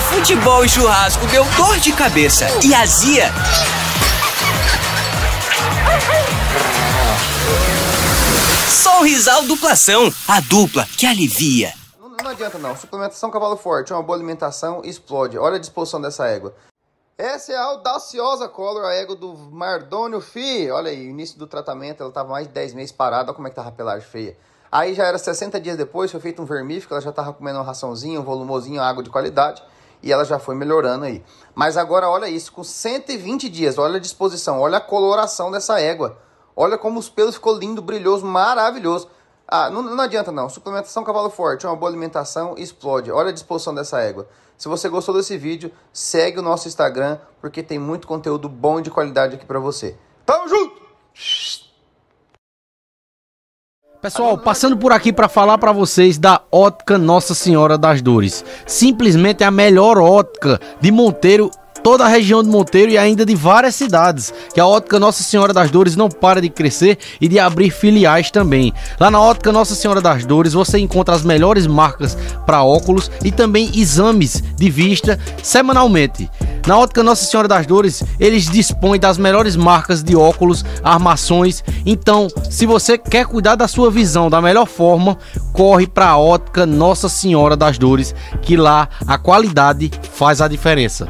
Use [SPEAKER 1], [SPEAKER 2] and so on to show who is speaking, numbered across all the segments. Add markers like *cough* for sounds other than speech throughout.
[SPEAKER 1] futebol e churrasco deu dor de cabeça e azia. Sorrisal Duplação, a dupla que alivia.
[SPEAKER 2] Não, não adianta não, suplementação cavalo forte, uma boa alimentação explode. Olha a disposição dessa égua. Essa é a audaciosa color, a égua do Mardônio Fi. Olha aí, início do tratamento, ela tava mais de 10 meses parada, olha como é que tava a pelagem feia. Aí já era 60 dias depois, foi feito um vermífugo, ela já tava comendo uma raçãozinha, um volumozinho, água de qualidade, e ela já foi melhorando aí. Mas agora olha isso, com 120 dias, olha a disposição, olha a coloração dessa égua. Olha como os pelos ficou lindo, brilhoso, maravilhoso. Ah, não, não adianta não. Suplementação cavalo forte, uma boa alimentação explode. Olha a disposição dessa égua. Se você gostou desse vídeo, segue o nosso Instagram, porque tem muito conteúdo bom e de qualidade aqui para você. Tamo junto!
[SPEAKER 3] Pessoal, passando por aqui para falar para vocês da Ótica Nossa Senhora das Dores. Simplesmente a melhor ótica de Monteiro toda a região de Monteiro e ainda de várias cidades, que a Ótica Nossa Senhora das Dores não para de crescer e de abrir filiais também. Lá na Ótica Nossa Senhora das Dores você encontra as melhores marcas para óculos e também exames de vista semanalmente. Na Ótica Nossa Senhora das Dores, eles dispõem das melhores marcas de óculos, armações. Então, se você quer cuidar da sua visão da melhor forma, corre para a Ótica Nossa Senhora das Dores, que lá a qualidade faz a diferença.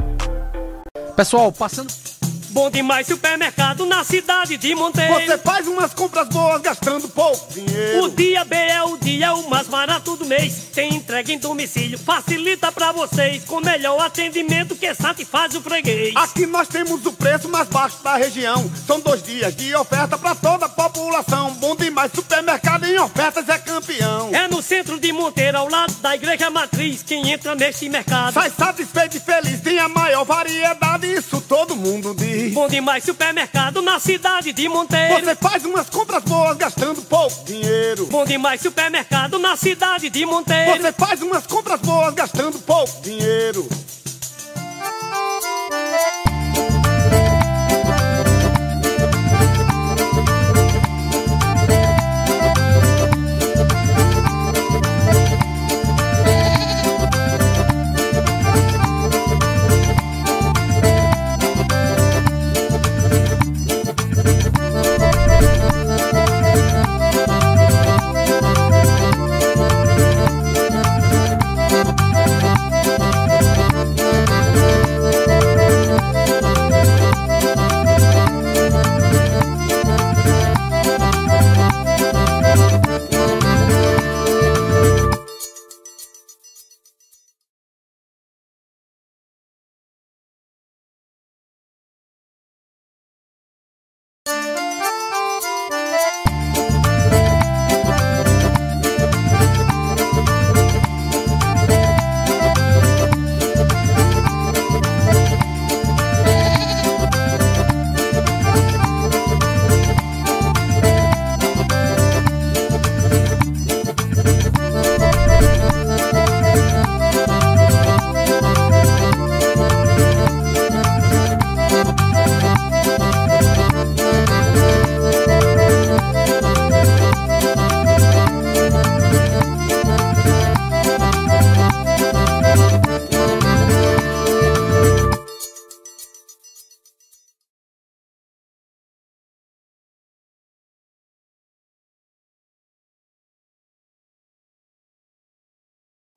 [SPEAKER 3] Pessoal, passando.
[SPEAKER 4] Bom demais supermercado na cidade de Monteiro.
[SPEAKER 5] Você faz umas compras boas gastando pouco dinheiro.
[SPEAKER 4] O dia B é o dia o mais barato do mês. Tem entrega em domicílio, facilita pra vocês. Com melhor atendimento que satisfaz o freguês.
[SPEAKER 5] Aqui nós temos o preço mais baixo da região. São dois dias de oferta pra toda a população. Bom demais supermercado em ofertas é campeão.
[SPEAKER 4] É no centro de Monteiro, ao lado da igreja matriz. Quem entra neste mercado
[SPEAKER 5] sai satisfeito e feliz. Tem a maior variedade, isso todo mundo diz.
[SPEAKER 4] Bom demais supermercado na cidade de Monteiro.
[SPEAKER 5] Você faz umas compras boas gastando pouco dinheiro.
[SPEAKER 4] Bom demais supermercado na cidade de Monteiro.
[SPEAKER 5] Você faz umas compras boas gastando pouco dinheiro.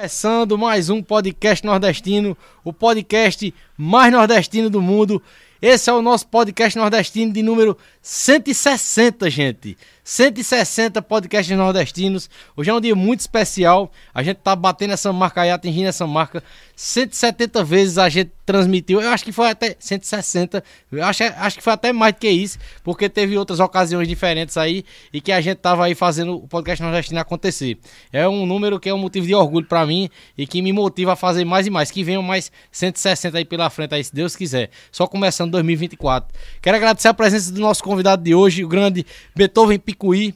[SPEAKER 3] Começando mais um podcast nordestino, o podcast mais nordestino do mundo. Esse é o nosso podcast nordestino de número 160, gente. 160 podcasts nordestinos. Hoje é um dia muito especial. A gente tá batendo essa marca aí, atingindo essa marca. 170 vezes a gente transmitiu. Eu acho que foi até 160. Eu acho, acho que foi até mais do que isso, porque teve outras ocasiões diferentes aí e que a gente tava aí fazendo o podcast nordestino acontecer. É um número que é um motivo de orgulho para mim e que me motiva a fazer mais e mais. Que venham mais 160 aí pela frente aí, se Deus quiser. Só começando 2024. Quero agradecer a presença do nosso convidado de hoje, o grande Beethoven Picuí.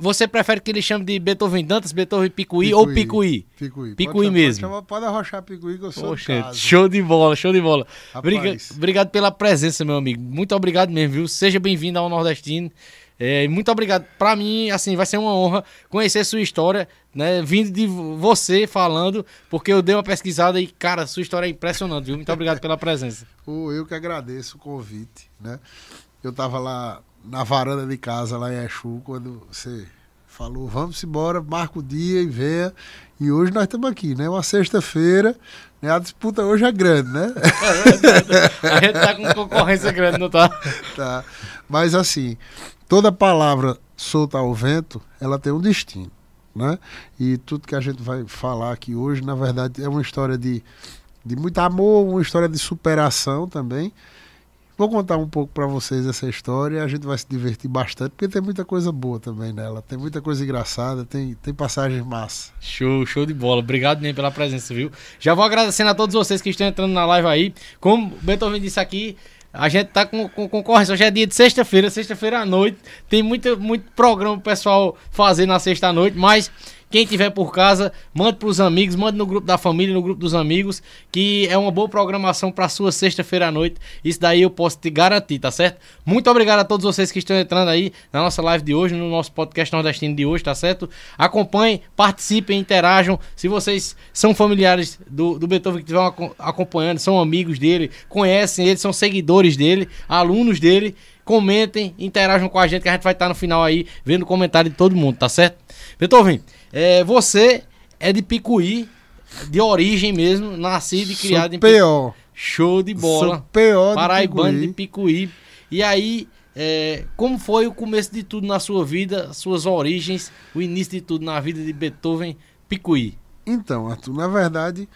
[SPEAKER 3] Você prefere que ele chame de Beethoven Dantas, Beethoven Picuí, Picuí ou Picuí?
[SPEAKER 6] Picuí.
[SPEAKER 3] Picuí mesmo.
[SPEAKER 6] Pode, chamar, pode arrochar Picuí que eu sou
[SPEAKER 3] Poxa, Show de bola, show de bola. Obrigado, obrigado pela presença, meu amigo. Muito obrigado mesmo, viu? Seja bem-vindo ao Nordestino. É, muito obrigado. Para mim, assim, vai ser uma honra conhecer sua história, né? Vindo de você falando, porque eu dei uma pesquisada e, cara, sua história é impressionante, viu? Muito obrigado pela presença. *laughs*
[SPEAKER 6] eu que agradeço o convite, né? Eu tava lá na varanda de casa, lá em Exu, quando você falou, vamos embora, marca o dia e venha. E hoje nós estamos aqui, né? Uma sexta-feira, né? A disputa hoje é grande, né?
[SPEAKER 3] a gente tá com concorrência grande, não tá? *laughs*
[SPEAKER 6] tá. Mas assim, toda palavra solta ao vento, ela tem um destino, né? E tudo que a gente vai falar aqui hoje, na verdade, é uma história de, de muito amor, uma história de superação também. Vou contar um pouco para vocês essa história. A gente vai se divertir bastante, porque tem muita coisa boa também nela. Tem muita coisa engraçada, tem, tem passagens massa.
[SPEAKER 3] Show, show de bola. Obrigado nem pela presença, viu? Já vou agradecendo a todos vocês que estão entrando na live aí. Como o Beethoven disse aqui, a gente tá com, com concorrência. Hoje é dia de sexta-feira, sexta-feira à noite. Tem muito, muito programa pro pessoal fazer na sexta à noite, mas quem tiver por casa, mande para os amigos, mande no grupo da família, no grupo dos amigos, que é uma boa programação para sua sexta-feira à noite. Isso daí eu posso te garantir, tá certo? Muito obrigado a todos vocês que estão entrando aí na nossa live de hoje, no nosso podcast nordestino de hoje, tá certo? Acompanhem, participem, interajam. Se vocês são familiares do, do Beethoven que estiver acompanhando, são amigos dele, conhecem ele, são seguidores dele, alunos dele comentem, interajam com a gente que a gente vai estar no final aí vendo o comentário de todo mundo, tá certo? Beethoven, é, você é de Picuí, de origem mesmo, nascido e criado
[SPEAKER 6] Sou em Picuí.
[SPEAKER 3] Show de bola.
[SPEAKER 6] Sou
[SPEAKER 3] Paraibano de Picuí. E aí, é, como foi o começo de tudo na sua vida, suas origens, o início de tudo na vida de Beethoven Picuí?
[SPEAKER 6] Então, Arthur, na verdade,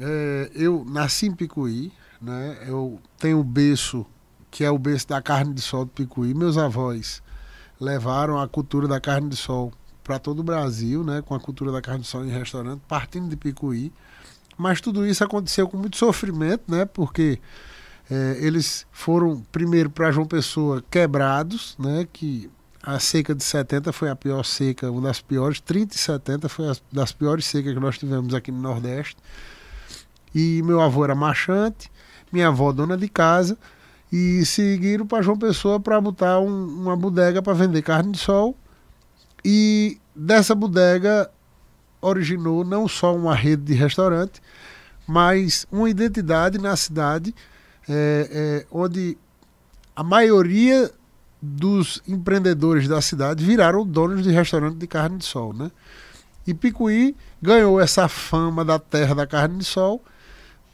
[SPEAKER 6] é, eu nasci em Picuí, né? Eu tenho o berço, que é o berço da carne de sol do Picuí. Meus avós levaram a cultura da carne de sol para todo o Brasil, né, com a cultura da carne de sol em restaurante, partindo de Picuí. Mas tudo isso aconteceu com muito sofrimento, né, porque é, eles foram primeiro para João Pessoa quebrados, né, que a seca de 70 foi a pior seca, uma das piores, 30 e 70 foi uma das piores secas que nós tivemos aqui no Nordeste. E meu avô era machante, minha avó dona de casa, e seguiram para João Pessoa para botar um, uma bodega para vender carne de sol e dessa bodega originou não só uma rede de restaurante, mas uma identidade na cidade é, é, onde a maioria dos empreendedores da cidade viraram donos de restaurante de carne de sol, né? E Picuí ganhou essa fama da terra da carne de sol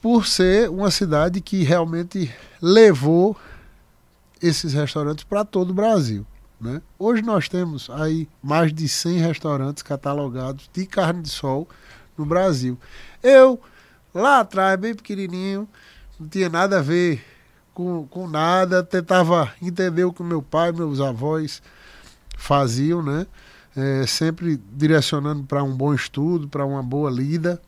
[SPEAKER 6] por ser uma cidade que realmente levou esses restaurantes para todo o Brasil. Né? Hoje nós temos aí mais de 100 restaurantes catalogados de carne de sol no Brasil. Eu, lá atrás, bem pequenininho, não tinha nada a ver com, com nada, tentava entender o que meu pai, meus avós faziam, né? É, sempre direcionando para um bom estudo, para uma boa lida.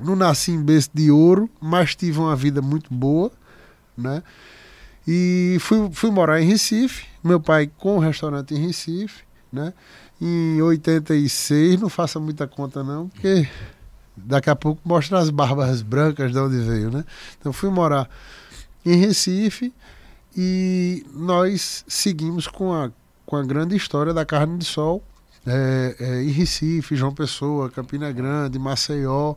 [SPEAKER 6] Não nasci em berço de ouro, mas tive uma vida muito boa, né? E fui, fui morar em Recife, meu pai com um restaurante em Recife, né? Em 86, não faça muita conta não, porque daqui a pouco mostra as barbas brancas de onde veio, né? Então fui morar em Recife e nós seguimos com a, com a grande história da carne de sol é, é, em Recife, João Pessoa, Campina Grande, Maceió,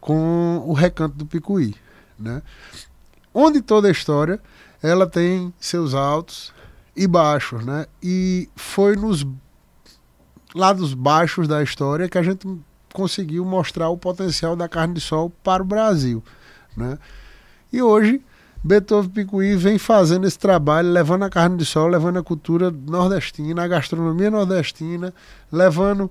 [SPEAKER 6] com o recanto do Picuí, né? Onde toda a história ela tem seus altos e baixos, né? E foi nos lados baixos da história que a gente conseguiu mostrar o potencial da carne de sol para o Brasil, né? E hoje Beethoven Picuí vem fazendo esse trabalho, levando a carne de sol, levando a cultura nordestina, a gastronomia nordestina, levando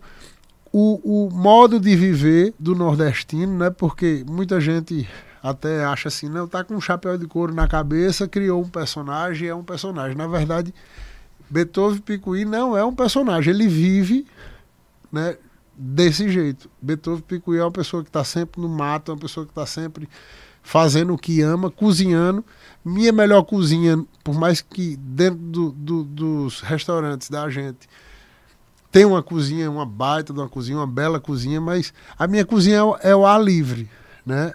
[SPEAKER 6] o, o modo de viver do nordestino, né? Porque muita gente até acha assim, não, tá com um chapéu de couro na cabeça, criou um personagem, é um personagem. Na verdade, Beethoven Picuí não é um personagem, ele vive né, desse jeito. Beethoven Picuí é uma pessoa que está sempre no mato, é uma pessoa que está sempre fazendo o que ama, cozinhando. Minha melhor cozinha, por mais que dentro do, do, dos restaurantes da gente tem uma cozinha, uma baita de uma cozinha, uma bela cozinha, mas a minha cozinha é o, é o ar livre, né?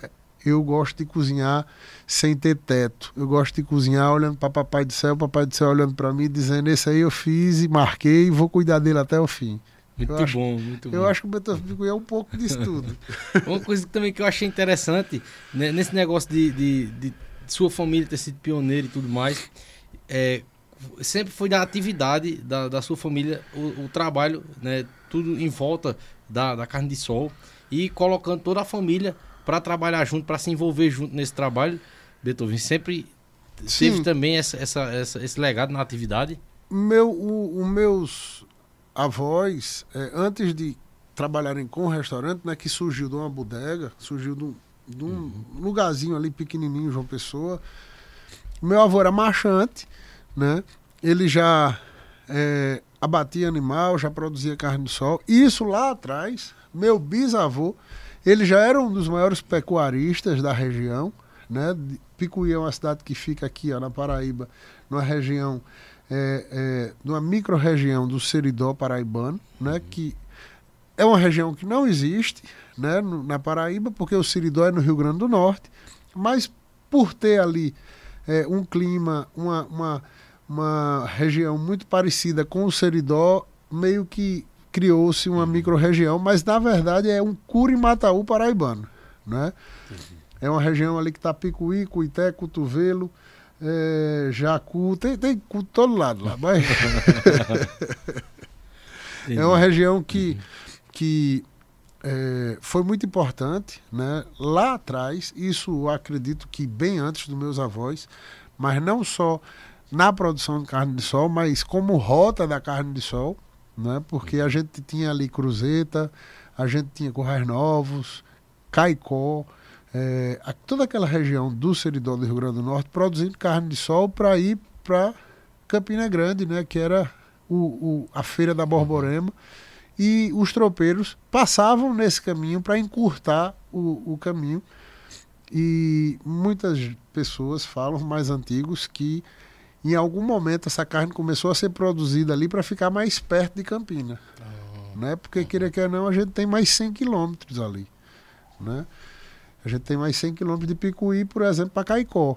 [SPEAKER 6] Eu gosto de cozinhar sem ter teto. Eu gosto de cozinhar olhando para Papai do Céu, Papai do Céu olhando para mim, dizendo: Esse aí eu fiz e marquei e vou cuidar dele até o fim.
[SPEAKER 3] Muito
[SPEAKER 6] eu acho,
[SPEAKER 3] bom, muito bom.
[SPEAKER 6] Eu acho que o Beethoven Picuí é um pouco disso tudo. *laughs*
[SPEAKER 3] Uma coisa também que eu achei interessante, né, nesse negócio de, de, de, sua família ter sido pioneira e tudo mais, é, sempre foi da atividade da, da sua família, o, o trabalho, né, tudo em volta da, da carne de sol e colocando toda a família para trabalhar junto, para se envolver junto nesse trabalho. Beethoven sempre Sim. teve também essa, essa, essa, esse legado na atividade.
[SPEAKER 6] Meu, o, o meus avós, é, antes de trabalharem com o restaurante, né, que surgiu de uma bodega, surgiu de um, de um uhum. lugarzinho ali pequenininho, João Pessoa. Meu avô era marchante, né? Ele já é, abatia animal, já produzia carne de sol. Isso lá atrás, meu bisavô, ele já era um dos maiores pecuaristas da região, né? Picuí é uma cidade que fica aqui ó, na Paraíba, numa região, é, é, numa micro-região do Seridó paraibano, né? Que é uma região que não existe né, na Paraíba, porque o Seridó é no Rio Grande do Norte, mas por ter ali é, um clima, uma, uma, uma região muito parecida com o Seridó, meio que criou-se uma micro-região, mas na verdade é um Curimataú paraibano. Né? É uma região ali que está Picuí, Cuité, Cotovelo, é, Jacu, tem, tem todo lado lá. Mas... *laughs* é uma região que, que é, foi muito importante né? lá atrás, isso acredito que bem antes dos meus avós, mas não só na produção de carne de sol, mas como rota da carne de sol, né? porque a gente tinha ali Cruzeta, a gente tinha Corrais Novos, Caicó, é, toda aquela região do Seridó do Rio Grande do Norte produzindo carne de sol para ir para Campina Grande, né? que era o, o, a feira da Borborema. E os tropeiros passavam nesse caminho para encurtar o, o caminho. E muitas pessoas falam, mais antigos, que em algum momento essa carne começou a ser produzida ali para ficar mais perto de Campina. Oh. Né? Porque, queira que não, a gente tem mais 100 quilômetros ali. Né? A gente tem mais 100 quilômetros de Picuí, por exemplo, para Caicó.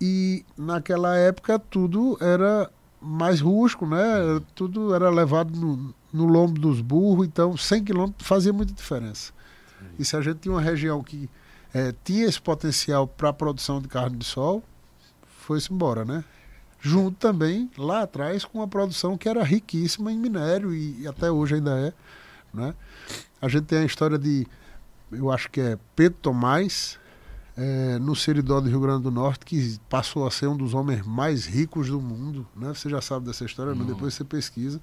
[SPEAKER 6] E naquela época tudo era mais rústico, né? Tudo era levado no, no lombo dos burros, então 100 quilômetros fazia muita diferença. E se a gente tinha uma região que é, tinha esse potencial para a produção de carne de sol, foi-se embora, né? Junto também, lá atrás, com uma produção que era riquíssima em minério e, até hoje ainda é, né? A gente tem a história de, eu acho que é Pedro Tomás, é, no Seridó do Rio Grande do Norte, que passou a ser um dos homens mais ricos do mundo, né? Você já sabe dessa história, mas depois você pesquisa.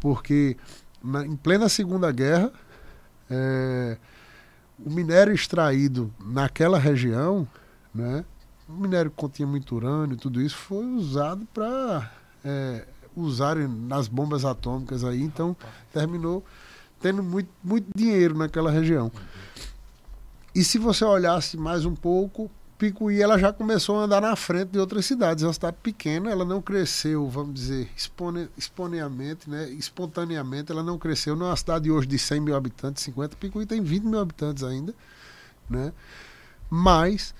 [SPEAKER 6] Porque na, em plena Segunda Guerra, é, o minério extraído naquela região, né? Minério que continha muito urânio tudo isso foi usado para é, usarem nas bombas atômicas aí, então terminou tendo muito, muito dinheiro naquela região. E se você olhasse mais um pouco, Picuí ela já começou a andar na frente de outras cidades. É uma cidade pequena, ela não cresceu, vamos dizer, expone, exponeamente, né? espontaneamente, ela não cresceu. Não é uma cidade hoje de 100 mil habitantes, 50. Picuí tem 20 mil habitantes ainda. Né? Mas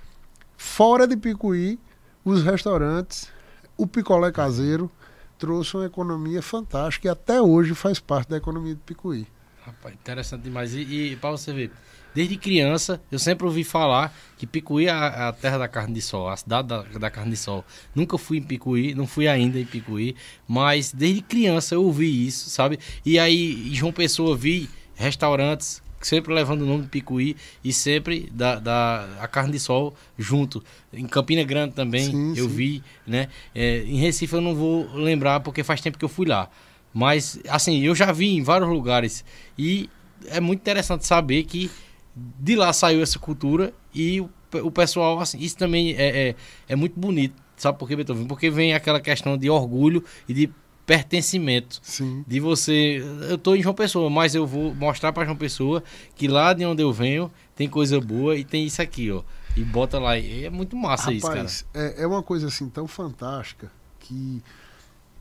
[SPEAKER 6] Fora de Picuí, os restaurantes, o picolé caseiro trouxe uma economia fantástica e até hoje faz parte da economia de Picuí.
[SPEAKER 3] Rapaz, interessante demais. E, e para você ver, desde criança eu sempre ouvi falar que Picuí é a, a terra da carne de sol, a cidade da, da, carne de sol. Nunca fui em Picuí, não fui ainda em Picuí, mas desde criança eu ouvi isso, sabe? E aí, João Pessoa, vi restaurantes sempre levando o nome de Picuí e sempre da, da a carne de sol junto. Em Campina Grande também sim, eu sim. vi, né? É, em Recife eu não vou lembrar porque faz tempo que eu fui lá. Mas, assim, eu já vi em vários lugares e é muito interessante saber que de lá saiu essa cultura e o, o pessoal, assim, isso também é, é, é muito bonito. Sabe por quê, Beethoven? Porque vem aquela questão de orgulho e de pertencimento.
[SPEAKER 6] Sim.
[SPEAKER 3] De você. Eu estou em João Pessoa, mas eu vou mostrar para João Pessoa que lá de onde eu venho tem coisa boa e tem isso aqui, ó. E bota lá. E é muito massa
[SPEAKER 6] Rapaz,
[SPEAKER 3] isso, cara.
[SPEAKER 6] É, é uma coisa assim tão fantástica que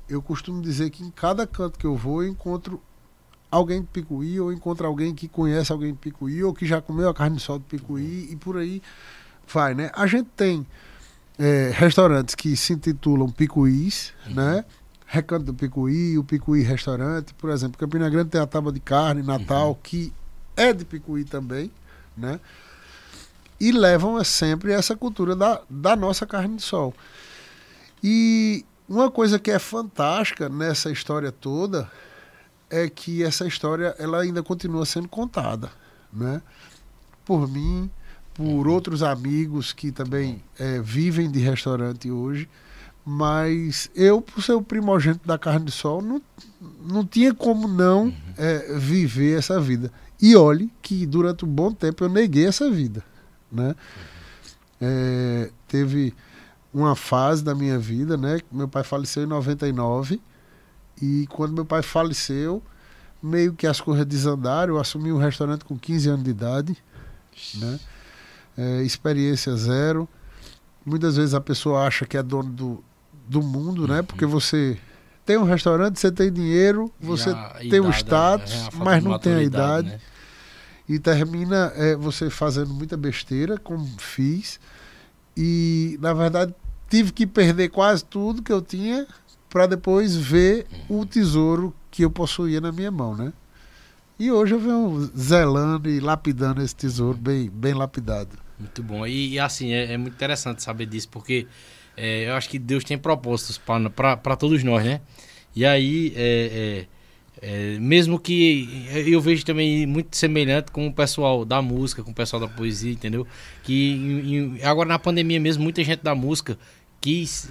[SPEAKER 6] eu costumo dizer que em cada canto que eu vou eu encontro alguém de Picuí, ou encontra alguém que conhece alguém de Picuí, ou que já comeu a carne de sol de Picuí, e por aí vai, né? A gente tem é, restaurantes que se intitulam Picuís, né? Recanto do Picuí, o Picuí Restaurante, por exemplo, Campina Grande tem a tábua de carne, Natal, que é de Picuí também, né? E levam sempre essa cultura da, da nossa carne de sol. E uma coisa que é fantástica nessa história toda é que essa história ela ainda continua sendo contada, né? Por mim, por outros amigos que também é, vivem de restaurante hoje, mas eu, por ser o primogênito da carne de sol, não, não tinha como não é, viver essa vida. E olhe que durante um bom tempo eu neguei essa vida, né? É, teve uma fase da minha vida, né? Meu pai faleceu em 99 e quando meu pai faleceu, meio que as coisas desandaram. Eu assumi um restaurante com 15 anos de idade, né? É, experiência zero. Muitas vezes a pessoa acha que é dono do, do mundo, né? Porque você tem um restaurante, você tem dinheiro, você tem o status,
[SPEAKER 3] é, a falta
[SPEAKER 6] mas não tem a idade.
[SPEAKER 3] né?
[SPEAKER 6] E termina é, você fazendo muita besteira, como fiz. E, na verdade, tive que perder quase tudo que eu tinha para depois ver o tesouro que eu possuía na minha mão, né? E hoje eu venho zelando e lapidando esse tesouro bem, bem lapidado.
[SPEAKER 3] Muito bom. E, e, assim, é, é muito interessante saber disso, porque é, eu acho que Deus tem propósitos para todos nós, né? E aí, é, é, é, mesmo que eu vejo também muito semelhante com o pessoal da música, com o pessoal da poesia, entendeu? Que em- em- agora na pandemia mesmo, muita gente da música quis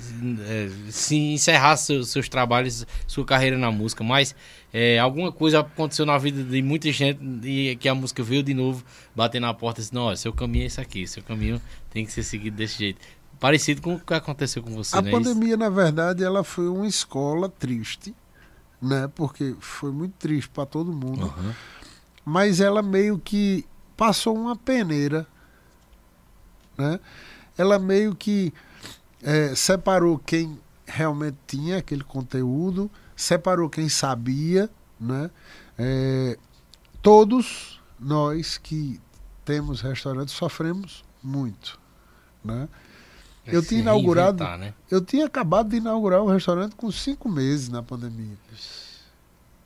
[SPEAKER 3] é, se encerrar seus, seus trabalhos, sua carreira na música, mas é, alguma coisa aconteceu na vida de muita gente e que a música veio de novo bater na porta e disse, não, olha, seu caminho é esse aqui, seu caminho tem que ser seguido desse jeito. Parecido com o que aconteceu com você,
[SPEAKER 6] A
[SPEAKER 3] né?
[SPEAKER 6] pandemia, na verdade, ela foi uma escola triste, né? Porque foi muito triste para todo mundo.
[SPEAKER 3] Aham.
[SPEAKER 6] Mas ela meio que passou uma peneira, né? Ela meio que eh, separou quem realmente tinha aquele conteúdo, separou quem sabia, né? Eh, todos nós que temos restaurantes sofremos muito, né?
[SPEAKER 3] É
[SPEAKER 6] Eu tinha inaugurado-
[SPEAKER 3] né?
[SPEAKER 6] Eu tinha acabado de inaugurar um restaurante com cinco meses na pandemia.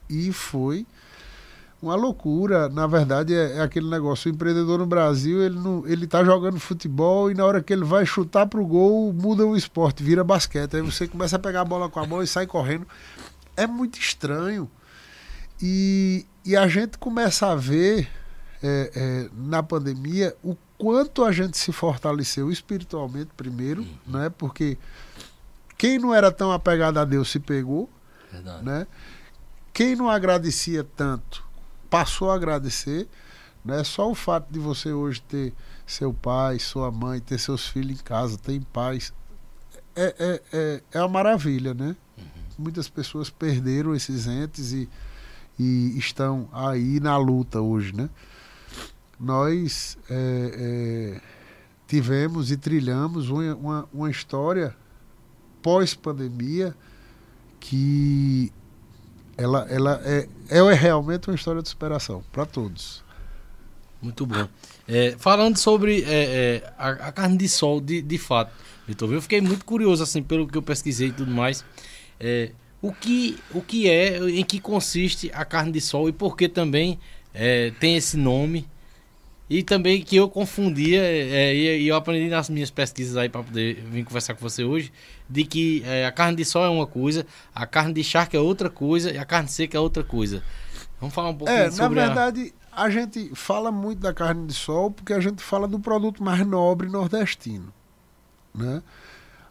[SPEAKER 6] E foi uma loucura. Na verdade, é, é aquele negócio. O empreendedor no Brasil, ele, não, ele tá jogando futebol e na hora que ele vai chutar pro gol, muda o esporte, vira basquete. Aí você começa a pegar a bola com a mão e sai correndo. É muito estranho. E, e a gente começa a ver é, é, na pandemia o quanto a gente se fortaleceu espiritualmente primeiro, né? Porque quem não era tão apegado a Deus se pegou,
[SPEAKER 3] Verdade.
[SPEAKER 6] né? Quem não agradecia tanto passou a agradecer, né? Só o fato de você hoje ter seu pai, sua mãe, ter seus filhos em casa, ter em paz, é, é, é, é uma maravilha, né? Muitas pessoas perderam esses entes e, e estão aí na luta hoje, né? Nós é, é, tivemos e trilhamos uma, uma, uma história pós-pandemia que ela, ela é, é realmente uma história de superação para todos.
[SPEAKER 3] Muito bom. É, falando sobre é, é, a, a carne de sol, de, de fato, Vitor, eu fiquei muito curioso, assim, pelo que eu pesquisei e tudo mais. É, o, que, o que é, em que consiste a carne de sol e por que também é, tem esse nome? E também que eu confundia, é, e, e eu aprendi nas minhas pesquisas aí para poder vir conversar com você hoje, de que é, a carne de sol é uma coisa, a carne de charque é outra coisa e a carne seca é outra coisa. Vamos falar um pouquinho
[SPEAKER 6] É, na
[SPEAKER 3] sobre a...
[SPEAKER 6] verdade, a... gente fala muito da carne de sol porque a gente fala do produto mais nobre nordestino. Né?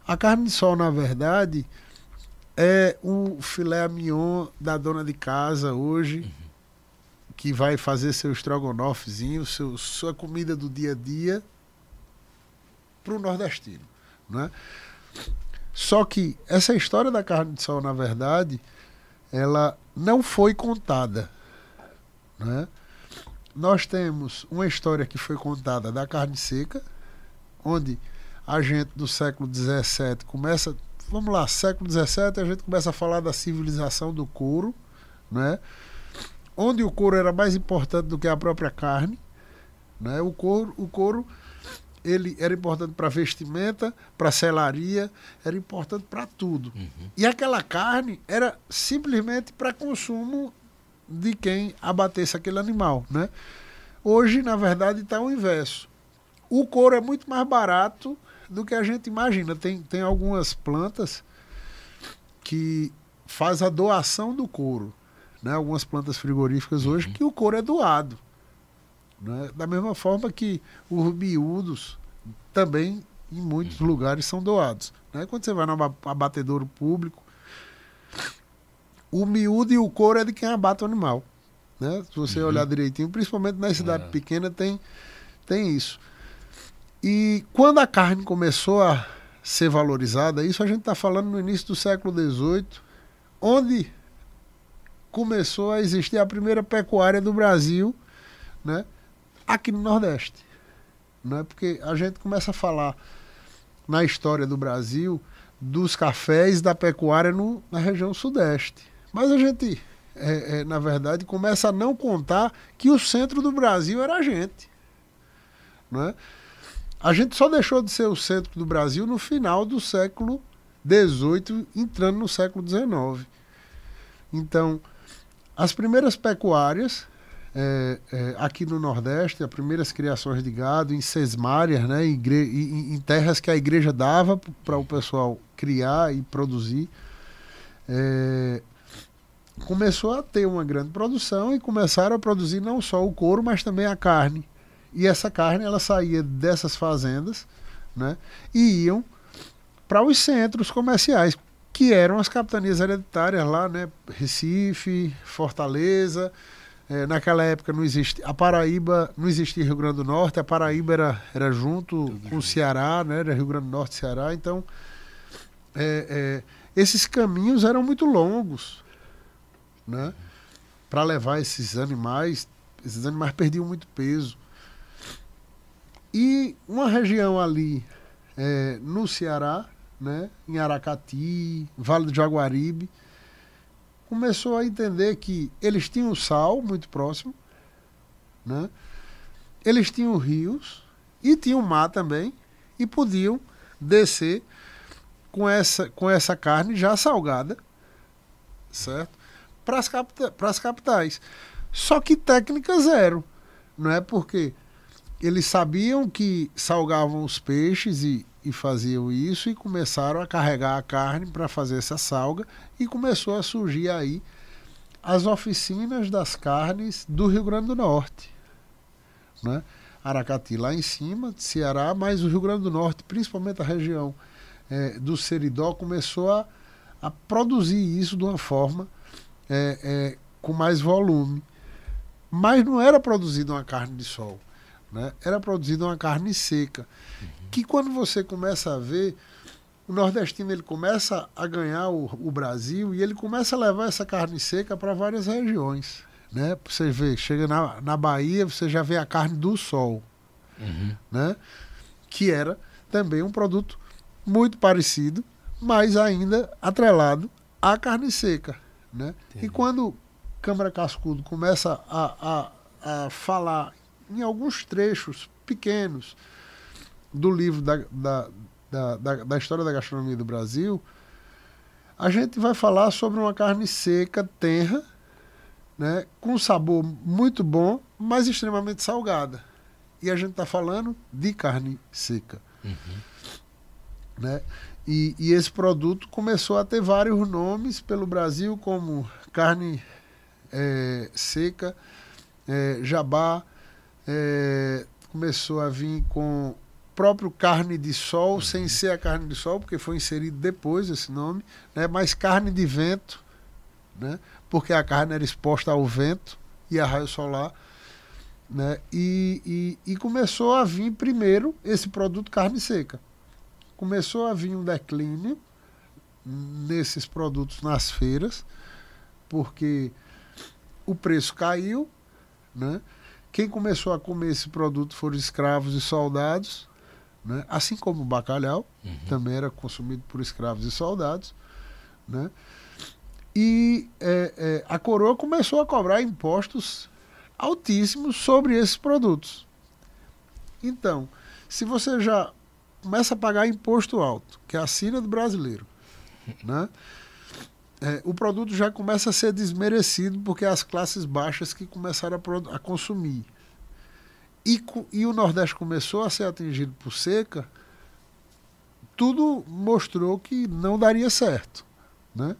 [SPEAKER 6] A carne de sol, na verdade, é o filé mignon da dona de casa hoje, que vai fazer seu estrogonofezinho, seu, sua comida do dia a dia para o nordestino. Né? Só que essa história da carne de sol, na verdade, ela não foi contada. Né? Nós temos uma história que foi contada da carne seca, onde a gente do século XVII começa, vamos lá, século XVII a gente começa a falar da civilização do couro, né? Onde o couro era mais importante do que a própria carne. Né? O couro, o couro ele era importante para vestimenta, para selaria, era importante para tudo. E aquela carne era simplesmente para consumo de quem abatesse aquele animal, né? Hoje, na verdade, está o inverso. O couro é muito mais barato do que a gente imagina. Tem, tem algumas plantas que faz a doação do couro, né? Algumas plantas frigoríficas hoje que o couro é doado. Né? Da mesma forma que os miúdos também em muitos lugares são doados. Né? Quando você vai no aba- abatedouro público, o miúdo e o couro é de quem abate o animal. Né? Se você olhar direitinho, principalmente na cidade pequena, tem, tem isso. E quando a carne começou a ser valorizada, isso a gente está falando no início do século XVIII, onde começou a existir a primeira pecuária do Brasil, né? aqui no Nordeste. Né? Porque a gente começa a falar na história do Brasil dos cafés da pecuária no, na região Sudeste. Mas a gente, é, é, na verdade, começa a não contar que o centro do Brasil era a gente. Né? A gente só deixou de ser o centro do Brasil no final do século XVIII, entrando no século XIX. Então, as primeiras pecuárias é, é, aqui no Nordeste, as primeiras criações de gado em sesmárias, né, em, em- em terras que a igreja dava para o pessoal criar e produzir, é, começou a ter uma grande produção e começaram a produzir não só o couro, mas também a carne. E essa carne ela saía dessas fazendas né, e iam para os centros comerciais, que eram as capitanias hereditárias lá, né, Recife, Fortaleza, é, naquela época não existia. A Paraíba não existia Rio Grande do Norte, a Paraíba era, era junto com o Ceará, né? Era Rio Grande do Norte e Ceará. Então, é, é, esses caminhos eram muito longos, né? Para levar esses animais. Esses animais perdiam muito peso. E uma região ali é, no Ceará, né? Em Aracati, Vale do Jaguaribe começou a entender que eles tinham sal muito próximo, né? eles tinham rios e tinham mar também, e podiam descer com essa, com essa carne já salgada, certo? Para as pras capitais. Só que técnica zero, não é? Porque eles sabiam que salgavam os peixes e, e faziam isso e começaram a carregar a carne para fazer essa salga e começou a surgir aí as oficinas das carnes do Rio Grande do Norte. Né? Aracati lá em cima, Ceará, mas o Rio Grande do Norte, principalmente a região eh, do Seridó, começou a, a produzir isso de uma forma eh, eh, com mais volume. Mas não era produzida uma carne de sol, né? era produzida uma carne seca. Que quando você começa a ver, o nordestino ele começa a ganhar o, o Brasil e ele começa a levar essa carne seca para várias regiões. Né? Você vê, chega na, na Bahia, você já vê a carne do sol, né? que era também um produto muito parecido, mas ainda atrelado à carne seca. Né? E quando Câmara Cascudo começa a, a, a falar em alguns trechos pequenos do livro da, da, da, da, da história da gastronomia do Brasil, a gente vai falar sobre uma carne seca, tenra, né, com sabor muito bom, mas extremamente salgada. E a gente está falando de carne seca. Né? E, e esse produto começou a ter vários nomes pelo Brasil, como carne eh, seca, eh, jabá, eh, começou a vir com próprio carne de sol, sem ser a carne de sol, porque foi inserido depois esse nome, né? mas carne de vento, né? porque a carne era exposta ao vento e a raio solar. Né? E, e, e começou a vir primeiro esse produto carne seca. Começou a vir um declínio nesses produtos nas feiras, porque o preço caiu, né? Quem começou a comer esse produto foram escravos e soldados, né? assim como o bacalhau, também era consumido por escravos e soldados. Né? E é, é, a coroa começou a cobrar impostos altíssimos sobre esses produtos. Então, se você já começa a pagar imposto alto, que é a sina do brasileiro, *laughs* né? É, o produto já começa a ser desmerecido porque as classes baixas que começaram a, a consumir. E, e o Nordeste começou a ser atingido por seca, tudo mostrou que não daria certo. Né?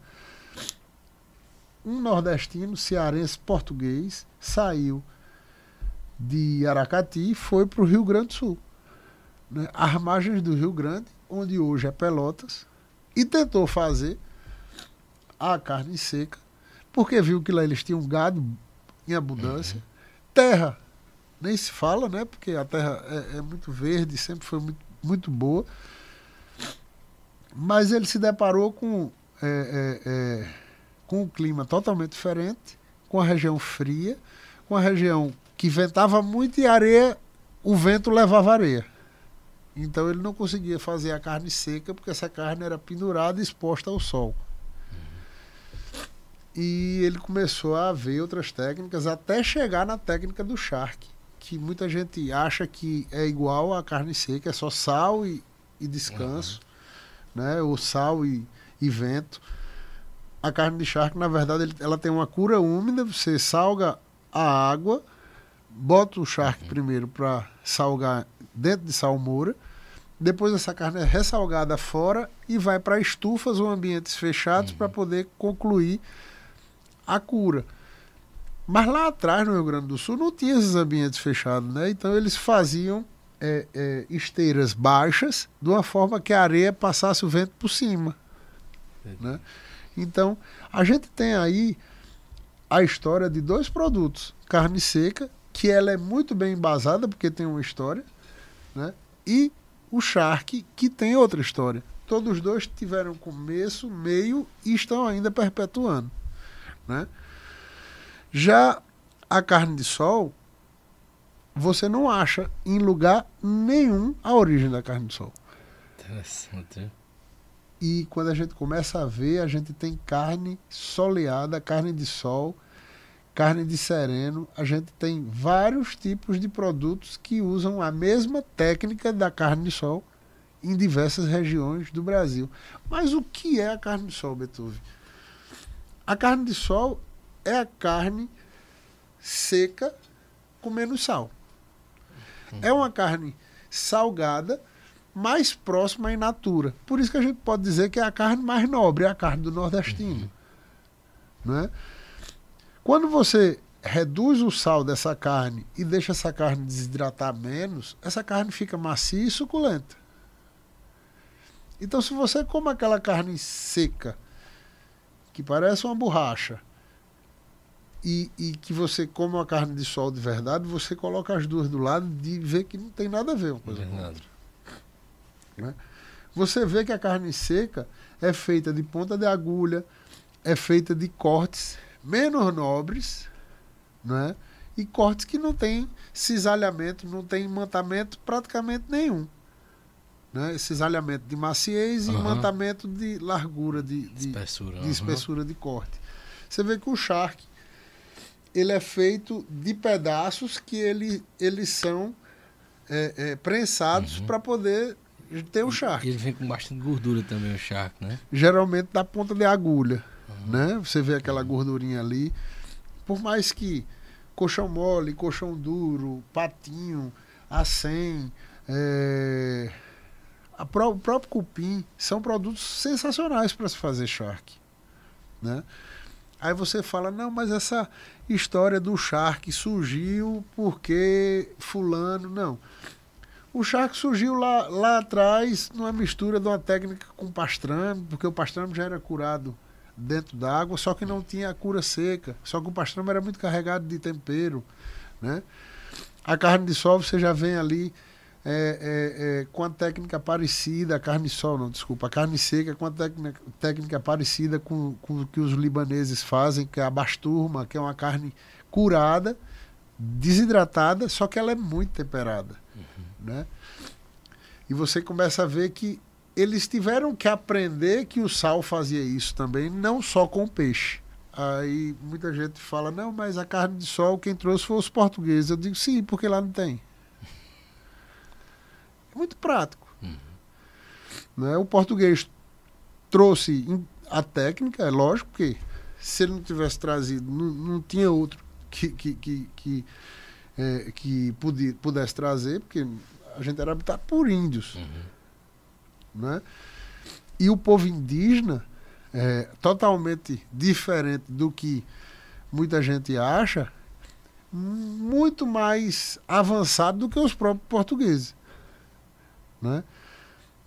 [SPEAKER 6] Um nordestino, cearense, português, saiu de Aracati e foi para o Rio Grande do Sul. Né? As margens do Rio Grande, onde hoje é Pelotas, e tentou fazer a carne seca, porque viu que lá eles tinham gado em abundância, uhum. terra nem se fala, né? Porque a terra é, é muito verde, sempre foi muito, muito boa. Mas ele se deparou com, é, é, é, com um clima totalmente diferente, com a região fria, com a região que ventava muito e areia, o vento levava areia. Então ele não conseguia fazer a carne seca, porque essa carne era pendurada e exposta ao sol. E ele começou a ver outras técnicas até chegar na técnica do shark, que muita gente acha que é igual à carne seca, é só sal e, e descanso, uhum. né? Ou sal e, e, vento. A carne de charque, na verdade, ela tem uma cura úmida, você salga a água, bota o charque uhum. primeiro para salgar dentro de salmoura, depois essa carne é ressalgada fora e vai para estufas ou ambientes fechados uhum. para poder concluir a cura. Mas lá atrás, no Rio Grande do Sul, não tinha esses ambientes fechados, né? Então eles faziam é, é, esteiras baixas, de uma forma que a areia passasse o vento por cima. Né? Então, a gente tem aí a história de dois produtos. Carne seca, que ela é muito bem embasada, porque tem uma história, né? e o charque, que tem outra história. Todos os dois tiveram começo, meio e estão ainda perpetuando. Né? Já a carne de sol, você não acha em lugar nenhum a origem da carne de sol. Interessante. E quando a gente começa a ver, a gente tem carne soleada, carne de sol, carne de sereno. A gente tem vários tipos de produtos que usam a mesma técnica da carne de sol em diversas regiões do Brasil. Mas o que é a carne de sol, Beethoven? A carne de sol é a carne seca com menos sal. Uhum. É uma carne salgada, mais próxima em natura. Por isso que a gente pode dizer que é a carne mais nobre, é a carne do nordestino. Uhum. Né? Quando você reduz o sal dessa carne e deixa essa carne desidratar menos, essa carne fica macia e suculenta. Então, se você come aquela carne seca, que parece uma borracha, e, e, que você come uma carne de sol de verdade, você coloca as duas do lado e vê que não tem nada a ver uma coisa com a outra. Né? Você vê que a carne seca é feita de ponta de agulha, é feita de cortes menos nobres, né? e cortes que não tem cisalhamento, não tem imantamento praticamente nenhum. Né? Cisalhamento de maciez uhum. e imantamento de largura, de, de espessura, de, espessura uhum. de corte. Você vê que o charque ele é feito de pedaços que ele, eles são é, é, prensados uhum. para poder ter o charque.
[SPEAKER 3] Ele vem com bastante gordura também, o charque, né?
[SPEAKER 6] Geralmente da ponta de agulha, uhum. né? Você vê aquela gordurinha ali. Por mais que colchão mole, colchão duro, patinho, acém, é... O próprio cupim, são produtos sensacionais para se fazer charque, né? Aí você fala, não, mas essa história do Shark surgiu porque fulano. Não. O Shark surgiu lá, lá atrás numa mistura de uma técnica com pastrame, porque o pastrame já era curado dentro d'água, só que não tinha cura seca. Só que o pastrame era muito carregado de tempero. Né? A carne de sol você já vem ali é, é, é, com a técnica parecida, a carne sol, não, desculpa, a carne seca com a técnica, técnica parecida com, com o que os libaneses fazem, que é a basturma, que é uma carne curada, desidratada, só que ela é muito temperada. Uhum. Né? E você começa a ver que eles tiveram que aprender que o sal fazia isso também, não só com peixe. Aí muita gente fala, não, mas a carne de sol quem trouxe foi os portugueses. Eu digo, sim, porque lá não tem. É muito prático. Uhum. Né? O português trouxe a técnica, é lógico que se ele não tivesse trazido, não, não tinha outro que, que, que, que, é, que pude, pudesse trazer, porque a gente era habitado por índios. Uhum. Né? E o povo indígena, é, totalmente diferente do que muita gente acha, muito mais avançado do que os próprios portugueses. Né?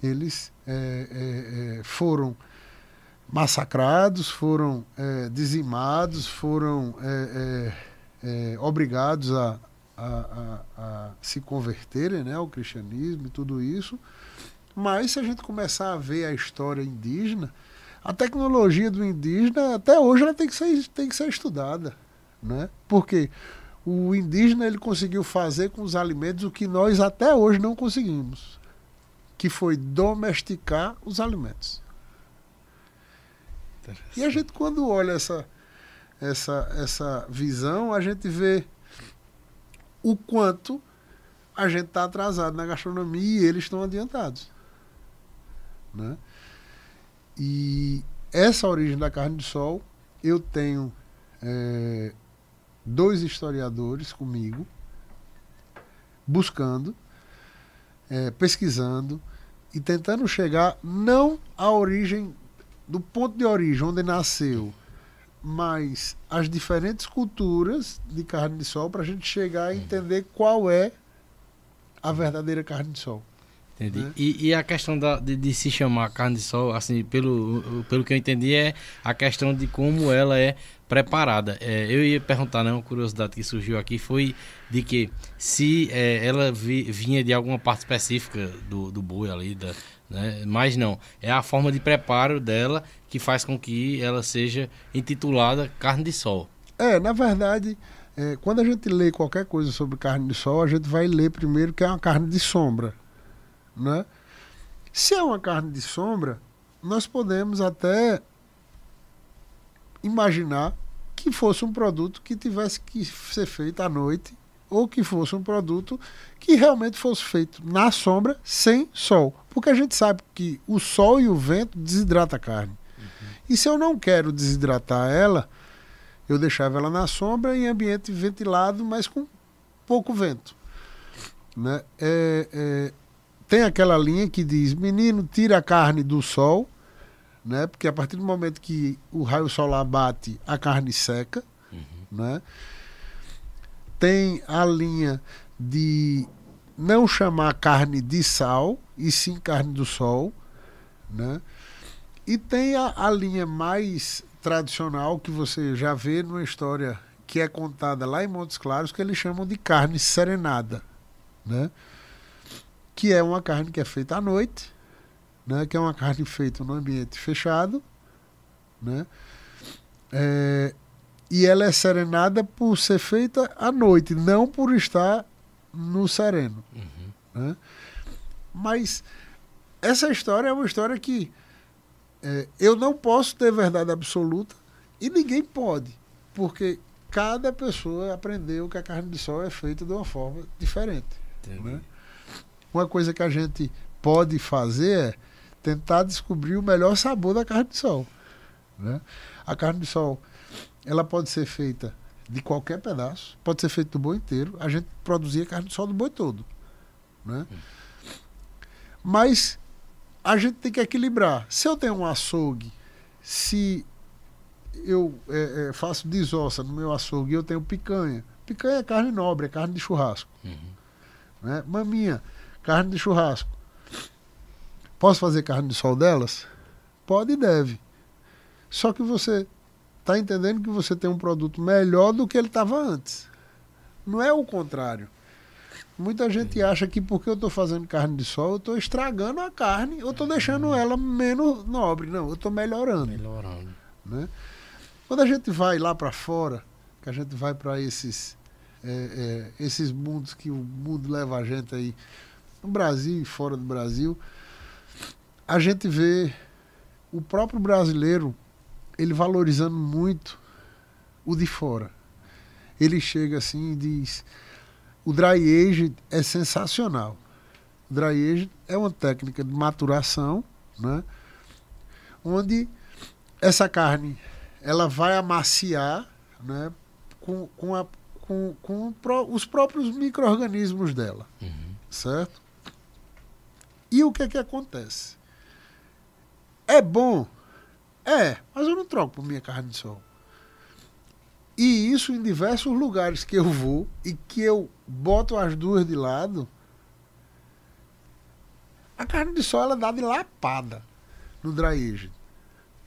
[SPEAKER 6] Eles é, é, é foram massacrados, foram é, dizimados, foram é, obrigados a, a, a, a, se converterem né, ao cristianismo e tudo isso. Mas se a gente começar a ver a história indígena, a tecnologia do indígena, até hoje, ela tem que ser, tem que ser estudada. Né? Porque o indígena ele conseguiu fazer com os alimentos o que nós até hoje não conseguimos, que foi domesticar os alimentos. E a gente quando olha essa essa essa visão, a gente vê o quanto a gente está atrasado na gastronomia e eles estão adiantados. Né? E essa origem da carne de sol, eu tenho é, dois historiadores comigo, buscando, é, pesquisando e tentando chegar não à origem, do ponto de origem onde nasceu, mas as diferentes culturas de carne de sol para a gente chegar a entender qual é a verdadeira carne de sol.
[SPEAKER 3] Entendi. Né? E, e, a questão da, de, de, se chamar carne de sol, assim, pelo, pelo que eu entendi, é a questão de como ela é preparada. É, eu ia perguntar, né, uma curiosidade que surgiu aqui foi de que se é, ela vi, vinha de alguma parte específica do, do boi ali, da, né, mas não. É a forma de preparo dela que faz com que ela seja intitulada carne de sol.
[SPEAKER 6] É, na verdade, é, quando a gente lê qualquer coisa sobre carne de sol, a gente vai ler primeiro que é uma carne de sombra. Né? Se é uma carne de sombra, nós podemos até imaginar que fosse um produto que tivesse que ser feito à noite ou que fosse um produto que realmente fosse feito na sombra sem sol. Porque a gente sabe que o sol e o vento desidrata a carne. Uhum. E se eu não quero desidratar ela, eu deixava ela na sombra em ambiente ventilado, mas com pouco vento. Né? É, é, tem aquela linha que diz: menino, tira a carne do sol, né? Porque a partir do momento que o raio solar bate, a carne seca, uhum. né? Tem a linha de não chamar carne de sal e sim carne do sol, né? E tem a, a linha mais tradicional que você já vê numa história que é contada lá em Montes Claros que eles chamam de carne serenada, né? Que é uma carne que é feita à noite, né? que é uma carne feita no ambiente fechado, né? É, e ela é serenada por ser feita à noite, não por estar no sereno. Uhum. Né? Mas essa história é uma história que é, eu não posso ter verdade absoluta e ninguém pode, porque cada pessoa aprendeu que a carne de sol é feita de uma forma diferente. Né? Uma coisa que a gente pode fazer é tentar descobrir o melhor sabor da carne de sol. Né? A carne de sol ela pode ser feita de qualquer pedaço, pode ser feita do boi inteiro. A gente produzia carne de sol do boi todo. Né? Mas a gente tem que equilibrar. Se eu tenho um açougue, se eu é, é, faço desossa no meu açougue e eu tenho picanha, picanha é carne nobre, é carne de churrasco. Uhum. Né? Maminha, carne de churrasco. Posso fazer carne de sol delas? Pode e deve. Só que você está entendendo que você tem um produto melhor do que ele estava antes. Não é o contrário. Muita gente acha que porque eu estou fazendo carne de sol, eu estou estragando a carne, eu estou deixando ela menos nobre. Não, eu estou melhorando.
[SPEAKER 3] Melhorando.
[SPEAKER 6] Né? Quando a gente vai lá para fora, que a gente vai para esses, é, é, esses mundos que o mundo leva a gente aí, no Brasil e fora do Brasil, a gente vê o próprio brasileiro ele valorizando muito o de fora. Ele chega assim e diz: o dry age é sensacional. O dry age é uma técnica de maturação, né? onde essa carne ela vai amaciar né? com, com, a, com, com os próprios micro-organismos dela. Certo? E o que é que acontece? É bom? É, mas eu não troco por minha carne de sol. E isso em diversos lugares que eu vou e que eu boto as duas de lado. A carne de sol ela dá de lapada no dry.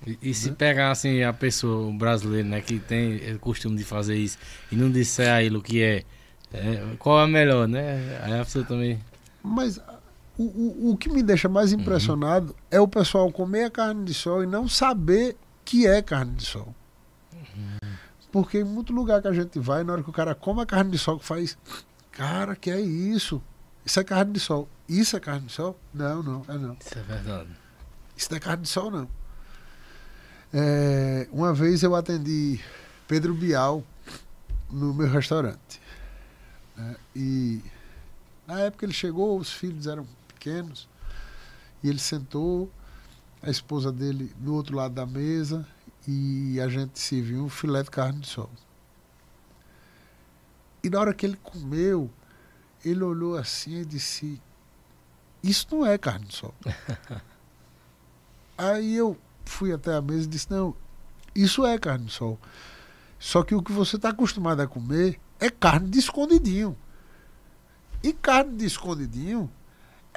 [SPEAKER 3] E, e se pegar assim a pessoa, o brasileiro, né, que tem o costume de fazer isso e não disser a ele o que é, é, qual é a melhor, né? Aí a pessoa também.
[SPEAKER 6] Mas o, o, o que me deixa mais impressionado é o pessoal comer a carne de sol e não saber que é carne de sol. Porque em muito lugar que a gente vai, na hora que o cara come a carne de sol, que faz, cara, que é isso? Isso é carne de sol. Isso é carne de sol? Não, não, é não.
[SPEAKER 3] Isso é verdade.
[SPEAKER 6] Isso não é carne de sol, não. É, uma vez eu atendi Pedro Bial no meu restaurante. né, e na época ele chegou, os filhos eram pequenos, e ele sentou, a esposa dele do outro lado da mesa, e a gente serviu um filé de carne de sol. E na hora que ele comeu, ele olhou assim e disse: Isso não é carne de sol. *laughs* Aí eu fui até a mesa e disse: Não, isso é carne de sol. Só que o que você está acostumado a comer é carne de escondidinho. E carne de escondidinho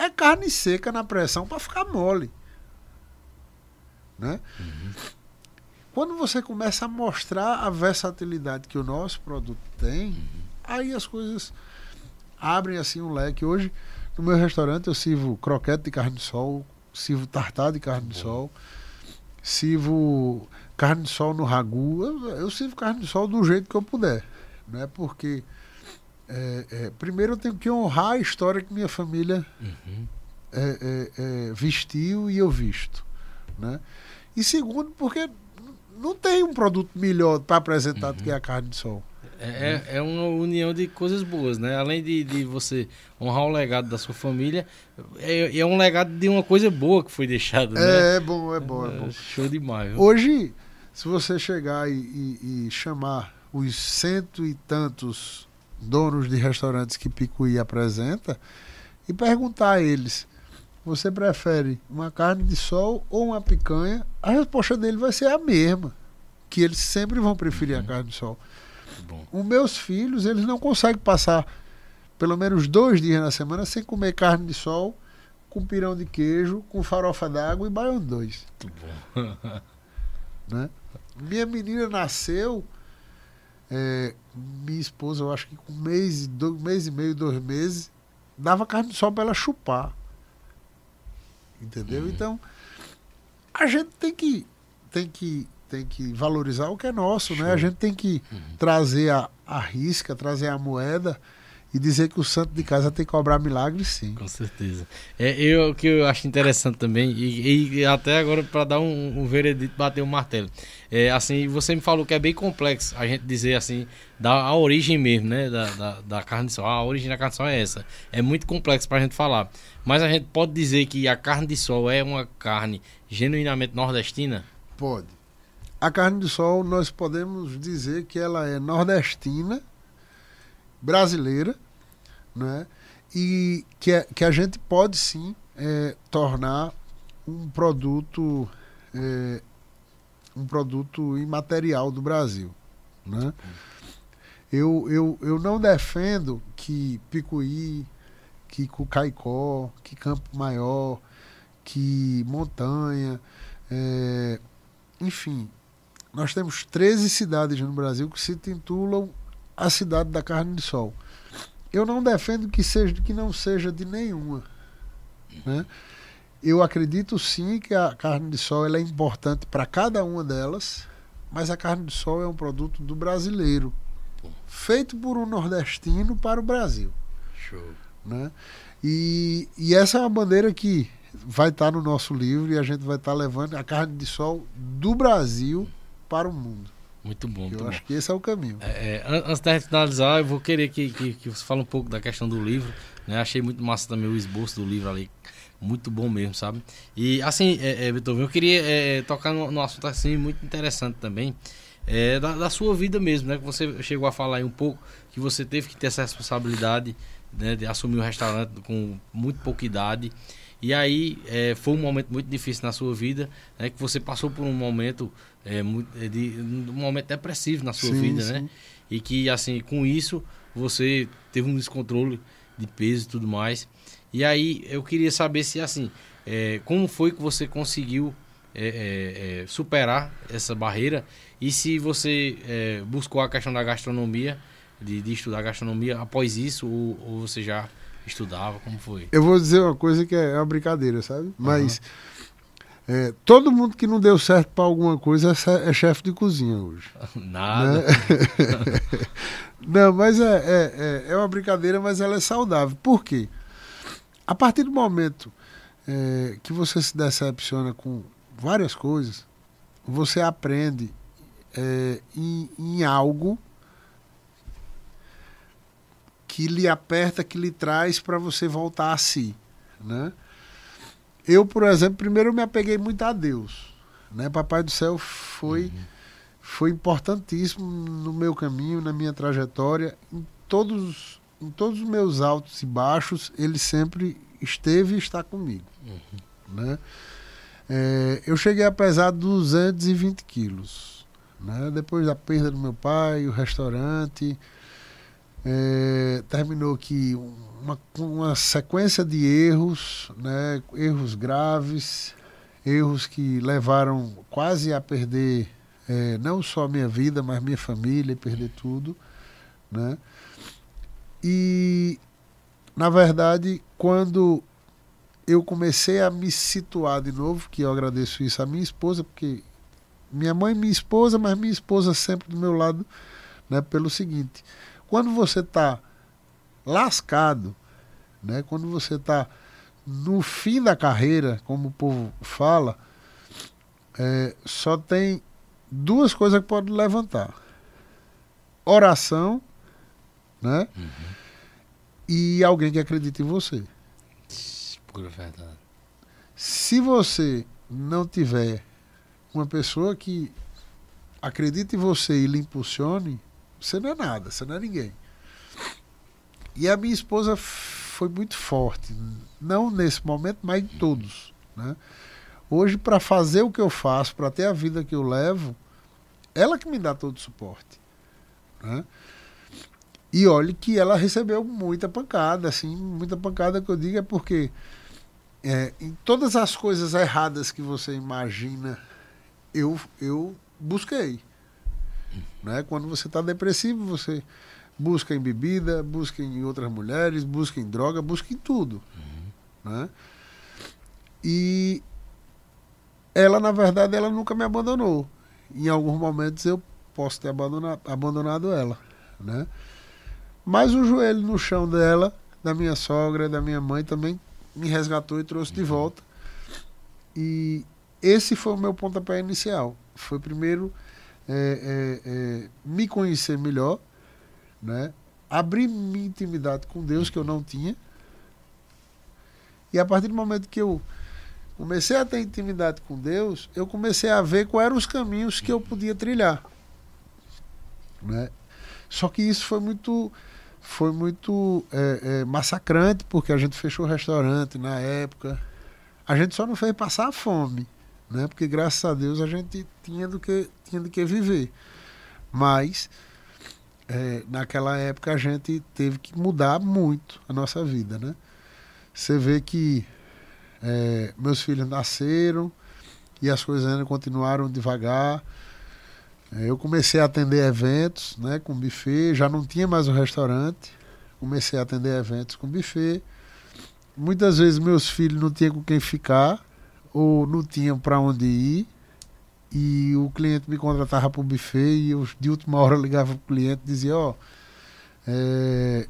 [SPEAKER 6] é carne seca na pressão para ficar mole. Né? Quando você começa a mostrar a versatilidade que o nosso produto tem, aí as coisas abrem assim um leque. Hoje, no meu restaurante, eu sirvo croquete de carne de sol, sirvo tartar de carne de sol, sirvo carne de sol no ragu. Eu, eu sirvo carne de sol do jeito que eu puder. Né? Porque, é, é, primeiro, eu tenho que honrar a história que minha família
[SPEAKER 3] Uhum.
[SPEAKER 6] é, é, é, vestiu e eu visto. Né? E segundo, porque não tem um produto melhor para apresentar do que a carne de sol.
[SPEAKER 3] É, é- é uma união de coisas boas, né? Além de, de você honrar o legado da sua família, é, é um legado de uma coisa boa que foi deixada, né?
[SPEAKER 6] É, é bom, é bom, é bom.
[SPEAKER 3] Show demais, viu?
[SPEAKER 6] Hoje, se você chegar e, e- e chamar os cento e tantos donos de restaurantes que Picuí apresenta e perguntar a eles: você prefere uma carne de sol ou uma picanha? A resposta dele vai ser a mesma, que eles sempre vão preferir a carne de sol.
[SPEAKER 3] Bom.
[SPEAKER 6] Os meus filhos, eles não conseguem passar pelo menos dois dias na semana sem comer carne de sol com pirão de queijo, com farofa d'água e baião dois. *laughs* né? Minha menina nasceu, é, minha esposa, eu acho que com um mês, dois, mês e meio, dois meses, dava carne de sol para ela chupar. Entendeu? Então, a gente tem que, tem que, tem que valorizar o que é nosso, né? A gente tem que trazer a, a risca, trazer a moeda e dizer que o santo de casa tem que cobrar milagre, sim.
[SPEAKER 3] Com certeza. É, eu, o que eu acho interessante também, e, e até agora para dar um, um veredito, bater um martelo. É, assim, você me falou que é bem complexo a gente dizer assim, da a origem mesmo, né? Da, da, da carne de sol. A origem da carne de sol é essa. É muito complexo pra gente falar. Mas a gente pode dizer que a carne de sol é uma carne genuinamente nordestina?
[SPEAKER 6] Pode. A carne de sol, nós podemos dizer que ela é nordestina, brasileira, né? e que, é- que a gente pode sim é, tornar um produto é, um produto imaterial do Brasil. Né? Eu, eu, eu não defendo que Picuí, que Cucaicó, que Campo Maior, que Montanha, é, enfim, nós temos 13 cidades no Brasil que se titulam a cidade da carne de sol. Eu não defendo que seja que não seja de nenhuma. Né? Eu acredito sim que a carne de sol ela é importante para cada uma delas, mas a carne de sol é um produto do brasileiro, feito por um nordestino para o Brasil
[SPEAKER 3] Show.
[SPEAKER 6] né? E, e essa é uma bandeira que vai estar no nosso livro e a gente vai estar levando a carne de sol do Brasil para o mundo.
[SPEAKER 3] Muito bom, muito
[SPEAKER 6] Eu
[SPEAKER 3] bom.
[SPEAKER 6] acho que esse é o caminho.
[SPEAKER 3] É, é, an- antes da gente finalizar, eu vou querer que, que, que você fale um pouco da questão do livro. Né? Achei muito massa também o esboço do livro ali. Muito bom mesmo, sabe? E assim, é, é, Beethoven, eu queria é, tocar num, num assunto assim muito interessante também. É, da, da sua vida mesmo, né? Que você chegou a falar aí um pouco que você teve que ter essa responsabilidade né, de assumir um restaurante com muito pouca idade. E aí é, foi um momento muito difícil na sua vida, né? Que você passou por um momento é, muito, é, de, um momento depressivo na sua
[SPEAKER 6] Sim,
[SPEAKER 3] vida,
[SPEAKER 6] sim.
[SPEAKER 3] né? E que assim, com isso você teve um descontrole de peso e tudo mais. E aí eu queria saber se assim, é, como foi que você conseguiu é, é, é, superar essa barreira e se você buscou a questão da gastronomia, de, de estudar gastronomia após isso ou, ou você já estudava, como foi?
[SPEAKER 6] Eu vou dizer uma coisa que é uma brincadeira, sabe? Mas é, todo mundo que não deu certo para alguma coisa é é chefe de cozinha hoje. *laughs*
[SPEAKER 3] Nada.
[SPEAKER 6] Né? *laughs* Não, mas é, é, é, é uma brincadeira, mas ela é saudável. Por quê? A partir do momento é, que você se decepciona com várias coisas, você aprende é, em, em algo que lhe aperta, que lhe traz para você voltar a si, né? Eu, por exemplo, primeiro me apeguei muito a Deus, né? Papai do céu foi foi importantíssimo no meu caminho, na minha trajetória, em todos em todos os meus altos e baixos, ele sempre esteve e está comigo, né? É, eu cheguei a pesar 220 quilos, né? Depois da perda do meu pai, o restaurante, é, terminou que uma, uma sequência de erros, né, erros graves, erros que levaram quase a perder é, não só minha vida, mas minha família, perder tudo, né? E na verdade, quando eu comecei a me situar de novo, que eu agradeço isso à minha esposa, porque minha mãe, minha esposa, mas minha esposa sempre do meu lado, né, pelo seguinte, quando você está lascado, né, quando você está no fim da carreira, como o povo fala, é, só tem duas coisas que podem levantar: oração, né, e alguém que acredita em você.
[SPEAKER 3] Pura verdade.
[SPEAKER 6] Se você não tiver uma pessoa que acredite em você e lhe impulsione, você não é nada, você não é ninguém. E a minha esposa foi muito forte, não nesse momento, mas em todos. Né? Hoje, para fazer o que eu faço, para ter a vida que eu levo, ela que me dá todo o suporte. Né? E olhe que ela recebeu muita pancada, assim, muita pancada que eu digo é porque é, em todas as coisas erradas que você imagina, eu, eu busquei. Né? Quando você está depressivo, você busca em bebida, busca em outras mulheres, busca em droga, busca em tudo. Né? E ela, na verdade, ela nunca me abandonou. Em alguns momentos eu posso ter abandonado, abandonado ela. Né? Mas o joelho no chão dela, da minha sogra, da minha mãe, também me resgatou e trouxe de volta. E esse foi o meu pontapé inicial. Foi primeiro é, é, é, me conhecer melhor, né? abrir minha intimidade com Deus que eu não tinha. E a partir do momento que eu comecei a ter intimidade com Deus, eu comecei a ver quais eram os caminhos que eu podia trilhar. Né? Só que isso foi muito foi muito é, é, massacrante porque a gente fechou o restaurante na época. A gente só não fez passar fome, né? Porque graças a Deus a gente tinha do que tinha do que viver. Mas é, naquela época a gente teve que mudar muito a nossa vida, né? Você vê que é, meus filhos nasceram e as coisas ainda continuaram devagar. É, Eu comecei a atender eventos né, com buffet, já não tinha mais o restaurante, comecei a atender eventos com buffet. Muitas vezes meus filhos não tinham com quem ficar ou não tinham para onde ir e o cliente me contratava para o buffet e eu de última hora ligava para o cliente e dizia, ó, é,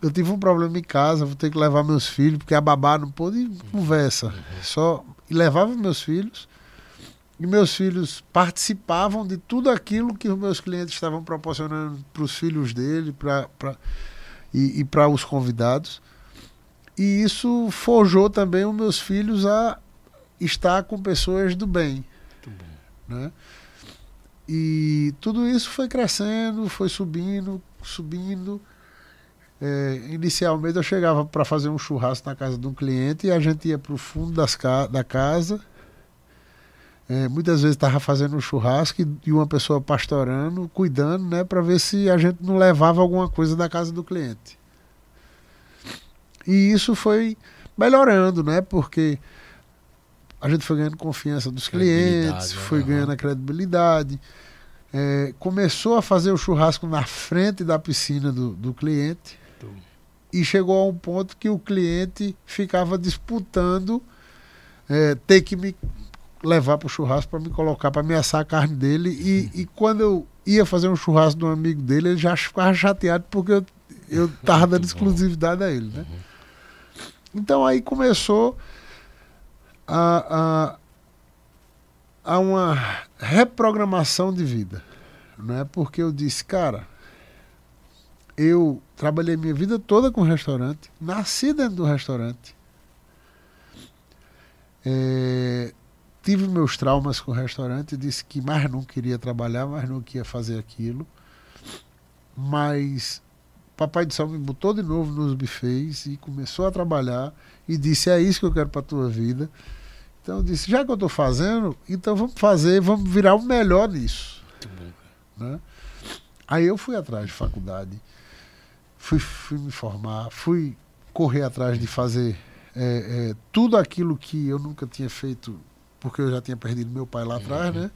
[SPEAKER 6] eu tive um problema em casa, vou ter que levar meus filhos, porque a babá não pôde conversa. Só e levava meus filhos. E meus filhos participavam de tudo aquilo que os meus clientes estavam proporcionando para os filhos dele pra, pra, e, e para os convidados. E isso forjou também os meus filhos a estar com pessoas do bem. Né? E tudo isso foi crescendo, foi subindo, subindo. É, inicialmente eu chegava para fazer um churrasco na casa de um cliente e a gente ia para o fundo das ca da casa. É, muitas vezes estava fazendo um churrasco e, uma pessoa pastorando, cuidando, né, para ver se a gente não levava alguma coisa da casa do cliente. E isso foi melhorando, né, porque a gente foi ganhando confiança dos clientes, né? foi ganhando a credibilidade. É, começou a fazer o churrasco na frente da piscina do, do cliente e chegou a um ponto que o cliente ficava disputando é, ter que me levar para o churrasco para me colocar, para me assar a carne dele. E, e, quando eu ia fazer um churrasco de um amigo dele, ele já ficava chateado porque eu, eu tava dando *laughs* exclusividade a ele. Né? Uhum. Então aí começou a, a, a uma reprogramação de vida. Não é porque eu disse, cara, eu trabalhei minha vida toda com restaurante, nasci dentro do restaurante. É, tive meus traumas com o restaurante, disse que mais não queria trabalhar, mais não queria fazer aquilo. Mas Papai do Céu me botou de novo nos buffets e começou a trabalhar e disse: É isso que eu quero para tua vida. Então eu disse, já que eu estou fazendo, então vamos fazer, vamos virar o melhor nisso. Né? Aí eu fui atrás de faculdade, fui, fui me formar, fui correr atrás de fazer é, é, tudo aquilo que eu nunca tinha feito, porque eu já tinha perdido meu pai lá atrás, uhum. né?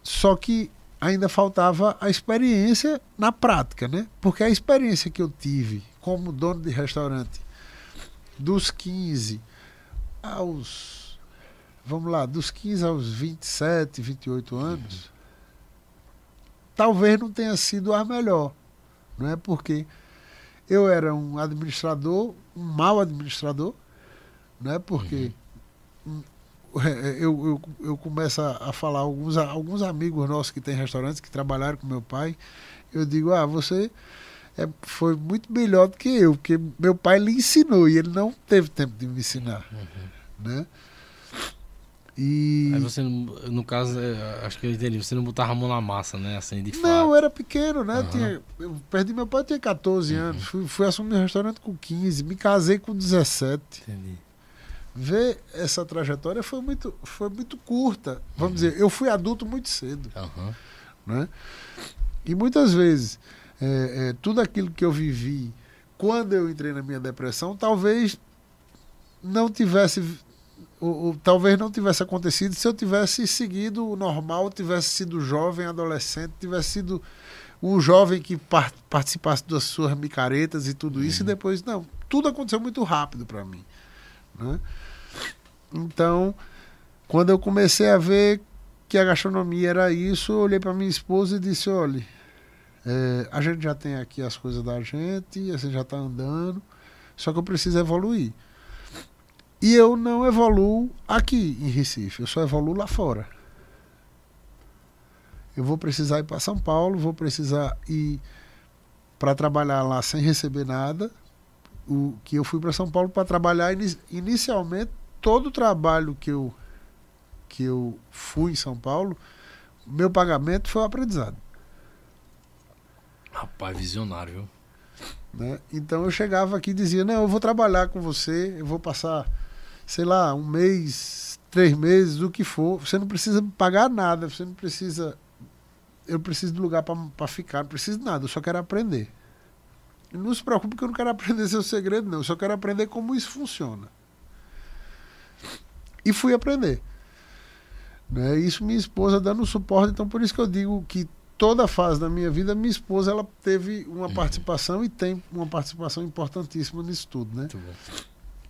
[SPEAKER 6] Só que ainda faltava a experiência na prática, né? Porque a experiência que eu tive como dono de restaurante dos 15 aos. Vamos lá, dos 15 aos 27, 28 anos, uhum. talvez não tenha sido a melhor. Não é porque eu era um administrador, um mau administrador, não é porque uhum. eu, eu, eu começo a falar alguns, alguns amigos nossos que têm restaurantes que trabalharam com meu pai, eu digo, ah, você é, foi muito melhor do que eu, porque meu pai lhe ensinou e ele não teve tempo de me ensinar. Uhum. Né?
[SPEAKER 3] E... Aí você, no caso, é, acho que eu entendi, você não botava a mão na massa, né? Assim, de
[SPEAKER 6] não, fato. eu era pequeno, né? Uhum. Tinha, eu perdi meu pai, tinha 14 uhum. anos. Fui, fui assumir um restaurante com 15, me casei com 17. Entendi. Ver essa trajetória foi muito, foi muito curta. Vamos uhum. dizer, eu fui adulto muito cedo. Né? E muitas vezes é, é, tudo aquilo que eu vivi quando eu entrei na minha depressão, talvez não tivesse ou, ou, talvez não tivesse acontecido se eu tivesse seguido o normal, tivesse sido jovem, adolescente, tivesse sido o jovem que part participasse das suas micaretas e tudo isso, uhum. e depois, não, tudo aconteceu muito rápido para mim. Né? Então, quando eu comecei a ver que a gastronomia era isso, eu olhei para minha esposa e disse: olha, é, a gente já tem aqui as coisas da gente, a gente já está andando, só que eu preciso evoluir. E eu não evoluo aqui em Recife, eu só evoluo lá fora. Eu vou precisar ir para São Paulo, vou precisar ir para trabalhar lá sem receber nada. O que eu fui para São Paulo para trabalhar inicialmente todo o trabalho que eu que eu fui em São Paulo, meu pagamento foi o aprendizado.
[SPEAKER 3] Rapaz, visionário, viu?
[SPEAKER 6] Né? Então eu chegava aqui e dizia, não, eu vou trabalhar com você, eu vou passar, sei lá, um mês, três meses, o que for. Você não precisa pagar nada, você não precisa. Eu preciso de lugar para ficar, não preciso de nada, eu só quero aprender. E não se preocupe que eu não quero aprender *laughs* seu segredo, não. Eu só quero aprender como isso funciona. E fui aprender. Né? Isso minha esposa dando suporte, então por isso que eu digo que toda a fase da minha vida, minha esposa ela teve uma uhum. participação e tem uma participação importantíssima nisso tudo, né?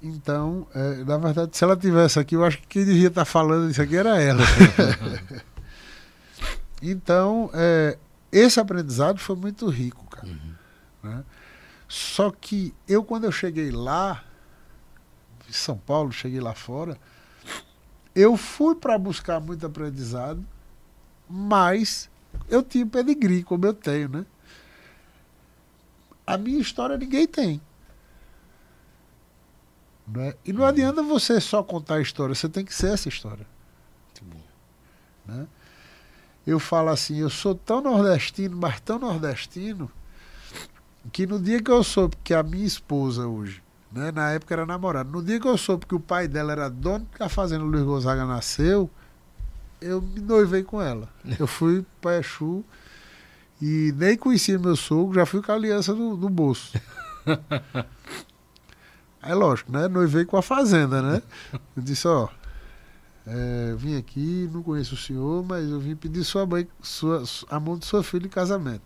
[SPEAKER 6] Então, é, na verdade, se ela tivesse aqui, eu acho que quem devia estar falando isso aqui era ela. *laughs* então, é, esse aprendizado foi muito rico, cara. Uhum. Né? Só que eu, quando eu cheguei lá, em São Paulo, cheguei lá fora, eu fui para buscar muito aprendizado, mas eu tinha pedigree, como eu tenho, né? A minha história ninguém tem. Né? E não adianta você só contar a história, você tem que ser essa história. Né? Eu falo assim, eu sou tão nordestino, mas tão nordestino, que no dia que eu soube que a minha esposa hoje, né, na época era namorada, no dia que eu soube que o pai dela era dono da fazenda Luiz Gonzaga nasceu, eu me noivei com ela. Eu fui para Exu e nem conhecia meu sogro, já fui com a aliança no, no bolso. *laughs* Aí, lógico, né? Noivei com a fazenda, né? Eu disse, ó, é, vim aqui, não conheço o senhor, mas eu vim pedir sua mãe, sua, a mão de sua filha em casamento.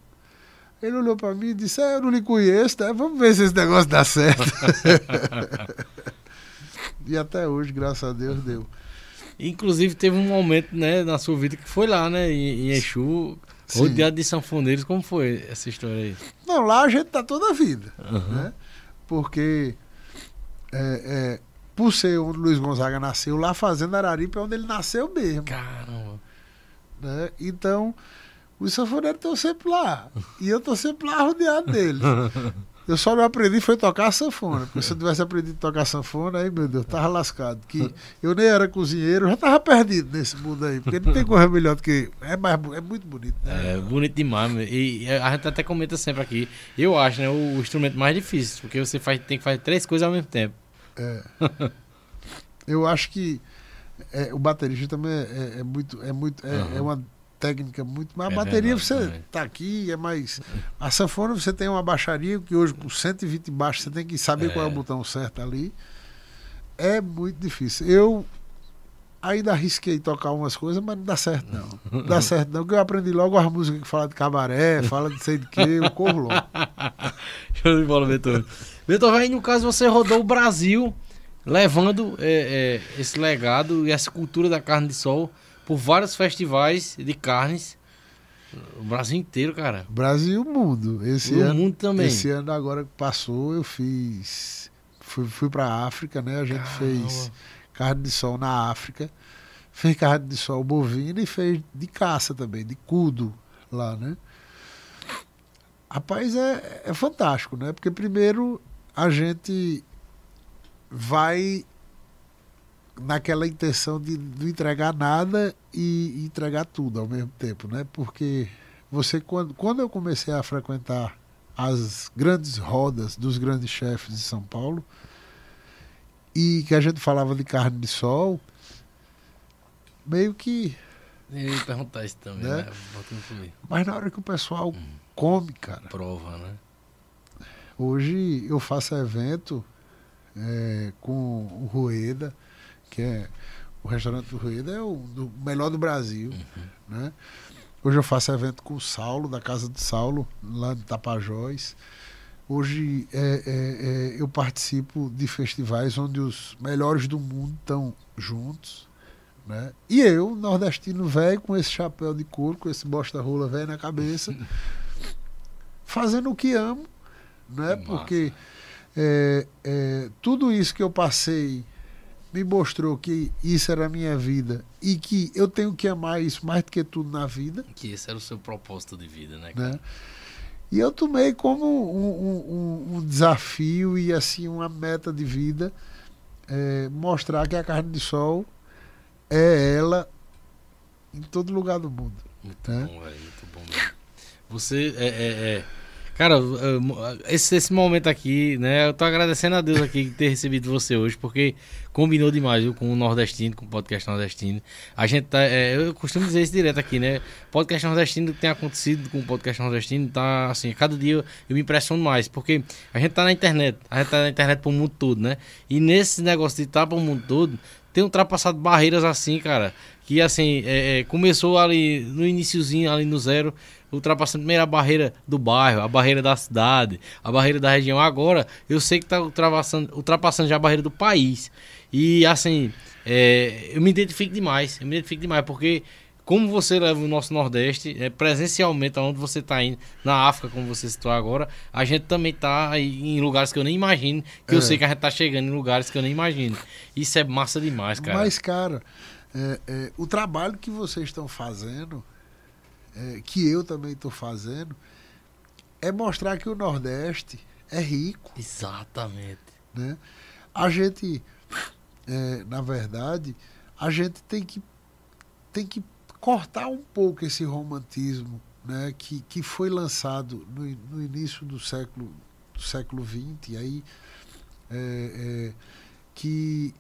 [SPEAKER 6] Ele olhou para mim e disse, é, eu não lhe conheço, né? Vamos ver se esse negócio dá certo. *laughs* e até hoje, graças a Deus, deu.
[SPEAKER 3] Inclusive teve um momento, né, na sua vida que foi lá, né, em, em Exu,
[SPEAKER 6] Sim.
[SPEAKER 3] rodeado de sanfoneiros. Como foi essa história aí?
[SPEAKER 6] Não, lá a gente tá toda a vida,
[SPEAKER 3] Uhum.
[SPEAKER 6] né? Porque é, é, por ser onde Luiz Gonzaga nasceu, lá a Fazenda Araripe é onde ele nasceu mesmo.
[SPEAKER 3] Caramba.
[SPEAKER 6] né? Então, os sanfoneiros estão sempre lá. E eu estou sempre lá rodeado deles. *laughs* Eu só não aprendi foi tocar sanfona. Porque se eu tivesse aprendido a tocar sanfona, aí, meu Deus, tava lascado. Que eu nem era cozinheiro, eu já tava perdido nesse mundo aí. Porque não tem coisa melhor do que. É, mais, é muito bonito. né?
[SPEAKER 3] É bonito demais. meu. E a gente até comenta sempre aqui. Eu acho, né, o instrumento mais difícil, porque você faz, tem que fazer três coisas ao mesmo tempo.
[SPEAKER 6] Eu acho que é, o baterista também é, é- é muito. É, muito é,
[SPEAKER 3] Aham.
[SPEAKER 6] é uma técnica muito. Mas a
[SPEAKER 3] É
[SPEAKER 6] bateria
[SPEAKER 3] verdade
[SPEAKER 6] você
[SPEAKER 3] também.
[SPEAKER 6] tá aqui, é mais. A sanfona você tem uma baixaria que hoje com 120 baixos você tem que saber qual é o
[SPEAKER 3] É.
[SPEAKER 6] botão certo ali. É muito difícil. Eu ainda arrisquei tocar umas coisas, mas não dá certo não. Não dá *laughs* certo não, porque eu aprendi logo as músicas que falam de cabaré, fala de sei de quê, eu corro logo. *laughs*
[SPEAKER 3] Show de bola, Beethoven. Beethoven, aí no caso você rodou o Brasil levando é, é, esse legado e essa cultura da carne de sol por vários festivais de carnes. O Brasil inteiro, cara.
[SPEAKER 6] Brasil e o mundo. Esse
[SPEAKER 3] o
[SPEAKER 6] ano,
[SPEAKER 3] mundo também.
[SPEAKER 6] Esse ano agora que passou, eu fiz. Fui, fui pra África, né? A gente
[SPEAKER 3] Caramba.
[SPEAKER 6] fez carne de sol na África. Fez carne de sol bovina e fez de caça também, de cudo lá, né? Rapaz, é, é fantástico, né? Porque primeiro a gente vai naquela intenção de não entregar nada e entregar tudo ao mesmo tempo, né? Porque você quando, quando eu comecei a frequentar as grandes rodas dos grandes chefes de São Paulo e que a gente falava de carne de sol, meio que,
[SPEAKER 3] Eu ia perguntar isso também,
[SPEAKER 6] Né?
[SPEAKER 3] né?
[SPEAKER 6] Mas na hora que o pessoal come, cara,
[SPEAKER 3] Prova, né?
[SPEAKER 6] Hoje eu faço evento é, com o Rueda, que é o restaurante do Rueda é o do- melhor do Brasil. Né? Hoje eu faço evento com o Saulo, da Casa do Saulo, lá de Tapajós. Hoje é, é, é, eu participo de festivais onde os melhores do mundo estão juntos. Né? E eu, nordestino velho, com esse chapéu de couro, com esse bosta-rola velho na cabeça, *laughs* fazendo o que amo, né? Porque é, é, tudo isso que eu passei me mostrou que isso era a minha vida e que eu tenho que amar isso mais do que tudo na vida,
[SPEAKER 3] Que esse era o seu propósito de vida, né?
[SPEAKER 6] né? E eu tomei como um, um- um- desafio e assim uma meta de vida é, mostrar que a carne de sol é ela em todo lugar do mundo.
[SPEAKER 3] Muito
[SPEAKER 6] É.
[SPEAKER 3] bom, velho. Muito bom mesmo. Você é. é- é- Cara, esse, esse momento aqui, né? Eu tô agradecendo a Deus aqui de ter recebido você hoje, porque combinou demais, viu? Com o Nordestino, com o podcast Nordestino. A gente tá. é, eu costumo dizer isso direto aqui, né? Podcast Nordestino que tem acontecido com o podcast Nordestino tá assim, cada dia eu, eu me impressiono mais, porque a gente tá na internet, a gente tá na internet pro mundo todo, né? E nesse negócio de estar pro mundo todo, tem ultrapassado barreiras assim, cara, que assim, é, é, começou ali no iniciozinho, ali no zero, ultrapassando primeiro a barreira do bairro, a barreira da cidade, a barreira da região. Agora, eu sei que tá ultrapassando, ultrapassando já a barreira do país. E assim, é, eu me identifico demais, eu me identifico demais, porque como você leva o nosso Nordeste, é, presencialmente, aonde você está indo, na África, como você citou agora, a gente também está em lugares que eu nem imagino, que
[SPEAKER 6] É.
[SPEAKER 3] eu sei que a gente está chegando em lugares que eu nem imagino. Isso é massa demais, cara.
[SPEAKER 6] Mas, cara, é, é, o trabalho que vocês estão fazendo, é, que eu também estou fazendo, é mostrar que o Nordeste é rico.
[SPEAKER 3] Exatamente.
[SPEAKER 6] né? A gente, é, na verdade, a gente tem que, tem que cortar um pouco esse romantismo né, que, que foi lançado no, no início do século do século XX, aí, é, é, que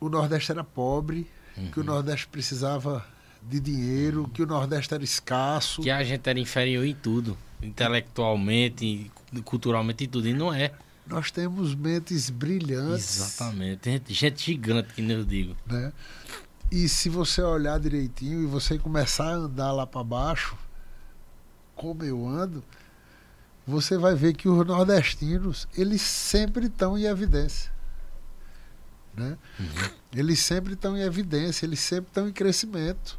[SPEAKER 6] o Nordeste era pobre, que o Nordeste precisava de dinheiro, que o Nordeste era escasso.
[SPEAKER 3] Que a gente era inferior em tudo, intelectualmente, culturalmente e tudo, e não é.
[SPEAKER 6] Nós temos mentes brilhantes.
[SPEAKER 3] Exatamente. Gente, gente gigante, que nem eu digo.
[SPEAKER 6] né? E se você olhar direitinho e você começar a andar lá para baixo, como eu ando, você vai ver que os nordestinos, eles sempre estão em evidência. Né? Eles sempre estão em evidência, eles sempre estão em crescimento.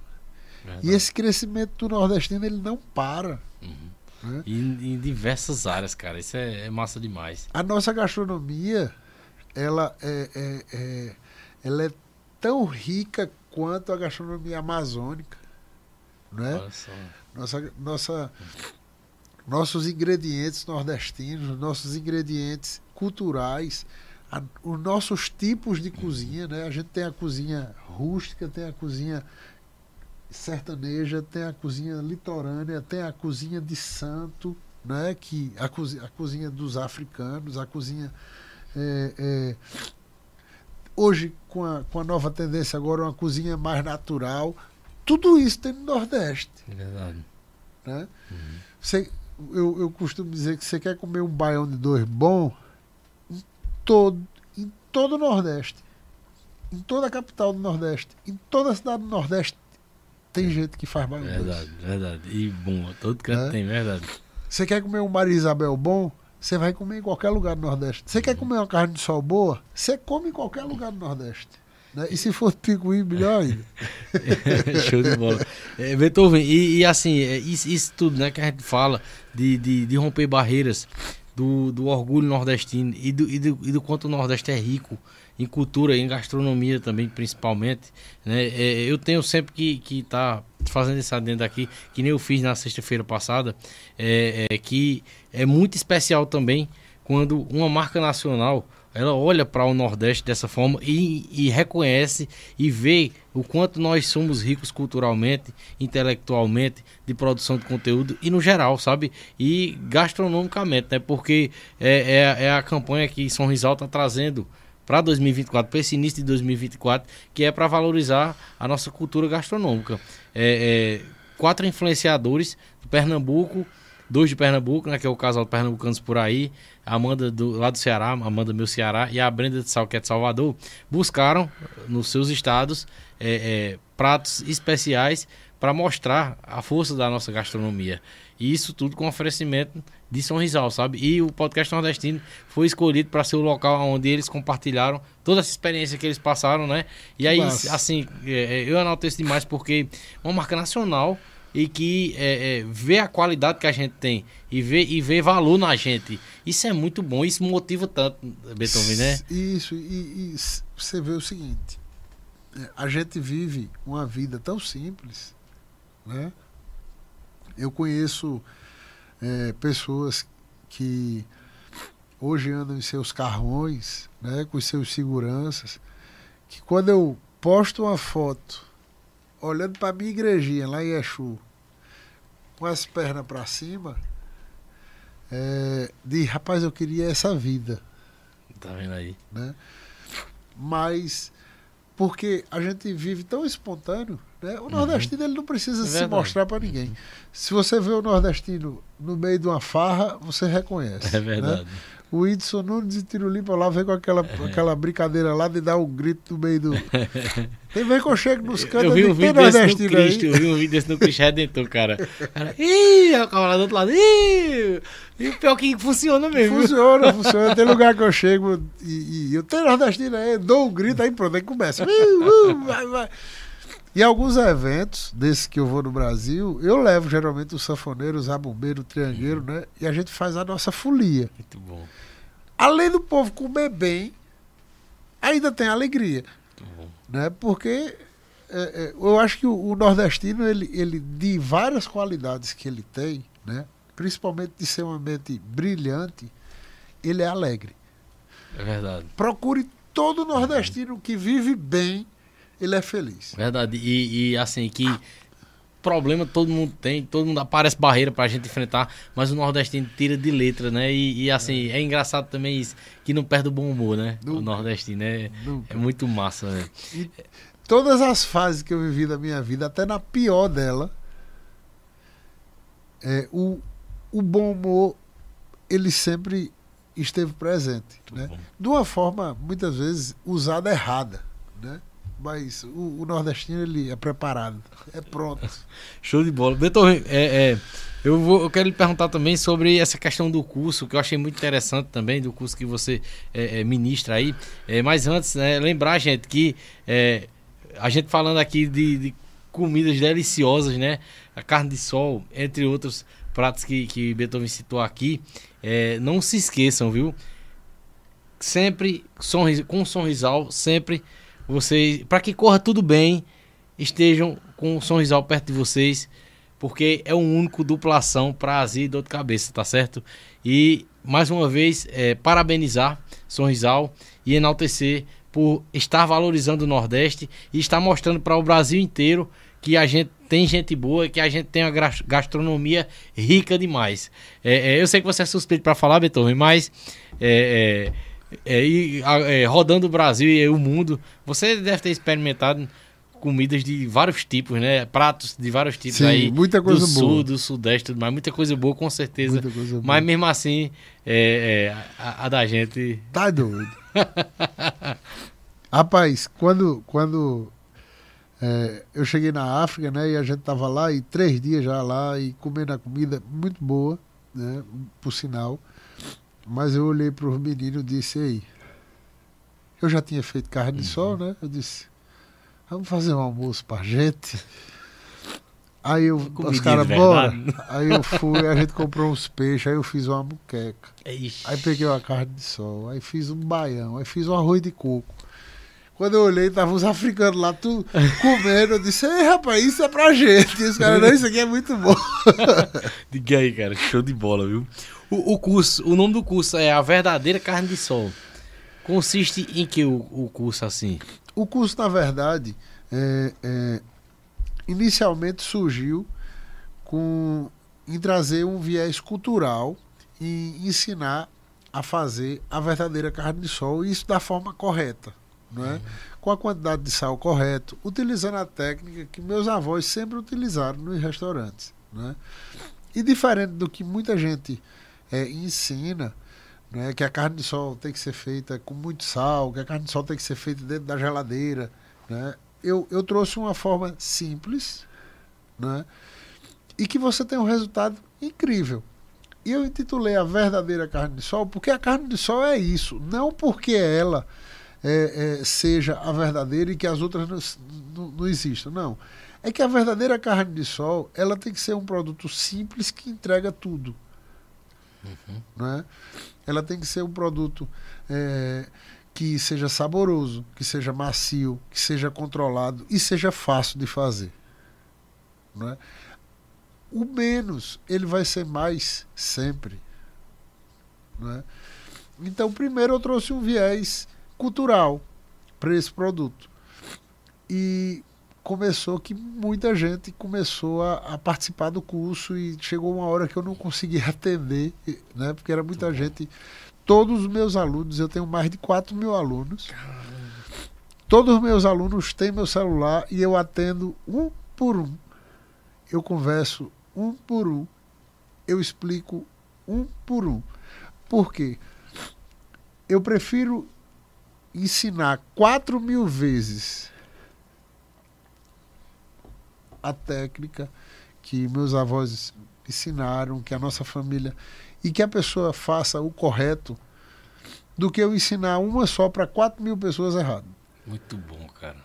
[SPEAKER 6] E esse crescimento do nordestino, ele não para.
[SPEAKER 3] E em, em diversas áreas, cara. Isso é, é massa demais.
[SPEAKER 6] A nossa gastronomia, ela é, é- é- ela é tão rica quanto a gastronomia amazônica. Né? Nossa, nossa, nossos ingredientes nordestinos, nossos ingredientes culturais, a- os nossos tipos de cozinha, né? A gente tem a cozinha rústica, tem a cozinha sertaneja, tem a cozinha litorânea, tem a cozinha de santo, né? Que a cozinha, a cozinha dos africanos, a cozinha é, é, hoje com a, com a nova tendência agora uma cozinha mais natural. Tudo isso tem no Nordeste.
[SPEAKER 3] É verdade.
[SPEAKER 6] Né? Você, eu, eu costumo dizer que você quer comer um baião de dois bom em todo, em todo o Nordeste. Em toda a capital do Nordeste. Em toda a cidade do Nordeste tem gente que faz baião.
[SPEAKER 3] Verdade, verdade. E bom, todo canto
[SPEAKER 6] É.
[SPEAKER 3] tem, verdade.
[SPEAKER 6] Você quer comer um Maria Isabel bom? Você vai comer em qualquer lugar do Nordeste. Você quer comer uma carne de sol boa? Você come em qualquer lugar do Nordeste. Né? E se for de picuí, melhor ainda. *laughs*
[SPEAKER 3] Show de bola. É, Beethoven, e, e assim, é, isso, isso tudo né, que a gente fala de, de, de romper barreiras, do, do orgulho nordestino e do, e, do, e do quanto o Nordeste é rico em cultura, em gastronomia também, principalmente. Né? É, eu tenho sempre que que tá fazendo esse adendo aqui, que nem eu fiz na sexta-feira passada, é, é, que é muito especial também quando uma marca nacional ela olha para o Nordeste dessa forma e, e reconhece e vê o quanto nós somos ricos culturalmente, intelectualmente, de produção de conteúdo e no geral, sabe? E gastronomicamente, né? Porque é, é, é a campanha que São Rizal está trazendo para 2024, para esse início de 2024, que é para valorizar a nossa cultura gastronômica. É, é, quatro influenciadores do Pernambuco, dois de Pernambuco, né, que é o casal de pernambucanos por aí, a Amanda do, lá do Ceará, Amanda meu Ceará e a Brenda de Sal, que é de Salvador, buscaram nos seus estados é, é, pratos especiais para mostrar a força da nossa gastronomia. E isso tudo com oferecimento de São Rizal, sabe? E o podcast nordestino foi escolhido para ser o local onde eles compartilharam toda essa experiência que eles passaram, né? E aí,
[SPEAKER 6] Massa.
[SPEAKER 3] assim, é, é, eu enalteço demais porque é uma marca nacional e que é, é, vê a qualidade que a gente tem e vê, e vê valor na gente. Isso é muito bom, isso motiva tanto, Beethoven, né?
[SPEAKER 6] Isso, e, e você vê o seguinte: a gente vive uma vida tão simples, né? Eu conheço é, pessoas que hoje andam em seus carrões, né, com os seus seguranças, que quando eu posto uma foto olhando para minha igrejinha lá em Exu, com as pernas para cima, é, de rapaz, eu queria essa vida
[SPEAKER 3] Tá vendo aí?
[SPEAKER 6] né? Mas porque a gente vive tão espontâneo, né? O nordestino ele não precisa
[SPEAKER 3] É
[SPEAKER 6] se
[SPEAKER 3] verdade.
[SPEAKER 6] mostrar para ninguém. Se você vê o nordestino no meio de uma farra, você reconhece.
[SPEAKER 3] É verdade.
[SPEAKER 6] Né? O Whitson Nunes e Tirulipa lá vem com aquela,
[SPEAKER 3] É.
[SPEAKER 6] aquela brincadeira lá de dar um grito no meio do. *laughs* Tem vez que eu chego nos cantos
[SPEAKER 3] Eu vi um
[SPEAKER 6] tem
[SPEAKER 3] vídeo desse no
[SPEAKER 6] nordestino
[SPEAKER 3] Cristo,
[SPEAKER 6] aí.
[SPEAKER 3] eu vi um vídeo desse no Cristo Redentor, cara. cara *laughs* ih, é o camarada do outro lado, ih! E o pior que funciona mesmo.
[SPEAKER 6] Funciona, funciona. Tem lugar que eu chego e, e eu tenho nordestino aí, dou um grito, aí pronto, aí começa. *laughs* Uh, uh, vai, vai. E alguns eventos desses que eu vou no Brasil, eu levo geralmente os sanfoneiros, a bombeiro, o triangueiro, né? E a gente faz a nossa folia.
[SPEAKER 3] Muito bom.
[SPEAKER 6] Além do povo comer bem, ainda tem alegria.
[SPEAKER 3] Muito bom.
[SPEAKER 6] Né? Porque é, é, eu acho que o, o nordestino, ele, ele, de várias qualidades que ele tem, né? principalmente de ser uma mente brilhante, ele é alegre.
[SPEAKER 3] É verdade.
[SPEAKER 6] Procure todo nordestino que vive bem, ele é feliz.
[SPEAKER 3] Verdade. E, e, assim, que problema todo mundo tem, todo mundo aparece barreira pra gente enfrentar, mas o nordestino tira de letra, né? E, e, assim, é. engraçado também isso, que não perde o bom humor, né?
[SPEAKER 6] Nunca.
[SPEAKER 3] O nordestino é, é muito massa, né?
[SPEAKER 6] E todas as fases que eu vivi da minha vida, até na pior dela, é, o, o bom humor, ele sempre esteve presente, né?
[SPEAKER 3] bom.
[SPEAKER 6] De uma forma, muitas vezes, usada errada, né? Mas o, o nordestino, ele é preparado, é pronto. *laughs*
[SPEAKER 3] Show de bola. Beethoven, é, é, eu, vou, eu quero lhe perguntar também sobre essa questão do curso, que eu achei muito interessante também, do curso que você é, é, ministra aí. É, mas antes, né, lembrar, gente, que é, a gente falando aqui de, de comidas deliciosas, né? A carne de sol, entre outros pratos que, que Beethoven citou aqui. Não se esqueçam, viu? Sempre sorris, com um sorrisal, sempre vocês, para que corra tudo bem, estejam com um sorrisal perto de vocês, porque é o único duplação para azia e dor de cabeça, tá certo? E mais uma vez, é, parabenizar Sorrisal e enaltecer por estar valorizando o Nordeste e estar mostrando para o Brasil inteiro que a gente tem gente boa, que a gente tem uma gastronomia rica demais. É, é, eu sei que você é suspeito para falar, Beethoven, mas é, é, e, é, rodando o Brasil e o mundo, você deve ter experimentado comidas de vários tipos, né? Pratos de vários tipos
[SPEAKER 6] Sim,
[SPEAKER 3] aí.
[SPEAKER 6] muita coisa
[SPEAKER 3] do
[SPEAKER 6] boa.
[SPEAKER 3] sul, do sudeste, tudo mais. Muita coisa boa, com certeza.
[SPEAKER 6] Muita coisa boa.
[SPEAKER 3] Mas mesmo assim, é, é, a, a da gente.
[SPEAKER 6] Tá doido. *laughs* Rapaz, quando, quando é, eu cheguei na África, né, e a gente tava lá, e três dias já lá, e comendo a comida muito boa, né, por sinal. Mas eu olhei para os meninos e disse, ei, eu já tinha feito carne de sol, né? Eu disse, vamos fazer um almoço pra gente. Aí eu, os caras, bora.
[SPEAKER 3] verdade. *laughs*
[SPEAKER 6] Aí eu fui, a gente comprou uns peixes, aí eu fiz uma muqueca.
[SPEAKER 3] Ixi.
[SPEAKER 6] Aí peguei uma carne de sol, aí fiz um baião, aí fiz um arroz de coco. Quando eu olhei, tava os africanos lá tudo *laughs* comendo. Eu disse, ei, rapaz, isso é pra gente. E os caras, não, isso aqui é muito bom. *laughs*
[SPEAKER 3] Diga aí, cara, show de bola, viu? O, o curso, o nome do curso é A Verdadeira Carne de Sol. Consiste em que o, o curso assim?
[SPEAKER 6] O curso, na verdade, é, é, inicialmente surgiu com em trazer um viés cultural e ensinar a fazer a verdadeira carne de sol, e isso da forma correta, não é? com a quantidade de sal correto, utilizando a técnica que meus avós sempre utilizaram nos restaurantes. Né? E diferente do que muita gente é, ensina, né, que a carne de sol tem que ser feita com muito sal, que a carne de sol tem que ser feita dentro da geladeira. Né? Eu, eu trouxe uma forma simples né, e que você tem um resultado incrível. E eu intitulei a verdadeira carne de sol porque a carne de sol é isso, não porque ela é, é, seja a verdadeira e que as outras não, não, não existam. Não. É que a verdadeira carne de sol ela tem que ser um produto simples que entrega tudo. Né? Ela tem que ser um produto é, que seja saboroso, que seja macio, que seja controlado e seja fácil de fazer. Né? O menos ele vai ser mais sempre. Né? Então, primeiro eu trouxe um viés cultural para esse produto. E começou que muita gente começou a, a, participar do curso e chegou uma hora que eu não conseguia *laughs* atender, né? Porque era muita gente. Todos os meus alunos, eu tenho mais de 4 mil alunos. Todos os meus alunos têm meu celular e eu atendo um por um. Eu converso um por um. Eu explico um por um. Por quê? Eu prefiro ensinar 4 mil vezes a técnica que meus avós ensinaram, que a nossa família e que a pessoa faça o correto, do que eu ensinar uma só para 4 mil pessoas errado.
[SPEAKER 3] Muito bom, cara.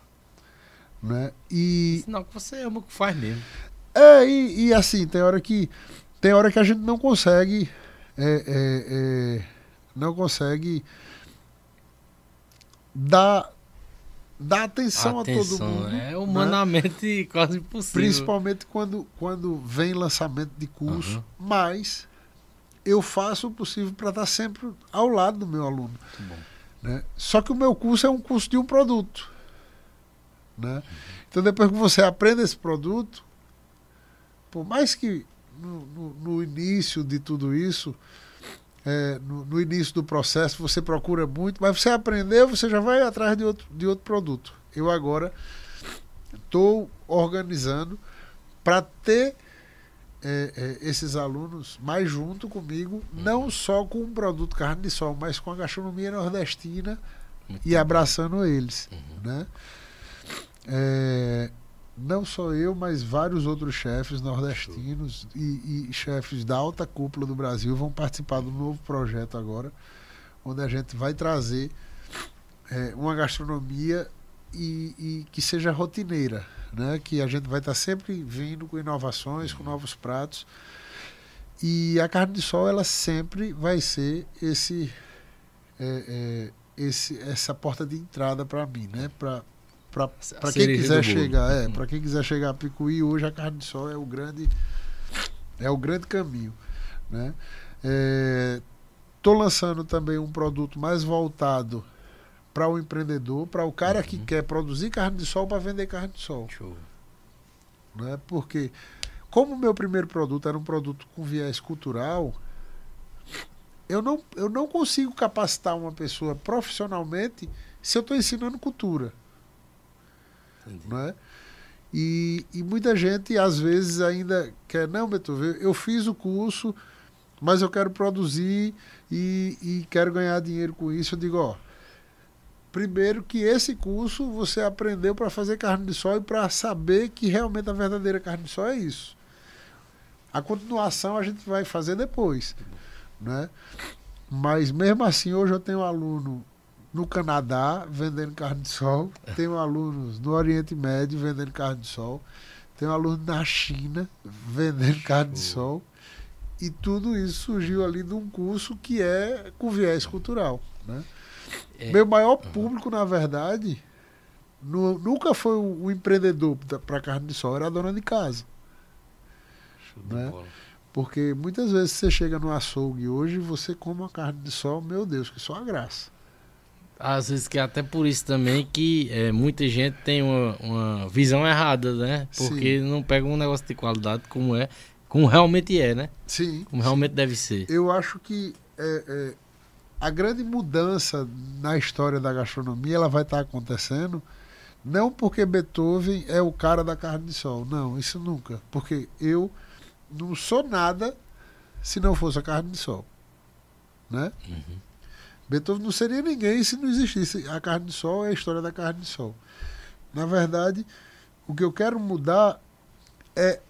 [SPEAKER 6] Né? E,
[SPEAKER 3] Sinal que você ama o que faz mesmo.
[SPEAKER 6] é, e, e assim, tem hora que tem hora que a gente não consegue é, é, é, não consegue dar, dar atenção, a todo
[SPEAKER 3] Atenção,
[SPEAKER 6] mundo.
[SPEAKER 3] é
[SPEAKER 6] né?
[SPEAKER 3] humanamente *laughs* quase impossível.
[SPEAKER 6] Principalmente quando, quando vem lançamento de curso,
[SPEAKER 3] Aham.
[SPEAKER 6] mas eu faço o possível para estar sempre ao lado do meu aluno. Né? Só que o meu curso é um curso de um produto. Né? Então depois que você aprende esse produto, por mais que no, no- no início de tudo isso, é, no, no início do processo você procura muito, mas você aprendeu, você já vai atrás de outro, de outro produto. Eu agora estou organizando para ter é, é, esses alunos mais junto comigo, não só com o produto carne de sol, mas com a gastronomia nordestina e abraçando eles. Né? É, não só eu, mas vários outros chefes nordestinos e, e chefes da alta cúpula do Brasil vão participar do novo projeto agora, onde a gente vai trazer é, uma gastronomia e, e que seja rotineira, né? que a gente vai estar sempre vindo com inovações, com novos pratos. E a carne de sol, ela sempre vai ser esse, é, é, esse essa porta de entrada para mim, né? Para para quem quiser chegar, é,
[SPEAKER 3] Hum.
[SPEAKER 6] para quem quiser chegar a Picuí, hoje a carne de sol é o grande é o grande caminho, né? É, tô lançando também um produto mais voltado para o empreendedor, para o cara
[SPEAKER 3] Uhum.
[SPEAKER 6] que quer produzir carne de sol para vender carne de sol
[SPEAKER 3] Show.
[SPEAKER 6] né? Porque como o meu primeiro produto era um produto com viés cultural, eu não, eu não consigo capacitar uma pessoa profissionalmente se eu estou ensinando cultura, Né? E, e muita gente às vezes ainda quer, não, Beethoven, eu fiz o curso, mas eu quero produzir e, e quero ganhar dinheiro com isso. Eu digo, ó, primeiro que esse curso você aprendeu para fazer carne de sol e para saber que realmente a verdadeira carne de sol é isso. A continuação a gente vai fazer depois, né? Mas mesmo assim hoje eu tenho um aluno no Canadá vendendo carne de sol, tenho alunos no Oriente Médio vendendo carne de sol, tenho aluno na China vendendo carne de sol e tudo isso surgiu ali de um curso que é com viés cultural, né?
[SPEAKER 3] É,
[SPEAKER 6] Meu maior público, na verdade, nu- nunca foi o, o empreendedor para carne de sol, era a dona de casa.
[SPEAKER 3] de
[SPEAKER 6] né?
[SPEAKER 3] bola.
[SPEAKER 6] Porque muitas vezes você chega no açougue hoje e você come uma carne de sol, meu Deus, que só a graça.
[SPEAKER 3] Às vezes que é até por isso também que é, muita gente tem uma, uma visão errada, né? Porque não pega um negócio de qualidade como é, como realmente é, né?
[SPEAKER 6] Sim.
[SPEAKER 3] Como realmente deve ser.
[SPEAKER 6] Eu acho que é, é, a grande mudança na história da gastronomia ela vai estar acontecendo não porque Beethoven é o cara da carne de sol, não, isso nunca, porque eu não sou nada se não fosse a carne de sol, né? Beethoven não seria ninguém se não existisse a carne de sol é a história da carne de sol. Na verdade, o que eu quero mudar é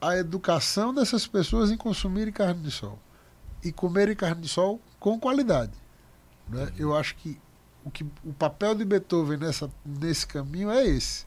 [SPEAKER 6] a educação dessas pessoas em consumirem carne de sol e comerem carne de sol com qualidade. Né? Eu acho que o, que o papel de Beethoven nessa, nesse caminho é esse.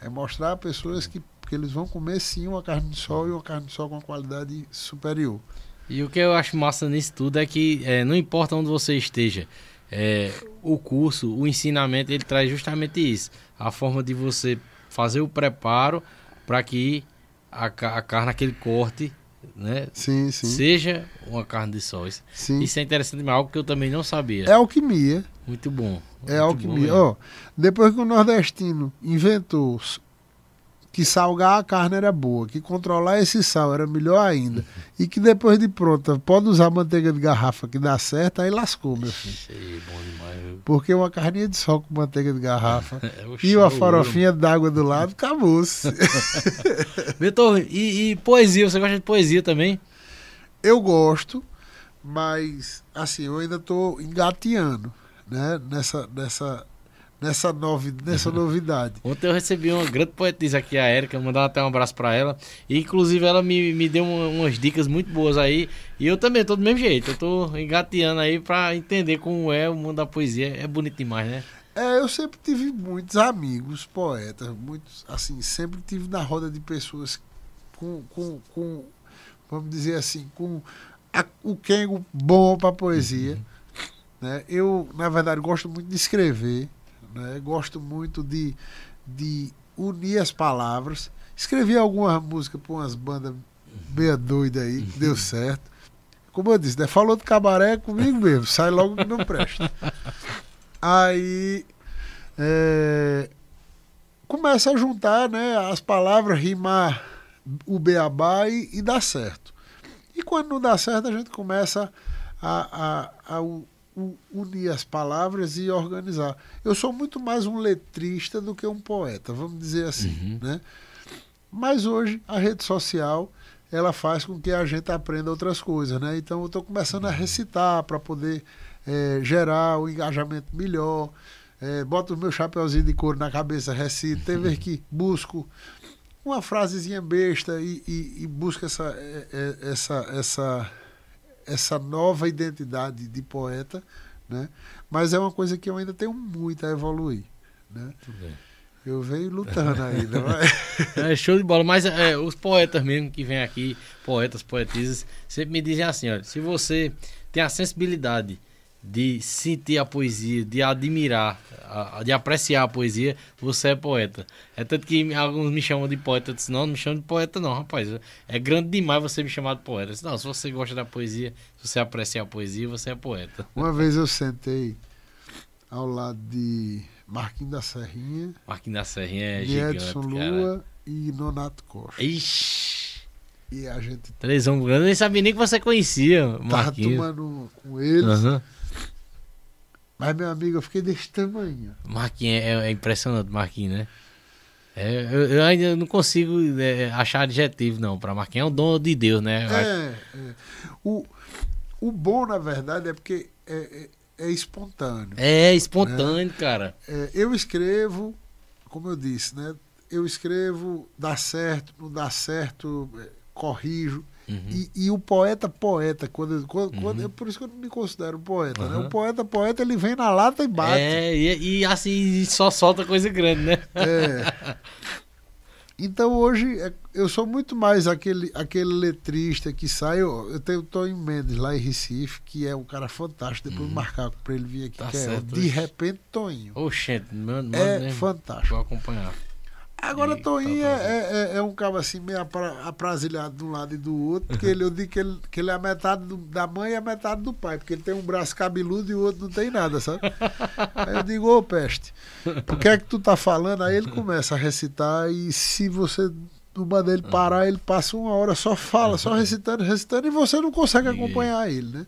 [SPEAKER 6] É mostrar a pessoas que, que eles vão comer sim uma carne de sol e uma carne de sol com uma qualidade superior.
[SPEAKER 3] E o que eu acho massa nisso tudo é que é, não importa onde você esteja, é, o curso, o ensinamento, ele traz justamente isso. A forma de você fazer o preparo para que a, a carne, aquele corte, né,
[SPEAKER 6] Sim, sim.
[SPEAKER 3] seja uma carne de sol. Isso,
[SPEAKER 6] sim.
[SPEAKER 3] isso é interessante, mas algo que eu também não sabia.
[SPEAKER 6] É alquimia.
[SPEAKER 3] Muito bom.
[SPEAKER 6] É
[SPEAKER 3] muito bom
[SPEAKER 6] alquimia.
[SPEAKER 3] mesmo.
[SPEAKER 6] Ó, depois que o nordestino inventou que salgar a carne era boa, que controlar esse sal era melhor ainda, e que depois de pronta pode usar manteiga de garrafa que dá certo, aí lascou, meu filho.
[SPEAKER 3] Sei, bom demais.
[SPEAKER 6] Porque uma carninha de sol com manteiga de garrafa *laughs*
[SPEAKER 3] É
[SPEAKER 6] e uma farofinha d'água do lado, acabou-se. *laughs*
[SPEAKER 3] Beethoven, e, e poesia, você gosta de poesia também?
[SPEAKER 6] eu gosto, mas assim, eu ainda estou engateando né, nessa, nessa, nessa, novi, nessa novidade. *laughs*
[SPEAKER 3] Ontem eu recebi uma grande poetisa aqui, a Erika, mandar até um abraço pra ela. E inclusive ela me, me deu uma- umas dicas muito boas aí. E eu também tô do mesmo jeito, eu tô engateando aí pra entender como é o mundo da poesia. É bonito demais, né?
[SPEAKER 6] É, eu sempre tive muitos amigos poetas, muitos, assim, sempre tive na roda de pessoas com, com, com vamos dizer assim, com a, o quengo bom para poesia. Né? Eu, na verdade, gosto muito de escrever, né? gosto muito de, de unir as palavras. Escrevi algumas músicas para umas bandas meia doida aí, que deu *laughs* certo. Como eu disse, né? falou do cabaré comigo mesmo, sai logo que não presta. Aí é, começa a juntar né, as palavras, rimar o beabá e, e dá certo. E quando não dá certo, a gente começa a, a, a, unir as palavras e organizar. Eu sou muito mais um letrista do que um poeta, vamos dizer assim. Uhum. Né? Mas hoje a rede social ela faz com que a gente aprenda outras coisas. Né? Então eu estou começando a recitar para poder é, gerar o um engajamento melhor. É, boto o meu chapeuzinho de couro na cabeça, recito, tem vezes que *laughs* busco uma frasezinha besta e, e, e busco essa, é, essa, essa, essa nova identidade de poeta, né? mas é uma coisa que eu ainda tenho muito a evoluir. Né? Eu venho lutando ainda. *laughs*
[SPEAKER 3] é show de bola, mas é, os poetas mesmo que vêm aqui, poetas, poetisas, sempre me dizem assim: olha, se você tem a sensibilidade de sentir a poesia, de admirar, de apreciar a poesia, você é poeta. É tanto que alguns me chamam de poeta, eu disse, não, não me chamam de poeta não, rapaz. É grande demais você me chamar de poeta. disse, não, se você gosta da poesia, se você aprecia a poesia, você é poeta.
[SPEAKER 6] Uma vez eu sentei ao lado de Marquinhos da Serrinha.
[SPEAKER 3] Marquinhos da Serrinha é gigante,
[SPEAKER 6] Edson Lua e Nonato Costa.
[SPEAKER 3] Ixi!
[SPEAKER 6] E a gente...
[SPEAKER 3] Três homens grandes, eu nem sabia nem que você conhecia, Marquinhos.
[SPEAKER 6] Tava tomando com eles. Uhum. Mas, meu amigo, eu fiquei desse tamanho.
[SPEAKER 3] Marquinhos é, é impressionante, Marquinhos, né? É, eu, eu, ainda não consigo é, achar adjetivo, não. Para Marquinhos é um dom de Deus, né?
[SPEAKER 6] É, é, O, o bom, na verdade, é porque é, é, é espontâneo.
[SPEAKER 3] É espontâneo, né? cara.
[SPEAKER 6] É, eu escrevo, como eu disse, né? Eu escrevo, dá certo, não dá certo, corrijo. Uhum. E, e, o poeta, poeta, quando, quando, uhum. quando, é por isso que eu não me considero poeta, uhum. né? O poeta, poeta, ele vem na lata e bate.
[SPEAKER 3] É, e, e assim, só solta coisa grande, né?
[SPEAKER 6] É. Então hoje é, eu sou muito mais aquele, aquele letrista que sai. Eu, eu tenho o Tony Mendes lá em Recife, que é um cara fantástico. Depois uhum. marcar para ele vir aqui. Tá certo, é, de repente, Toninho.
[SPEAKER 3] Oxente, mano,
[SPEAKER 6] é fantástico.
[SPEAKER 3] Vou acompanhar.
[SPEAKER 6] Agora, Toinho é, é, é, um cara assim, meio aprasilhado de um lado e do outro, porque ele, eu digo que ele, que ele é a metade do, da mãe e a metade do pai, porque ele tem um braço cabeludo e o outro não tem nada, sabe? Aí eu digo, ô peste, por que é que tu tá falando? Aí ele começa a recitar e se você no dele parar, ele passa uma hora só fala, só recitando, recitando, e você não consegue acompanhar ele, né?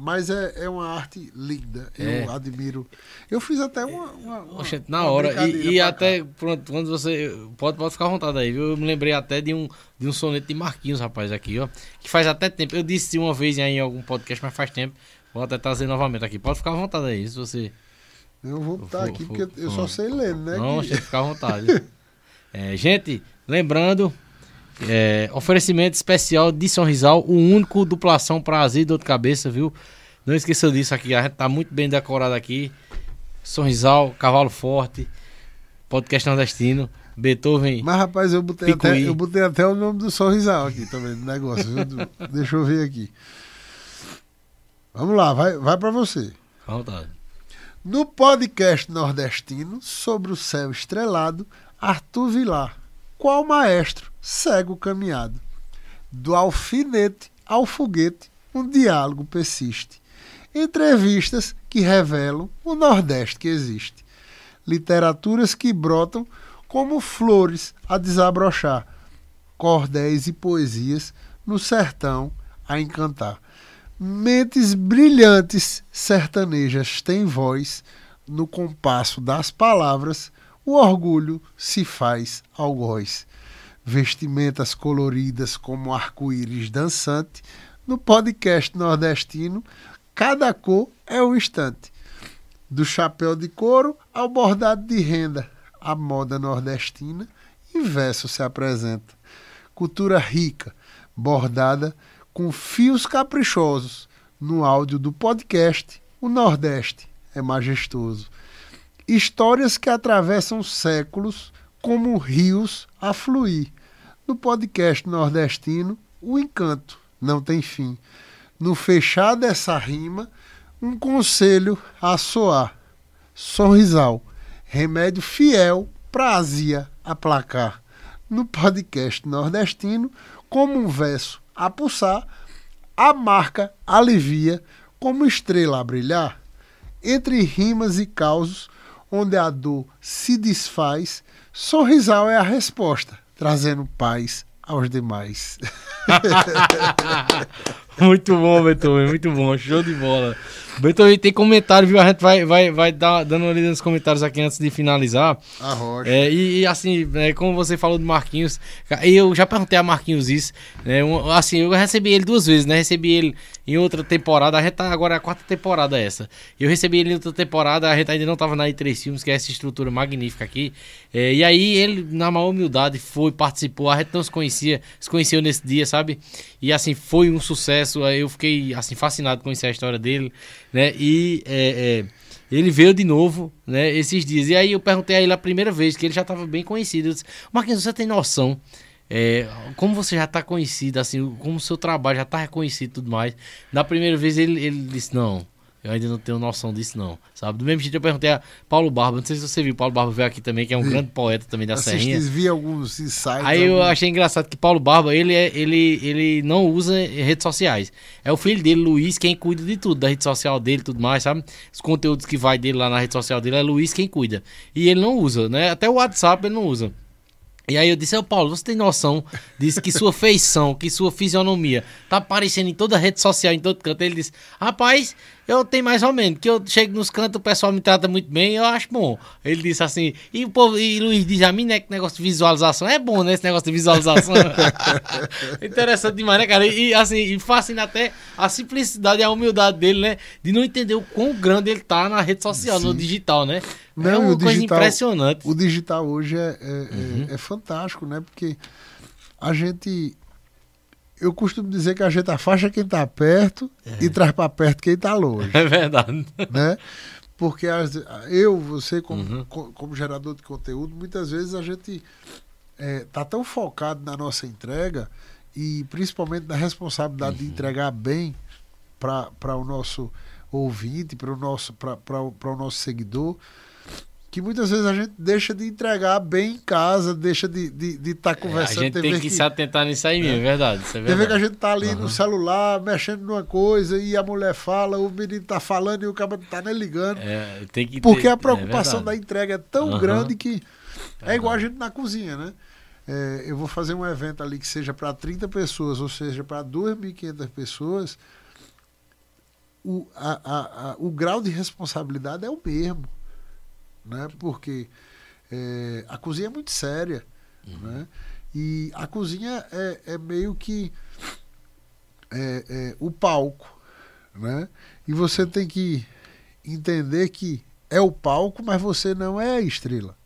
[SPEAKER 6] Mas é, é uma arte linda. Eu é. admiro. Eu fiz até uma. uma, uma
[SPEAKER 3] na hora. E, e até, pronto, quando você. Pode, pode ficar à vontade aí, viu? Eu me lembrei até de um, de um soneto de Marquinhos, rapaz, aqui, ó. Que faz até tempo. Eu disse uma vez em algum podcast, mas faz tempo. Vou até trazer novamente aqui. Pode ficar à vontade aí, se você.
[SPEAKER 6] Eu vou estar aqui, porque eu só sei ler, né?
[SPEAKER 3] Não, que... ficar à vontade. *laughs* é, gente, lembrando. É, oferecimento especial de Sorrisal, o único duplação para azia e dor de cabeça, viu? Não esqueça disso aqui, a gente tá muito bem decorado aqui. Sorrisal, Cavalo Forte, Podcast Nordestino, Beethoven.
[SPEAKER 6] Mas rapaz, eu botei, até, eu botei até o nome do Sorrisal aqui também no negócio, viu? *laughs* Deixa eu ver aqui. Vamos lá, vai, vai para você.
[SPEAKER 3] Vontade.
[SPEAKER 6] No podcast nordestino sobre o céu estrelado, Arthur Vilar. Qual maestro segue o caminhado? Do alfinete ao foguete, um diálogo persiste. Entrevistas que revelam o Nordeste que existe. Literaturas que brotam como flores a desabrochar. Cordéis e poesias no sertão a encantar. Mentes brilhantes sertanejas têm voz, no compasso das palavras, o orgulho se faz algoz. Vestimentas coloridas como arco-íris dançante, no podcast nordestino, cada cor é um instante. Do chapéu de couro ao bordado de renda, a moda nordestina em verso se apresenta. Cultura rica, bordada com fios caprichosos. No áudio do podcast, o Nordeste é majestoso. Histórias que atravessam séculos como rios a fluir. No podcast nordestino, o encanto não tem fim. No fechar dessa rima, um conselho a soar. Sorrisal, remédio fiel para azia aplacar. No podcast nordestino, como um verso a pulsar, a marca alivia como estrela a brilhar. Entre rimas e causos, onde a dor se desfaz, sorrisal é a resposta, trazendo paz aos demais. *laughs* *laughs*
[SPEAKER 3] muito bom, Beethoven, muito bom, show de bola. Beethoven, tem comentário, viu? A gente vai, vai, vai dar, dando uma lida nos comentários aqui antes de finalizar.
[SPEAKER 6] A rocha.
[SPEAKER 3] É, e, e, assim, é, como você falou do Marquinhos, eu já perguntei a Marquinhos isso, né? Um, assim, eu recebi ele duas vezes, né? Recebi ele em outra temporada, a gente tá agora é a quarta temporada essa. Eu recebi ele em outra temporada, a gente ainda não tava na E3 Filmes, que é essa estrutura magnífica aqui. É, e aí ele, na maior humildade, foi, participou, a gente não se conhecia, se conheceu nesse dia, sabe? E assim, foi um sucesso, eu fiquei assim, fascinado com a história dele né? E é, é, ele veio de novo, né? Esses dias. E aí eu perguntei a ele a primeira vez, que ele já estava bem conhecido. Eu disse, Marquinhos, você tem noção? É, como você já está conhecido, assim, como o seu trabalho já está reconhecido e tudo mais. Na primeira vez ele, ele disse, não, eu ainda não tenho noção disso, não. Sabe? Do mesmo jeito eu perguntei a Paulo Barba. Não sei se você viu. Paulo Barba veio aqui também, que é um vi. grande poeta também da
[SPEAKER 6] Assisti,
[SPEAKER 3] Serrinha.
[SPEAKER 6] vi alguns insights.
[SPEAKER 3] Aí
[SPEAKER 6] alguns...
[SPEAKER 3] eu achei engraçado que Paulo Barba, ele, é, ele, ele não usa redes sociais. É o filho dele, Luiz, quem cuida de tudo, da rede social dele e tudo mais, sabe? Os conteúdos que vai dele lá na rede social dele é Luiz quem cuida. E ele não usa, né? Até o WhatsApp ele não usa. E aí eu disse, ô Paulo, você tem noção disso que sua feição, que sua fisionomia tá aparecendo em toda rede social, em todo canto? Ele disse, rapaz, eu tenho mais ou menos, que eu chego nos cantos, o pessoal me trata muito bem, eu acho bom. Ele disse assim, e o povo, e Luiz diz a mim, né, que negócio de visualização, é bom, né, esse negócio de visualização. *laughs* Interessante demais, né, cara? E, assim, e fascina até a simplicidade e a humildade dele, né, de não entender o quão grande ele tá na rede social, Sim. no digital, né?
[SPEAKER 6] Não, é uma coisa digital, impressionante. O digital hoje é, é, uhum. é, é fantástico, né, porque a gente eu costumo dizer que a gente afasta quem está perto é. e traz para perto quem está *laughs* longe.
[SPEAKER 3] É verdade.
[SPEAKER 6] Né? Porque as, eu, você, como, uhum. como gerador de conteúdo, muitas vezes a gente está é, tão focado na nossa entrega e principalmente na responsabilidade uhum. de entregar bem para o nosso ouvinte, para o nosso, o nosso seguidor, que muitas vezes a gente deixa de entregar bem em casa, deixa de estar de, de tá conversando.
[SPEAKER 3] É, a gente tem que, que, se atentar nisso aí mesmo, é, verdade. Isso é
[SPEAKER 6] verdade. Tem que a gente tá ali uhum. no celular, mexendo numa coisa, e a mulher fala, o menino tá falando e o cara não tá nem ligando.
[SPEAKER 3] É, tem que
[SPEAKER 6] porque ter, a é preocupação é da entrega é tão uhum. grande que é igual a gente na cozinha, né? É, eu vou fazer um evento ali que seja para 30 pessoas, ou seja, para 2.500 pessoas, o, a, a, a, o grau de responsabilidade é o mesmo né? Porque é, a cozinha é muito séria, uhum. né? E a cozinha é, é meio que é, é, o palco, né? E você tem que entender que é o palco, mas você não é a estrela.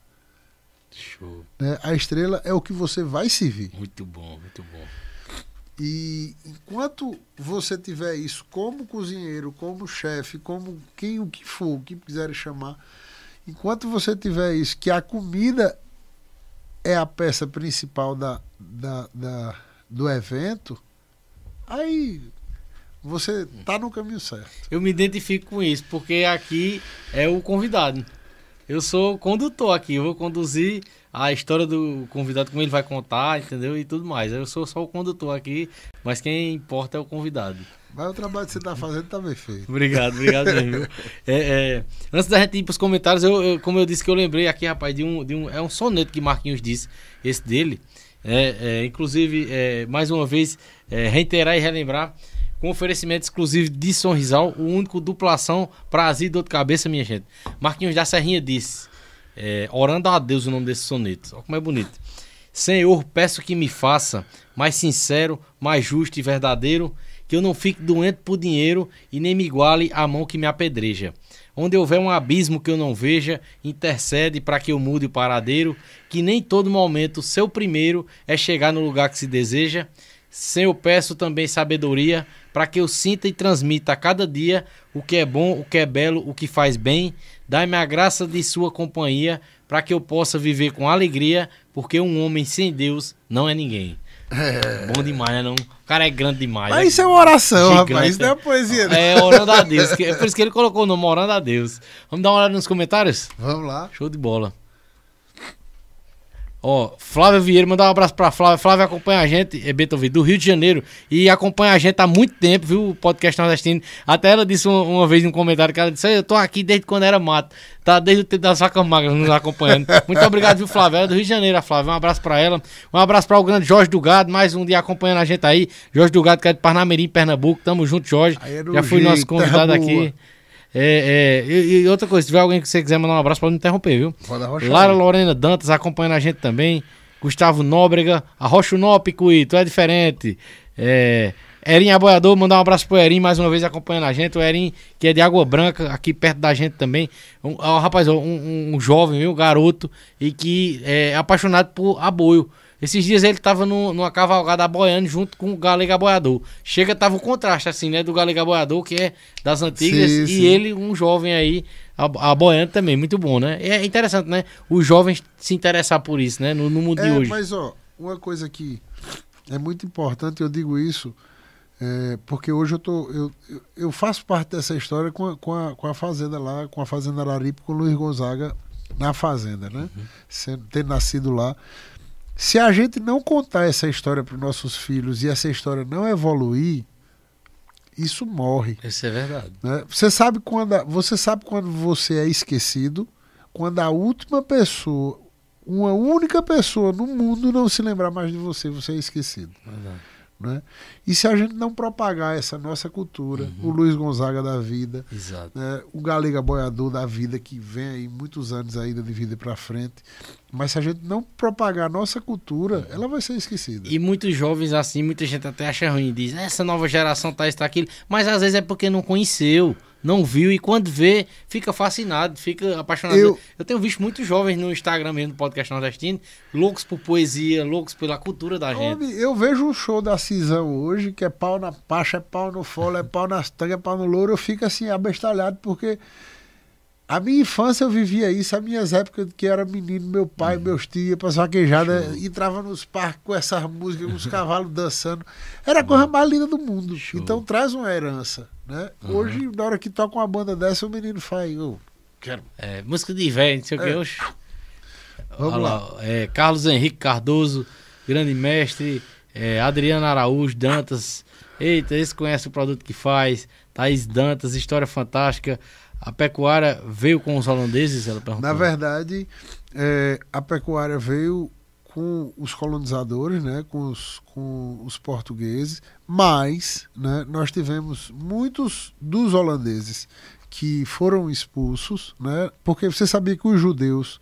[SPEAKER 3] Show.
[SPEAKER 6] Né? A estrela é o que você vai servir.
[SPEAKER 3] Muito bom, muito bom.
[SPEAKER 6] E enquanto você tiver isso como cozinheiro, como chefe, como quem o que for, o que quiser chamar, Enquanto você tiver isso, que a comida é a peça principal da, da, da do evento, aí você tá no caminho certo.
[SPEAKER 3] Eu me identifico com isso, porque aqui é o convidado. Eu sou condutor aqui, eu vou conduzir a história do convidado, como ele vai contar, entendeu? E tudo mais. Eu sou só o condutor aqui, mas quem importa é o convidado.
[SPEAKER 6] Mas o trabalho que você está fazendo está bem feito.
[SPEAKER 3] Obrigado, obrigado mesmo. *laughs* É, é, antes da gente ir para os comentários, eu, eu, como eu disse que eu lembrei aqui, rapaz, de um, de um. É um soneto que Marquinhos disse, esse dele. É, é inclusive, é, mais uma vez, é, reiterar e relembrar com oferecimento exclusivo de Sorrisal, o único duplação para azia e dor de cabeça, minha gente. Marquinhos da Serrinha disse, orando a Deus o nome desse soneto. Olha como é bonito. Senhor, peço que me faça mais sincero, mais justo e verdadeiro que eu não fique doente por dinheiro e nem me iguale a mão que me apedreja. Onde houver um abismo que eu não veja, intercede para que eu mude o paradeiro, que nem todo momento seu primeiro é chegar no lugar que se deseja. Senhor, eu peço também sabedoria para que eu sinta e transmita a cada dia o que é bom, o que é belo, o que faz bem. Dai-me a graça de sua companhia para que eu possa viver com alegria, porque um homem sem Deus não é ninguém. Bom demais, né? Não? O cara é grande demais.
[SPEAKER 6] Mas
[SPEAKER 3] é
[SPEAKER 6] isso é uma oração,
[SPEAKER 3] gigante,
[SPEAKER 6] rapaz. Isso não é poesia, né?
[SPEAKER 3] É, orando a Deus. É por isso que ele colocou o nome orando a Deus. Vamos dar uma olhada nos comentários?
[SPEAKER 6] Vamos lá.
[SPEAKER 3] Show de bola. Ó, Flávia Vieira, mandar um abraço pra Flávia. Flávia acompanha a gente, é Beethoven, do Rio de Janeiro. E acompanha a gente há muito tempo, viu? O podcast nordestino. Até ela disse uma, uma vez num comentário que ela disse: Eu tô aqui desde quando era mato. Tá desde o tempo das vacas magras nos acompanhando. *laughs* Muito obrigado, viu, Flávia? Ela é do Rio de Janeiro, a Flávia. Um abraço pra ela. Um abraço pra o grande Jorge do Gado, mais um dia acompanhando a gente aí. Jorge do Gado, que é de Parnamirim, Pernambuco. Tamo junto, Jorge. Já foi nosso convidado aqui. É, é, e, e outra coisa, se tiver alguém que você quiser mandar um abraço, pode me interromper, viu?
[SPEAKER 6] Pode arrochar.
[SPEAKER 3] Lara Lorena Dantas acompanhando a gente também. Gustavo Nóbrega, Arrocha o Nó, Picuí, tu é diferente. É, Erim Aboiador, mandar um abraço pro Erim mais uma vez acompanhando a gente. O Erim, que é de Água Branca, aqui perto da gente também. Um, ó, rapaz, ó, um, um- um jovem, um garoto, e que é apaixonado por aboio. Esses dias ele tava no- numa cavalgada aboiando junto com o Galega Aboiador. Chega, tava o contraste, assim, né, do Galega Aboiador, que é das antigas,
[SPEAKER 6] Sim,
[SPEAKER 3] e
[SPEAKER 6] sim.
[SPEAKER 3] ele, um jovem aí, abo- aboiando também, muito bom, né? É interessante, né? Os jovens se interessar por isso, né? No, no mundo de
[SPEAKER 6] É,
[SPEAKER 3] hoje.
[SPEAKER 6] mas ó, uma coisa que é muito importante, eu digo isso, é, porque hoje eu, tô, eu, eu, faço parte dessa história com a, com, a, com a fazenda lá, com a fazenda Araripe, com o Luiz Gonzaga na fazenda, né? Sendo, tendo nascido lá. Se a gente não contar essa história para os nossos filhos e essa história não evoluir, isso morre.
[SPEAKER 3] Isso é verdade.
[SPEAKER 6] né? Você sabe quando a- você sabe quando você é esquecido, quando a última pessoa, uma única pessoa no mundo não se lembrar mais de você, você é esquecido.
[SPEAKER 3] verdade.
[SPEAKER 6] Né? E se a gente não propagar essa nossa cultura, o Luiz Gonzaga da vida, né? o Galega Boiador da vida que vem aí muitos anos ainda de vida para frente, mas se a gente não propagar a nossa cultura, ela vai ser esquecida.
[SPEAKER 3] E muitos jovens assim, muita gente até acha ruim, diz, essa nova geração tá isso, tá aquilo, mas às vezes é porque não conheceu, não viu, e quando vê, fica fascinado, fica apaixonado. Eu,
[SPEAKER 6] Eu-
[SPEAKER 3] tenho visto muitos jovens no Instagram mesmo, do podcast nordestino, loucos por poesia, loucos pela cultura da gente.
[SPEAKER 6] Eu vejo um show da Cisão hoje, que é pau na pacha, é pau no fole, é pau nas tangas, é pau no louro, eu fico assim, abestalhado, porque a minha infância eu vivia isso, as minhas épocas que eu era menino, meu pai,
[SPEAKER 3] Uhum.
[SPEAKER 6] meus tios, pra vaquejada, entrava nos parques com essas músicas, com os cavalos dançando. Era a coisa mais linda do mundo.
[SPEAKER 3] Uhum. Show. Uhum.
[SPEAKER 6] Então traz uma herança, né? Hoje, na hora que toca uma banda dessa, o menino faz, eu quero.
[SPEAKER 3] É, música de velho, não sei o que.
[SPEAKER 6] É.
[SPEAKER 3] oxe.
[SPEAKER 6] Vamos
[SPEAKER 3] Olha
[SPEAKER 6] lá.
[SPEAKER 3] é, Carlos Henrique Cardoso, grande mestre. É, Adriano Araújo, Dantas. Eita, esse conhece o produto que faz. Thaís Dantas, história fantástica. A pecuária veio com os holandeses, ela perguntou.
[SPEAKER 6] Na verdade, é, a pecuária veio com os colonizadores, né, com, os, com os portugueses, mas né, nós tivemos muitos dos holandeses que foram expulsos, né, porque você sabia que os judeus,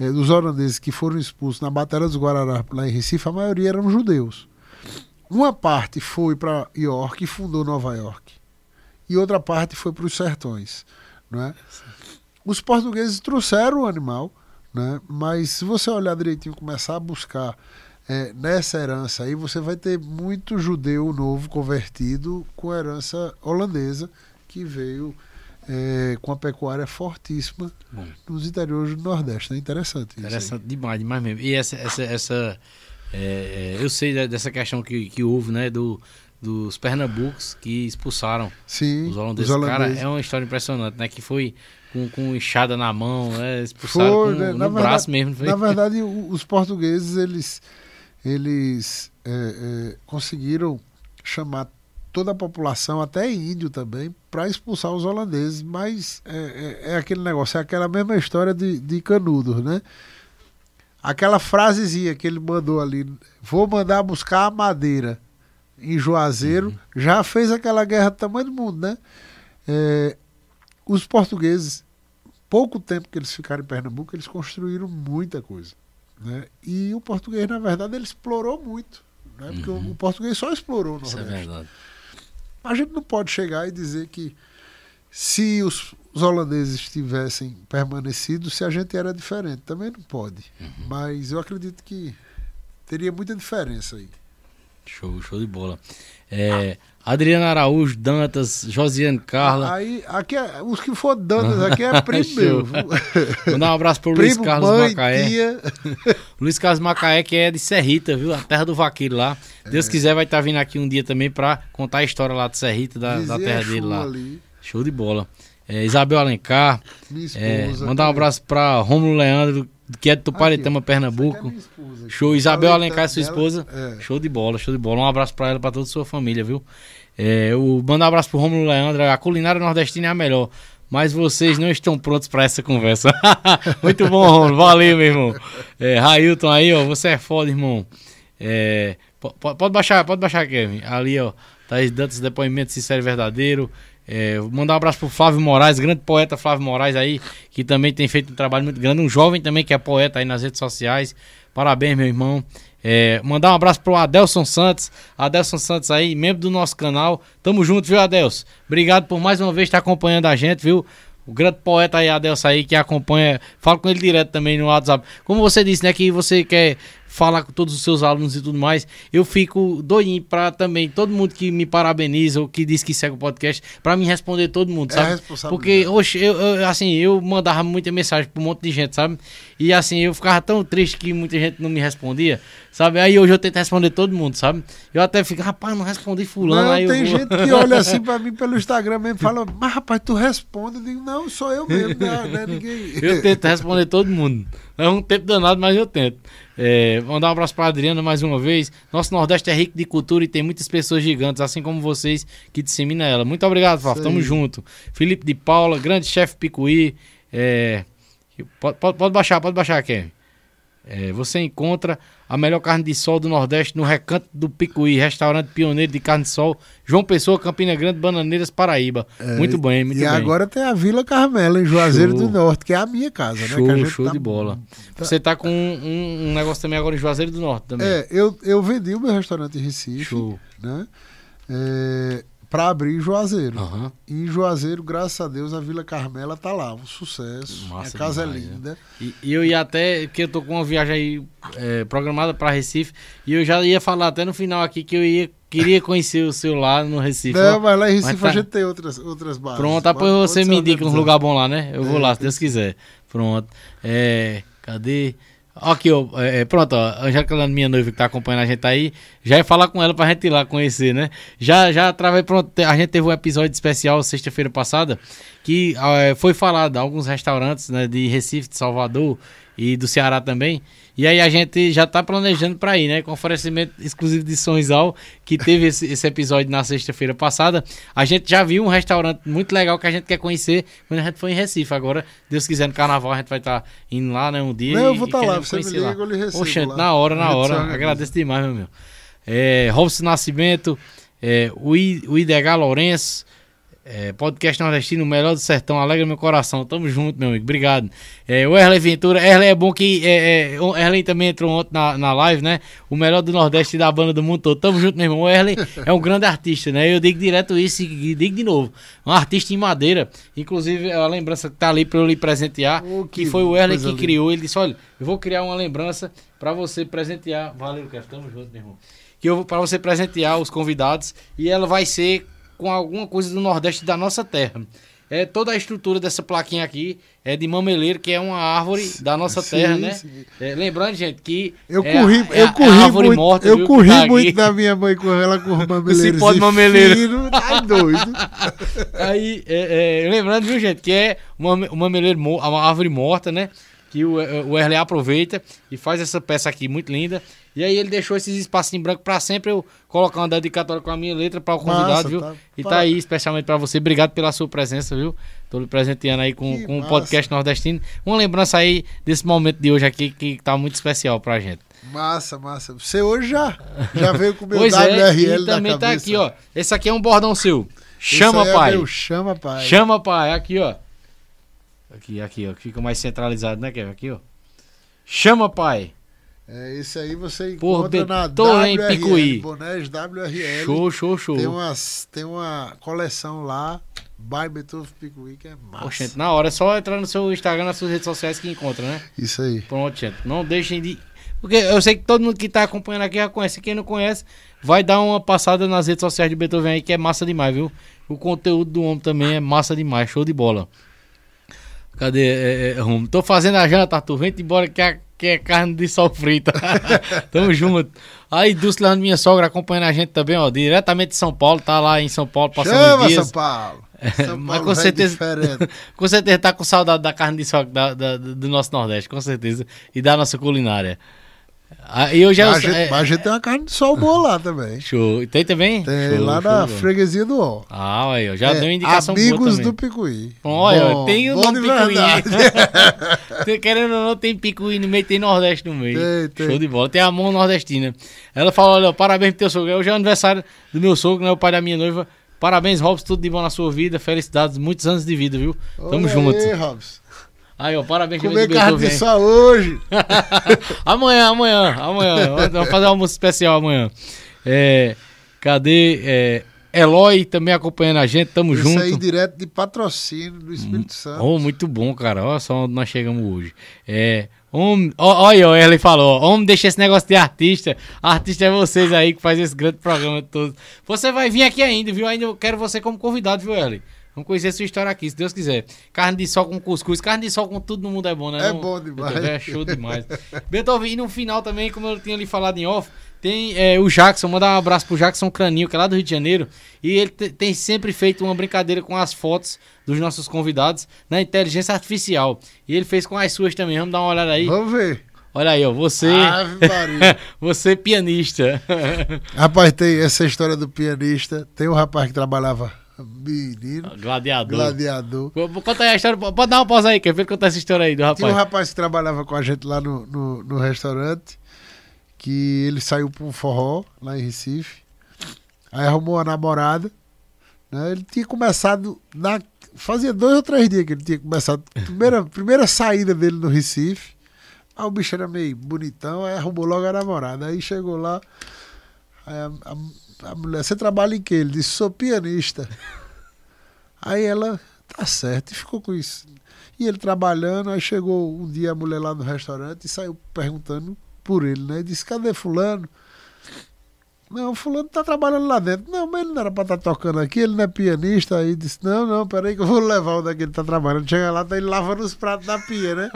[SPEAKER 6] é, dos holandeses que foram expulsos na Batalha dos Guararapes, lá em Recife, a maioria eram judeus. Uma parte foi para York e fundou Nova York, e outra parte foi para os sertões. Né? Os portugueses trouxeram o animal, né? mas se você olhar direitinho e começar a buscar é, nessa herança aí, você vai ter muito judeu novo convertido com herança holandesa que veio é, com a pecuária fortíssima
[SPEAKER 3] Bom.
[SPEAKER 6] nos interiores do Nordeste. É interessante isso. aí.
[SPEAKER 3] Interessante demais, demais mesmo. E essa, essa, essa é, é, eu sei dessa questão que, que houve, né, do, dos Pernambucos que expulsaram
[SPEAKER 6] Sim,
[SPEAKER 3] os holandeses. Cara, é uma história impressionante, né, que foi com, com enxada na mão, né, expulsaram
[SPEAKER 6] Foi,
[SPEAKER 3] com,
[SPEAKER 6] né?
[SPEAKER 3] no
[SPEAKER 6] Na
[SPEAKER 3] braço
[SPEAKER 6] verdade-
[SPEAKER 3] mesmo. Foi?
[SPEAKER 6] Na verdade, os portugueses eles, eles é, é, conseguiram chamar toda a população, até índio também, para expulsar os holandeses. Mas é, é- é aquele negócio, é aquela mesma história de, de Canudos, né? Aquela frasezinha que ele mandou ali, vou mandar buscar a madeira em Juazeiro, já fez aquela guerra do tamanho do mundo, né? É, os portugueses pouco tempo que eles ficaram em Pernambuco, eles construíram muita coisa. Né? E o português, na verdade, ele explorou muito. Né? Porque o, o português só explorou o
[SPEAKER 3] Isso é
[SPEAKER 6] Nordeste.
[SPEAKER 3] verdade.
[SPEAKER 6] A gente não pode chegar e dizer que se os, os holandeses tivessem permanecido, se a gente era diferente. Também não pode. Mas eu acredito que teria muita diferença aí.
[SPEAKER 3] Show, show de bola. É, Adriana Araújo, Dantas, Josiane Carla.
[SPEAKER 6] Aí, aqui é, os que for Dantas aqui é primo *laughs* meu. *laughs*
[SPEAKER 3] Mandar um abraço pro Luiz
[SPEAKER 6] Primo,
[SPEAKER 3] Carlos
[SPEAKER 6] mãe,
[SPEAKER 3] Macaé.
[SPEAKER 6] tia. *laughs*
[SPEAKER 3] Luiz Carlos Macaé, que é de Serrita, viu? A terra do vaqueiro lá. Deus quiser, vai estar vindo aqui um dia também pra contar a história lá de Serrita, da, da terra dele lá.
[SPEAKER 6] ali,
[SPEAKER 3] Show de bola. É, Isabel Alencar.
[SPEAKER 6] minha
[SPEAKER 3] É,
[SPEAKER 6] esposa.
[SPEAKER 3] mandar um abraço pra Rômulo Leandro, que é de Tuparetama, Pernambuco.
[SPEAKER 6] é.
[SPEAKER 3] Show, Isabel Alencar, sua
[SPEAKER 6] dela,
[SPEAKER 3] esposa.
[SPEAKER 6] é.
[SPEAKER 3] Show de bola, show de bola. Um abraço pra ela, pra toda a sua família, viu? É, o, mandar um abraço pro Romulo Leandro. A culinária nordestina é a melhor. Mas vocês não estão prontos pra essa conversa. *laughs* Muito bom, Romulo. Valeu, meu irmão. É, Railton aí, ó. Você é foda, irmão. É, po- po- pode baixar, pode baixar, Kevin. Ali, ó. Thaís Dantas, depoimento sincero e verdadeiro. É, mandar um abraço pro Flávio Moraes, grande poeta Flávio Moraes aí, que também tem feito um trabalho muito grande. Um jovem também que é poeta aí nas redes sociais. Parabéns, meu irmão. É, mandar um abraço pro Adelson Santos. Adelson Santos aí, membro do nosso canal. Tamo junto, viu, Adelson? Obrigado por mais uma vez estar acompanhando a gente, viu? O grande poeta aí, Adelson aí, que acompanha. Falo com ele direto também no WhatsApp. Como você disse, né, que você quer falar com todos os seus alunos e tudo mais, eu fico doidinho pra também todo mundo que me parabeniza ou que diz que segue o podcast, pra me responder todo mundo,
[SPEAKER 6] É
[SPEAKER 3] sabe?
[SPEAKER 6] responsabilidade.
[SPEAKER 3] Porque, oxe, eu, eu, assim, eu mandava muita mensagem pra um monte de gente, sabe? E assim, eu ficava tão triste que muita gente não me respondia, sabe? Aí hoje eu tento responder todo mundo, sabe? Eu até fico, rapaz, não respondi fulano,
[SPEAKER 6] Não,
[SPEAKER 3] aí
[SPEAKER 6] tem
[SPEAKER 3] vou-
[SPEAKER 6] gente que olha assim pra *laughs* mim pelo Instagram mesmo e fala, mas rapaz, tu responde. Eu digo, não, sou eu mesmo, não, não é ninguém.
[SPEAKER 3] Eu tento responder todo mundo. É um tempo danado, mas eu tento. É, mandar um abraço pra Adriana mais uma vez. Nosso Nordeste é rico de cultura e tem muitas pessoas gigantes, assim como vocês, que disseminam ela. Muito obrigado.
[SPEAKER 6] Isso
[SPEAKER 3] Tamo junto. Felipe de Paula, grande chefe Picuí. É, pode, pode, pode baixar, pode baixar, Kevin. É, você encontra a melhor carne de sol do Nordeste no Recanto do Picuí, restaurante pioneiro de carne de sol, João Pessoa, Campina Grande, Bananeiras, Paraíba. muito bem, muito
[SPEAKER 6] e
[SPEAKER 3] bem.
[SPEAKER 6] agora tem a Vila Carmela, em Juazeiro
[SPEAKER 3] Show.
[SPEAKER 6] do Norte, que é a minha casa, né?
[SPEAKER 3] Show,
[SPEAKER 6] gente
[SPEAKER 3] show
[SPEAKER 6] tá-
[SPEAKER 3] de bola. Você tá com um, um negócio também agora em Juazeiro do Norte também.
[SPEAKER 6] É, eu, eu vendi o meu restaurante em Recife,
[SPEAKER 3] Show.
[SPEAKER 6] né? É, pra abrir Juazeiro.
[SPEAKER 3] Aham.
[SPEAKER 6] E em Juazeiro, graças a Deus, a Vila Carmela tá lá, um sucesso.
[SPEAKER 3] Massa
[SPEAKER 6] a casa
[SPEAKER 3] demais,
[SPEAKER 6] é linda.
[SPEAKER 3] E, e eu ia até, que eu tô com uma viagem aí é, programada pra Recife, e eu já ia falar até no final aqui que eu ia, queria conhecer o seu lá no Recife.
[SPEAKER 6] Não, mas lá em Recife
[SPEAKER 3] tá-
[SPEAKER 6] a gente tem outras, outras bases.
[SPEAKER 3] Pronto, depois você me indica um lugar bom lá, né? Eu vou
[SPEAKER 6] É,
[SPEAKER 3] lá, se Deus quiser. Pronto. É, cadê? Aqui, ó, é, pronto, ó, a Angélica minha noiva que tá acompanhando a gente aí, já ia falar com ela pra gente ir lá conhecer, né? Já, já através, pronto, a gente teve um episódio especial sexta-feira passada, que ah, foi falado alguns restaurantes, né, de Recife, de Salvador e do Ceará também, e aí a gente já tá planejando pra ir, né, com oferecimento exclusivo de Sonzal, que teve esse, esse episódio na sexta-feira passada, a gente já viu um restaurante muito legal que a gente quer conhecer quando a gente foi em Recife, agora, Deus quiser, no Carnaval a gente vai estar indo lá, né, um dia
[SPEAKER 6] Não, eu
[SPEAKER 3] e-
[SPEAKER 6] vou
[SPEAKER 3] e
[SPEAKER 6] tá lá, você me liga, eu lhe recebo
[SPEAKER 3] Oxente,
[SPEAKER 6] lá.
[SPEAKER 3] na hora, na hora. Agradeço demais, meu meu. É, Robson Nascimento, é, o, I, o Idegá Lourenço, é, podcast nordestino, o melhor do sertão, alegra meu coração. Tamo junto, meu amigo. Obrigado. É, o Erley Ventura, Erley é bom que. É, é, o Erley também entrou ontem na, na live, né? O melhor do Nordeste e da banda do mundo todo. Tamo junto, meu irmão. O Erley é um grande artista, né? Eu digo direto isso e digo de novo. Um artista em madeira. Inclusive, a lembrança que tá ali pra eu lhe presentear,
[SPEAKER 6] Oh,
[SPEAKER 3] que,
[SPEAKER 6] que
[SPEAKER 3] foi o Erley que
[SPEAKER 6] linda.
[SPEAKER 3] criou. Ele disse: olha, eu vou criar uma lembrança pra você presentear. Valeu, Kef, tamo junto, meu irmão. Que eu para você presentear os convidados e ela vai ser com alguma coisa do Nordeste da nossa terra. É toda a estrutura dessa plaquinha aqui é de mameleiro, que é uma árvore da nossa
[SPEAKER 6] Sim,
[SPEAKER 3] terra, né? É, lembrando, gente, que
[SPEAKER 6] Eu
[SPEAKER 3] é
[SPEAKER 6] corri,
[SPEAKER 3] a- é
[SPEAKER 6] eu corri
[SPEAKER 3] árvore
[SPEAKER 6] muito,
[SPEAKER 3] morta,
[SPEAKER 6] eu
[SPEAKER 3] viu,
[SPEAKER 6] corri
[SPEAKER 3] tá aqui.
[SPEAKER 6] muito da minha mãe com ela com os *laughs* mameleiros.
[SPEAKER 3] Cipó de
[SPEAKER 6] e
[SPEAKER 3] mameleiro.
[SPEAKER 6] fino, Tá doido.
[SPEAKER 3] Aí, é, é, lembrando, viu, gente, que é uma, uma mameleiro, uma árvore morta, né? Que o, o Erle aproveita e faz essa peça aqui muito linda. E aí ele deixou esses espaços em branco pra sempre eu colocar uma dedicatória com a minha letra para o convidado,
[SPEAKER 6] Massa,
[SPEAKER 3] viu?
[SPEAKER 6] tá.
[SPEAKER 3] E tá
[SPEAKER 6] Para-
[SPEAKER 3] aí especialmente pra você. Obrigado pela sua presença, viu? Tô lhe presenteando aí com, com o podcast nordestino. Uma lembrança aí desse momento de hoje aqui que tá muito especial pra gente.
[SPEAKER 6] Massa, massa. Você hoje já, já veio com o meu *laughs*
[SPEAKER 3] pois é,
[SPEAKER 6] WRL
[SPEAKER 3] e
[SPEAKER 6] na
[SPEAKER 3] também tá aqui, ó. Esse aqui é um bordão seu. Chama,
[SPEAKER 6] é
[SPEAKER 3] pai.
[SPEAKER 6] meu chama, pai.
[SPEAKER 3] Chama, pai. Aqui, ó. Aqui, aqui, ó. que Fica mais centralizado, né, Kevin? Aqui, ó. Chama, pai.
[SPEAKER 6] É, esse aí você
[SPEAKER 3] Por
[SPEAKER 6] encontra na
[SPEAKER 3] Betor, hein,
[SPEAKER 6] WRL,
[SPEAKER 3] Picuí.
[SPEAKER 6] Bonés WRL.
[SPEAKER 3] Show, show, show.
[SPEAKER 6] Tem, umas, tem uma coleção lá, by Beethoven Picuí, que é massa.
[SPEAKER 3] Ô, gente, na hora é só entrar no seu Instagram, nas suas redes sociais que encontra, né?
[SPEAKER 6] Isso aí.
[SPEAKER 3] Pronto, gente. Não deixem de. Porque eu sei que todo mundo que tá acompanhando aqui já conhece. Quem não conhece, vai dar uma passada nas redes sociais de Beethoven aí, que é massa demais, viu? O conteúdo do homem também é massa demais, show de bola. Cadê, é, é, Rumo? Tô fazendo a janta, Arthur. Vem embora que é, que é carne de sol frita. *laughs* Tamo junto. Aí, Dulce Leandro, minha sogra, acompanhando a gente também, ó. Diretamente de São Paulo, tá lá em São Paulo, passando
[SPEAKER 6] Chama,
[SPEAKER 3] dias.
[SPEAKER 6] São Paulo. *laughs* São
[SPEAKER 3] Mas
[SPEAKER 6] Paulo
[SPEAKER 3] com
[SPEAKER 6] vai
[SPEAKER 3] certeza,
[SPEAKER 6] diferente. *laughs*
[SPEAKER 3] com certeza tá com saudade da carne de sol da, da- do nosso Nordeste, com certeza. E da nossa culinária. Ah, eu já.
[SPEAKER 6] Mas a, gente,
[SPEAKER 3] é,
[SPEAKER 6] mas a gente tem uma carne de sol boa lá também. *laughs*
[SPEAKER 3] Show. Tem também?
[SPEAKER 6] Tem
[SPEAKER 3] Show,
[SPEAKER 6] lá
[SPEAKER 3] show
[SPEAKER 6] na
[SPEAKER 3] bola.
[SPEAKER 6] freguesia do Ó.
[SPEAKER 3] Ah, aí, ó, já
[SPEAKER 6] É,
[SPEAKER 3] deu uma indicação
[SPEAKER 6] Amigos do Picuí.
[SPEAKER 3] Olha,
[SPEAKER 6] Bom,
[SPEAKER 3] tem o
[SPEAKER 6] bom
[SPEAKER 3] nome Picuí. *laughs* Querendo ou não, tem Picuí no meio, tem Nordeste no meio.
[SPEAKER 6] Tem, tem.
[SPEAKER 3] Show de bola. Tem a mão nordestina. Ela falou, olha, parabéns pro teu sogro. Hoje é o aniversário do meu sogro, né? O pai da minha noiva. Parabéns, Robson. Tudo de bom na sua vida. Felicidades. Muitos anos de vida, viu? Tamo
[SPEAKER 6] Olha
[SPEAKER 3] junto.
[SPEAKER 6] Aí, Robson.
[SPEAKER 3] Aí, ó, parabéns
[SPEAKER 6] Comer
[SPEAKER 3] também do
[SPEAKER 6] carne de sol hoje. *laughs*
[SPEAKER 3] amanhã, amanhã, amanhã. Vamos fazer um almoço especial amanhã. É, cadê? É, Eloy também acompanhando a gente. Tamo
[SPEAKER 6] Isso
[SPEAKER 3] junto.
[SPEAKER 6] aí direto de patrocínio do Espírito Santo.
[SPEAKER 3] Oh, muito bom, cara. Olha só onde nós chegamos hoje. É. Homem, olha, ó, ele falou, homem, deixa esse negócio de artista. Artista é vocês aí que faz esse grande programa todo. Você vai vir aqui ainda, viu? Ainda eu quero você como convidado, viu, Eli? Vamos conhecer sua história aqui, se Deus quiser. Carne de sol com cuscuz, carne de sol com tudo no mundo é bom, né?
[SPEAKER 6] É
[SPEAKER 3] não?
[SPEAKER 6] bom demais.
[SPEAKER 3] É show demais. Beethoven, e no final também, como eu tinha lhe falado em off, tem é, o Jackson, mandar um abraço pro Jackson Craninho, que é lá do Rio de Janeiro. E ele te- tem sempre feito uma brincadeira com as fotos dos nossos convidados na inteligência artificial. E ele fez com as suas também. Vamos dar uma olhada aí.
[SPEAKER 6] Vamos ver.
[SPEAKER 3] Olha aí, ó. Você. *laughs* Você pianista.
[SPEAKER 6] Rapaz, tem essa história do pianista. Tem um rapaz que trabalhava menino,
[SPEAKER 3] Gladiador.
[SPEAKER 6] gladiador.
[SPEAKER 3] Contar aí a história. Pode dar uma pausa aí, quer ver contar essa história aí do
[SPEAKER 6] Tinha um
[SPEAKER 3] rapaz?
[SPEAKER 6] rapaz que trabalhava com a gente lá no, no, no restaurante, que ele saiu para um forró lá em Recife, aí arrumou uma namorada, né? Ele tinha começado, na, fazia dois ou três dias que ele tinha começado, *laughs* primeira, primeira saída dele no Recife, aí o bicho era meio bonitão, aí arrumou logo a namorada, aí chegou lá, aí a, a- a mulher, você trabalha em quê? Ele disse, sou pianista. Aí ela, tá certo, e ficou com isso. E ele trabalhando, aí chegou um dia a mulher lá no restaurante e saiu perguntando por ele, né? E disse, cadê fulano? Não, fulano tá trabalhando lá dentro. Não, mas ele não era pra estar tocando aqui, ele não é pianista. Aí disse, não, não, peraí que eu vou levar onde é que tá trabalhando. Chega lá, tá ele lavando os pratos da pia, né?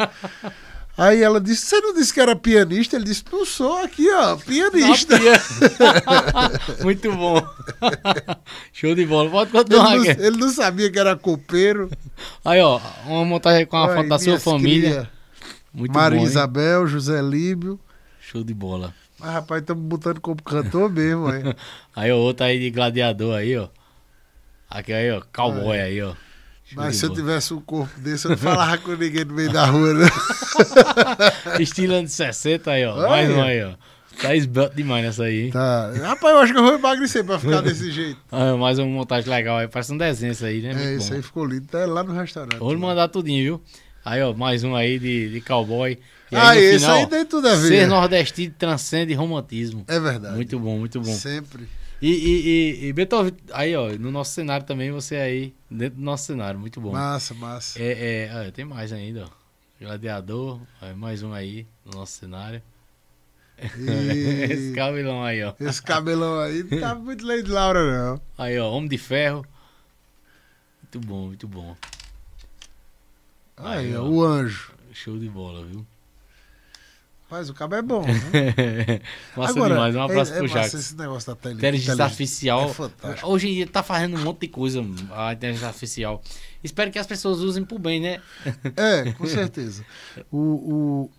[SPEAKER 6] Aí ela disse, você não disse que era pianista? Ele disse, não sou aqui, ó, pianista. *laughs*
[SPEAKER 3] Muito bom. *laughs* Show de bola. Pode
[SPEAKER 6] Ele
[SPEAKER 3] continuar
[SPEAKER 6] não,
[SPEAKER 3] aqui.
[SPEAKER 6] ele não sabia que era copeiro.
[SPEAKER 3] Aí, ó. Uma montagem com a foto da sua família.
[SPEAKER 6] cria.
[SPEAKER 3] Muito
[SPEAKER 6] Maria
[SPEAKER 3] bom. hein?
[SPEAKER 6] Isabel, José Líbio.
[SPEAKER 3] Show de bola.
[SPEAKER 6] Mas, rapaz, estamos botando como cantor mesmo, hein? *laughs*
[SPEAKER 3] Aí, ó, outro aí de gladiador aí, ó. Aqui aí, ó. Cowboy aí, ó.
[SPEAKER 6] Mas se eu tivesse um corpo desse, eu não *laughs* falava com ninguém no meio da rua, né?
[SPEAKER 3] Estilo anos 60 aí, ó.
[SPEAKER 6] Olha.
[SPEAKER 3] Mais um aí, ó. Tá esbelto demais nessa aí, hein?
[SPEAKER 6] Tá. Rapaz, eu acho que eu vou emagrecer pra ficar *laughs* desse jeito.
[SPEAKER 3] Ah, mais uma montagem legal aí. Parece um desenho isso aí, né?
[SPEAKER 6] É, isso
[SPEAKER 3] bom.
[SPEAKER 6] aí ficou lindo. Tá lá no restaurante.
[SPEAKER 3] Vou mandar tudinho, viu? Aí, ó, mais um aí de, de cowboy. E
[SPEAKER 6] Ah,
[SPEAKER 3] no
[SPEAKER 6] esse
[SPEAKER 3] final,
[SPEAKER 6] aí tem tudo a ver.
[SPEAKER 3] Ser nordestino transcende romantismo.
[SPEAKER 6] É verdade.
[SPEAKER 3] Muito bom, muito bom.
[SPEAKER 6] Sempre.
[SPEAKER 3] E, e, e, e Beethoven, aí, ó, no nosso cenário também, você aí, dentro do nosso cenário, muito bom.
[SPEAKER 6] Massa, massa.
[SPEAKER 3] É, é, ah, tem mais ainda, ó. Gladiador, aí, mais um aí no nosso cenário. *laughs* Esse
[SPEAKER 6] E
[SPEAKER 3] cabelão aí, ó.
[SPEAKER 6] esse cabelão aí não tá muito Lady Laura, não.
[SPEAKER 3] Aí, ó, Homem de Ferro. Muito bom, muito bom.
[SPEAKER 6] Aí,
[SPEAKER 3] Aí,
[SPEAKER 6] ó. o anjo.
[SPEAKER 3] Show de bola, viu?
[SPEAKER 6] Mas o cabo é bom, né? *laughs*
[SPEAKER 3] massa demais, um abraço
[SPEAKER 6] é,
[SPEAKER 3] pro
[SPEAKER 6] é
[SPEAKER 3] Jackson.
[SPEAKER 6] esse negócio da tele.
[SPEAKER 3] Inteligência artificial.
[SPEAKER 6] É fantástico.
[SPEAKER 3] Hoje em dia tá fazendo um monte de coisa, a inteligência artificial. Espero que as pessoas usem pro bem, né?
[SPEAKER 6] É, com certeza. O, o,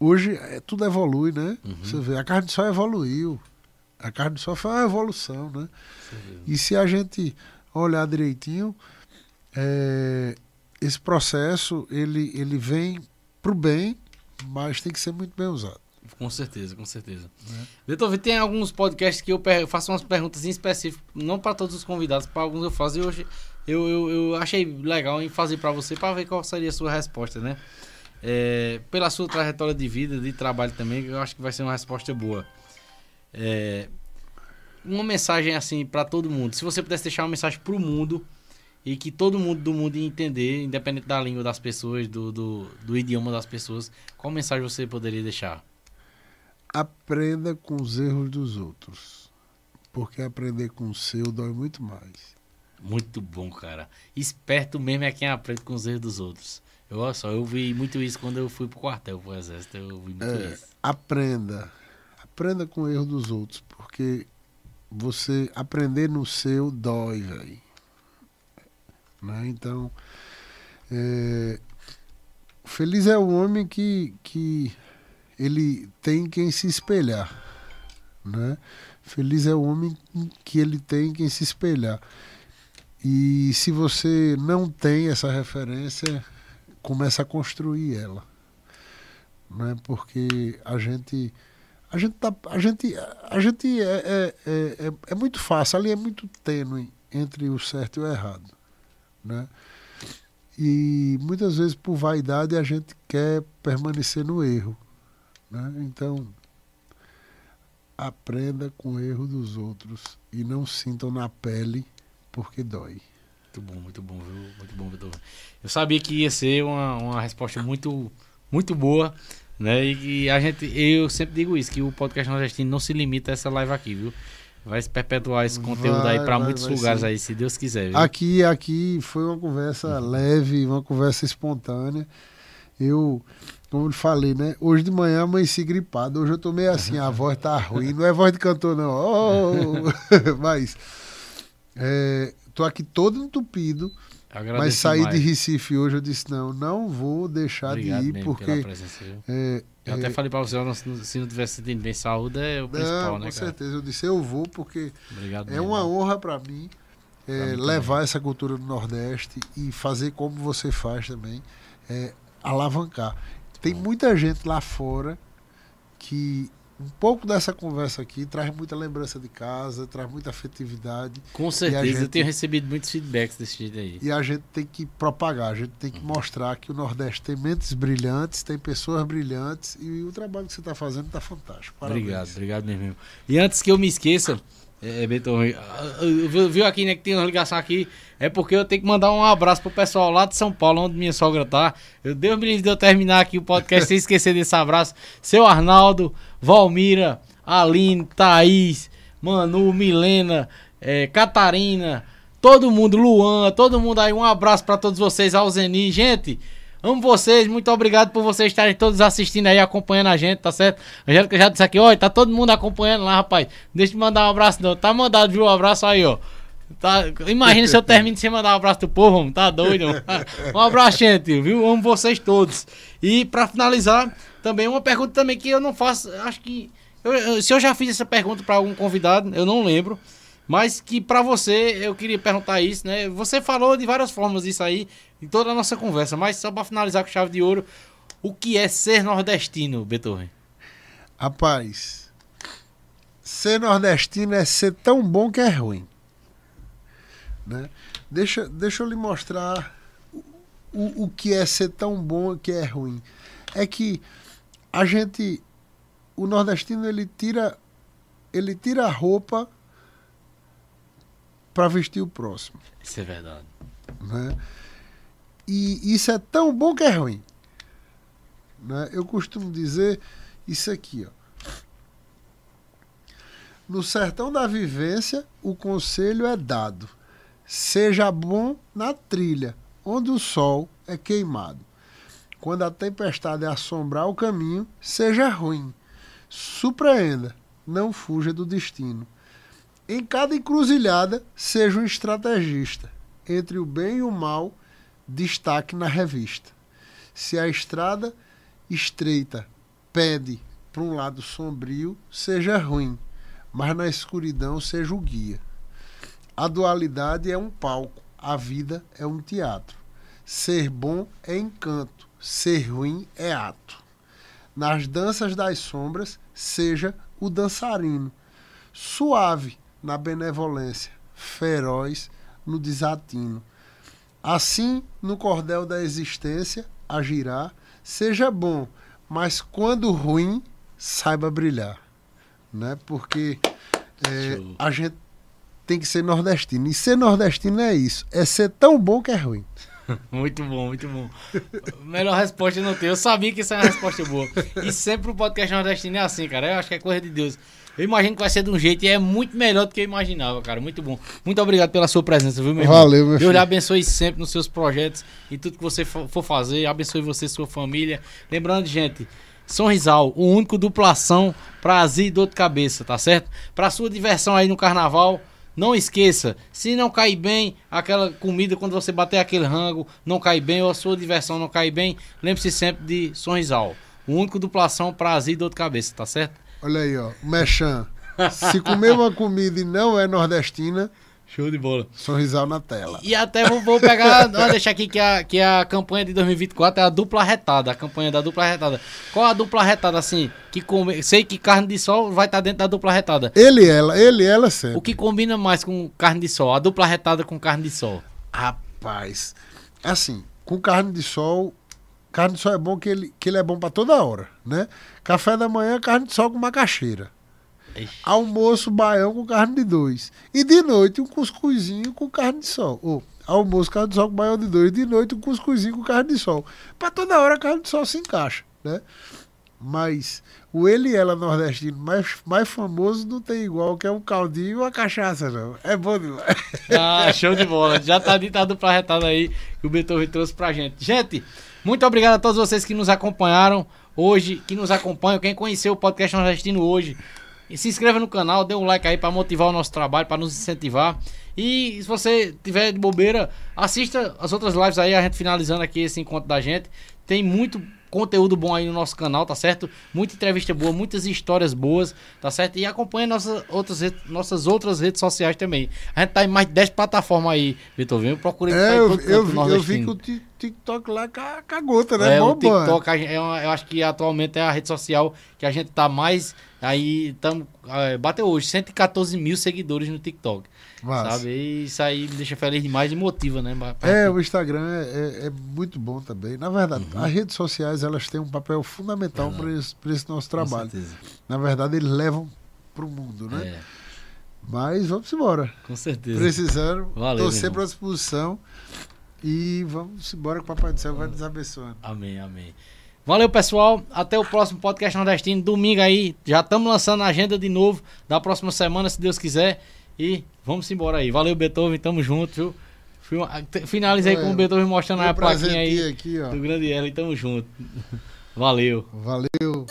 [SPEAKER 6] hoje é, tudo evolui, né?
[SPEAKER 3] Uhum.
[SPEAKER 6] Você vê, a carne de sol evoluiu. A carne de sol foi uma evolução, né? E se a gente olhar direitinho, é, esse processo ele, ele vem pro bem, mas tem que ser muito bem usado.
[SPEAKER 3] Com certeza, com certeza.
[SPEAKER 6] Né?
[SPEAKER 3] Beethoven, tem alguns podcasts que eu faço umas perguntas em específico, não para todos os convidados, para alguns eu faço. E hoje eu, eu, eu achei legal em fazer para você, para ver qual seria a sua resposta, né? É, pela sua trajetória de vida, de trabalho também, eu acho que vai ser uma resposta boa. É, uma mensagem assim para todo mundo. Se você pudesse deixar uma mensagem para o mundo e que todo mundo do mundo ia entender, independente da língua das pessoas, do, do, do idioma das pessoas, qual mensagem você poderia deixar?
[SPEAKER 6] aprenda com os erros dos outros. Porque aprender com o seu dói muito mais.
[SPEAKER 3] Muito bom, cara. Esperto mesmo é quem aprende com os erros dos outros. Eu, olha só, eu vi muito isso quando eu fui pro quartel, pro exército. Eu vi muito
[SPEAKER 6] É,
[SPEAKER 3] isso.
[SPEAKER 6] aprenda. Aprenda com o erro dos outros. Porque você aprender no seu dói, velho. Né? Então, é, feliz é o homem que, que ele tem quem se espelhar. Né? Feliz é o homem que ele tem quem se espelhar. E se você não tem essa referência, começa a construir ela. Né? Porque a gente a gente tá, a gente a gente é, é, é, é- é muito fácil, ali é muito tênue entre o certo e o errado, né? E muitas vezes por vaidade a gente quer permanecer no erro, né? Então aprenda com o erro dos outros e não sintam na pele porque dói.
[SPEAKER 3] Muito bom, muito bom, viu? Muito bom, Vitor. Eu sabia que ia ser uma, uma resposta muito, muito boa, né? E que a gente, eu sempre digo isso, que o podcast nordestino não se limita a essa live aqui, viu? Vai se perpetuar esse conteúdo
[SPEAKER 6] Vai,
[SPEAKER 3] aí pra
[SPEAKER 6] vai,
[SPEAKER 3] muitos
[SPEAKER 6] vai
[SPEAKER 3] lugares
[SPEAKER 6] sim.
[SPEAKER 3] aí, se Deus quiser, viu?
[SPEAKER 6] Aqui, aqui foi uma conversa leve, uma conversa espontânea. Eu, como eu falei, né? Hoje de manhã amanheci gripado. Hoje eu tô meio assim, a voz tá ruim. Não é voz de cantor, não. Oh! *laughs* *laughs* Mas, é, tô aqui todo entupido.
[SPEAKER 3] Agradeço
[SPEAKER 6] mas
[SPEAKER 3] demais.
[SPEAKER 6] de Recife hoje, eu disse, não, não vou deixar
[SPEAKER 3] Obrigado
[SPEAKER 6] de ir, porque...
[SPEAKER 3] presença,
[SPEAKER 6] é,
[SPEAKER 3] Eu
[SPEAKER 6] é,
[SPEAKER 3] até falei pra você, se não tivesse sentindo bem saúde, é o principal,
[SPEAKER 6] não,
[SPEAKER 3] né,
[SPEAKER 6] com
[SPEAKER 3] cara?
[SPEAKER 6] certeza. Eu disse, eu vou, porque
[SPEAKER 3] Obrigado
[SPEAKER 6] É
[SPEAKER 3] mesmo.
[SPEAKER 6] uma honra para mim é,
[SPEAKER 3] mim também.
[SPEAKER 6] levar essa cultura do Nordeste e fazer como você faz também, é, alavancar. Tem muita gente lá fora que um pouco dessa conversa aqui traz muita lembrança de casa, traz muita afetividade
[SPEAKER 3] Com certeza, eu
[SPEAKER 6] gente-
[SPEAKER 3] tenho recebido muitos feedbacks desse jeito aí.
[SPEAKER 6] e a gente tem que propagar, a gente tem que
[SPEAKER 3] Uhum.
[SPEAKER 6] mostrar que o Nordeste tem mentes brilhantes, tem pessoas brilhantes e o trabalho que você está fazendo está fantástico. Parabéns.
[SPEAKER 3] Obrigado, obrigado mesmo. E antes que eu me esqueça, é, Beto, viu viu aqui, né, que tem uma ligação aqui, é porque eu tenho que mandar um abraço pro pessoal lá de São Paulo, onde minha sogra tá. Eu Deus me livre de eu terminar aqui o podcast sem esquecer desse abraço. Seu Arnaldo, Valmira, Aline, Thaís, Manu, Milena, é, Catarina, todo mundo, Luan, todo mundo aí, um abraço pra todos vocês, Alzeni. Gente, amo vocês, muito obrigado por vocês estarem todos assistindo aí, acompanhando a gente, tá certo? Angélica já disse aqui, olha, tá todo mundo acompanhando lá, rapaz. Deixa eu mandar um abraço, não. Tá mandado, viu? Um abraço aí, ó. Tá, imagina se eu termino sem mandar um abraço do povo, homem, tá doido? homem? *laughs* Um abraço, gente, viu? Amo vocês todos. E pra finalizar, também uma pergunta também que eu não faço, acho que eu- eu- se eu já fiz essa pergunta pra algum convidado, eu não lembro. Mas que pra você, eu queria perguntar isso, né? Você falou de várias formas isso aí em toda a nossa conversa, mas só pra finalizar com chave de ouro, o que é ser nordestino, Beethoven?
[SPEAKER 6] Rapaz, ser nordestino é ser tão bom que é ruim. Né? Deixa, deixa eu lhe mostrar o, o que é ser tão bom que é ruim. É que a gente, o nordestino, ele tira, ele tira a roupa para vestir o próximo.
[SPEAKER 3] Isso é verdade.
[SPEAKER 6] né? E isso é tão bom que é ruim. Né? Eu costumo dizer isso aqui, ó. No sertão da vivência, o conselho é dado. Seja bom na trilha, onde o sol é queimado. Quando a tempestade assombrar o caminho, seja ruim. Surpreenda, não fuja do destino. Em cada encruzilhada, seja um estrategista. Entre o bem e o mal, destaque na revista. Se a estrada estreita pede para um lado sombrio, seja ruim, mas na escuridão seja o guia. A dualidade é um palco, a vida é um teatro. Ser bom é encanto, ser ruim é ato. Nas danças das sombras, seja o dançarino. Suave na benevolência, feroz no desatino. Assim, no cordel da existência, agirá, seja bom, mas quando ruim, saiba brilhar. Né? Porque é, a gente tem que ser nordestino. E ser nordestino é isso, é ser tão bom que é ruim. *laughs*
[SPEAKER 3] Muito bom, muito bom. Melhor resposta não tem. Eu sabia que isso era uma resposta boa. E sempre o podcast nordestino é assim, cara. Eu acho que é coisa de Deus. Eu imagino que vai ser de um jeito e é muito melhor do que eu imaginava, cara. Muito bom. Muito obrigado pela sua presença, viu, meu irmão?
[SPEAKER 6] Valeu, meu
[SPEAKER 3] Deus
[SPEAKER 6] filho.
[SPEAKER 3] lhe abençoe sempre nos seus projetos e tudo que você for fazer. Abençoe você e sua família. Lembrando, gente, Sorrisal, o único duplação pra azia e dor de cabeça, tá certo? Pra sua diversão aí no carnaval. Não esqueça, se não cair bem aquela comida, quando você bater aquele rango, não cai bem, ou a sua diversão não cai bem, lembre-se sempre de Sorrisal. O único duplação pra azia e dor de cabeça, tá certo?
[SPEAKER 6] Olha aí, ó. Mechan. Se comer uma comida e não é nordestina,
[SPEAKER 3] Show de bola.
[SPEAKER 6] sorrisal na tela.
[SPEAKER 3] E até vou, vou pegar, *laughs* vou deixar aqui que a, que a campanha de 2024 é a dupla retada, a campanha da dupla retada. Qual a dupla retada, assim, que come, sei que carne de sol vai estar dentro da dupla retada.
[SPEAKER 6] Ele e ela, ele e ela sempre.
[SPEAKER 3] O que combina mais com carne de sol? A dupla retada com carne de sol.
[SPEAKER 6] Rapaz, assim, com carne de sol, carne de sol é bom que ele, que ele é bom pra toda hora, né? Café da manhã, carne de sol com macaxeira.
[SPEAKER 3] Ixi.
[SPEAKER 6] Almoço, baião com carne de dois. E de noite, um cuscuzinho com carne de sol. Ou, almoço, carne de sol com baião de dois. De noite, um cuscuzinho com carne de sol. Pra toda hora, carne de sol se encaixa, né? Mas o ele e ela nordestino mais, mais famoso não tem igual, que é um caldinho e uma cachaça, não. É bom demais.
[SPEAKER 3] Ah, show de bola. Já tá dito a dupla retada aí que o Beethoven trouxe pra gente. Gente, muito obrigado a todos vocês que nos acompanharam hoje, que nos acompanham. Quem conheceu o podcast nordestino hoje, e se inscreva no canal, dê um like aí pra motivar o nosso trabalho, pra nos incentivar. E se você tiver de bobeira, assista as outras lives aí, a gente finalizando aqui esse encontro da gente. Tem muito conteúdo bom aí no nosso canal, tá certo? Muita entrevista boa, muitas histórias boas, tá certo? E acompanha nossas outras, redes- nossas outras redes sociais também. A gente tá em mais de 10 plataformas aí, Vitor. Vem, eu procurei
[SPEAKER 6] É, eu, eu, vi- eu vi que o Ti- TikTok lá ca- cagota, né?
[SPEAKER 3] É, o. TikTok, a é uma- eu acho que atualmente é a rede social que a gente tá mais. Aí, tamo, é, bateu hoje 114 mil seguidores no TikTok.
[SPEAKER 6] Massa.
[SPEAKER 3] Sabe? E isso aí me deixa feliz demais e motiva, né? pra-
[SPEAKER 6] É, o Instagram é, é- é muito bom também. Na verdade,
[SPEAKER 3] Uhum.
[SPEAKER 6] as redes sociais elas têm um papel fundamental para esse, pra esse nosso
[SPEAKER 3] com
[SPEAKER 6] trabalho.
[SPEAKER 3] certeza.
[SPEAKER 6] Na verdade, eles levam para o mundo, né?
[SPEAKER 3] É,
[SPEAKER 6] Mas vamos embora.
[SPEAKER 3] com certeza.
[SPEAKER 6] Precisando,
[SPEAKER 3] Valeu,
[SPEAKER 6] sempre
[SPEAKER 3] irmão.
[SPEAKER 6] à disposição. E vamos embora que o Papai do Céu vai nos abençoando.
[SPEAKER 3] Amém, amém. Valeu, pessoal. Até o próximo podcast nordestino. Domingo aí. Já estamos lançando a agenda de novo da próxima semana, se Deus quiser. E vamos embora aí. Valeu, Beethoven. Tamo junto, viu? Finalizei
[SPEAKER 6] É,
[SPEAKER 3] com o Beethoven mostrando a plaquinha aí
[SPEAKER 6] aqui,
[SPEAKER 3] do Grande L. Tamo junto. Valeu.
[SPEAKER 6] Valeu.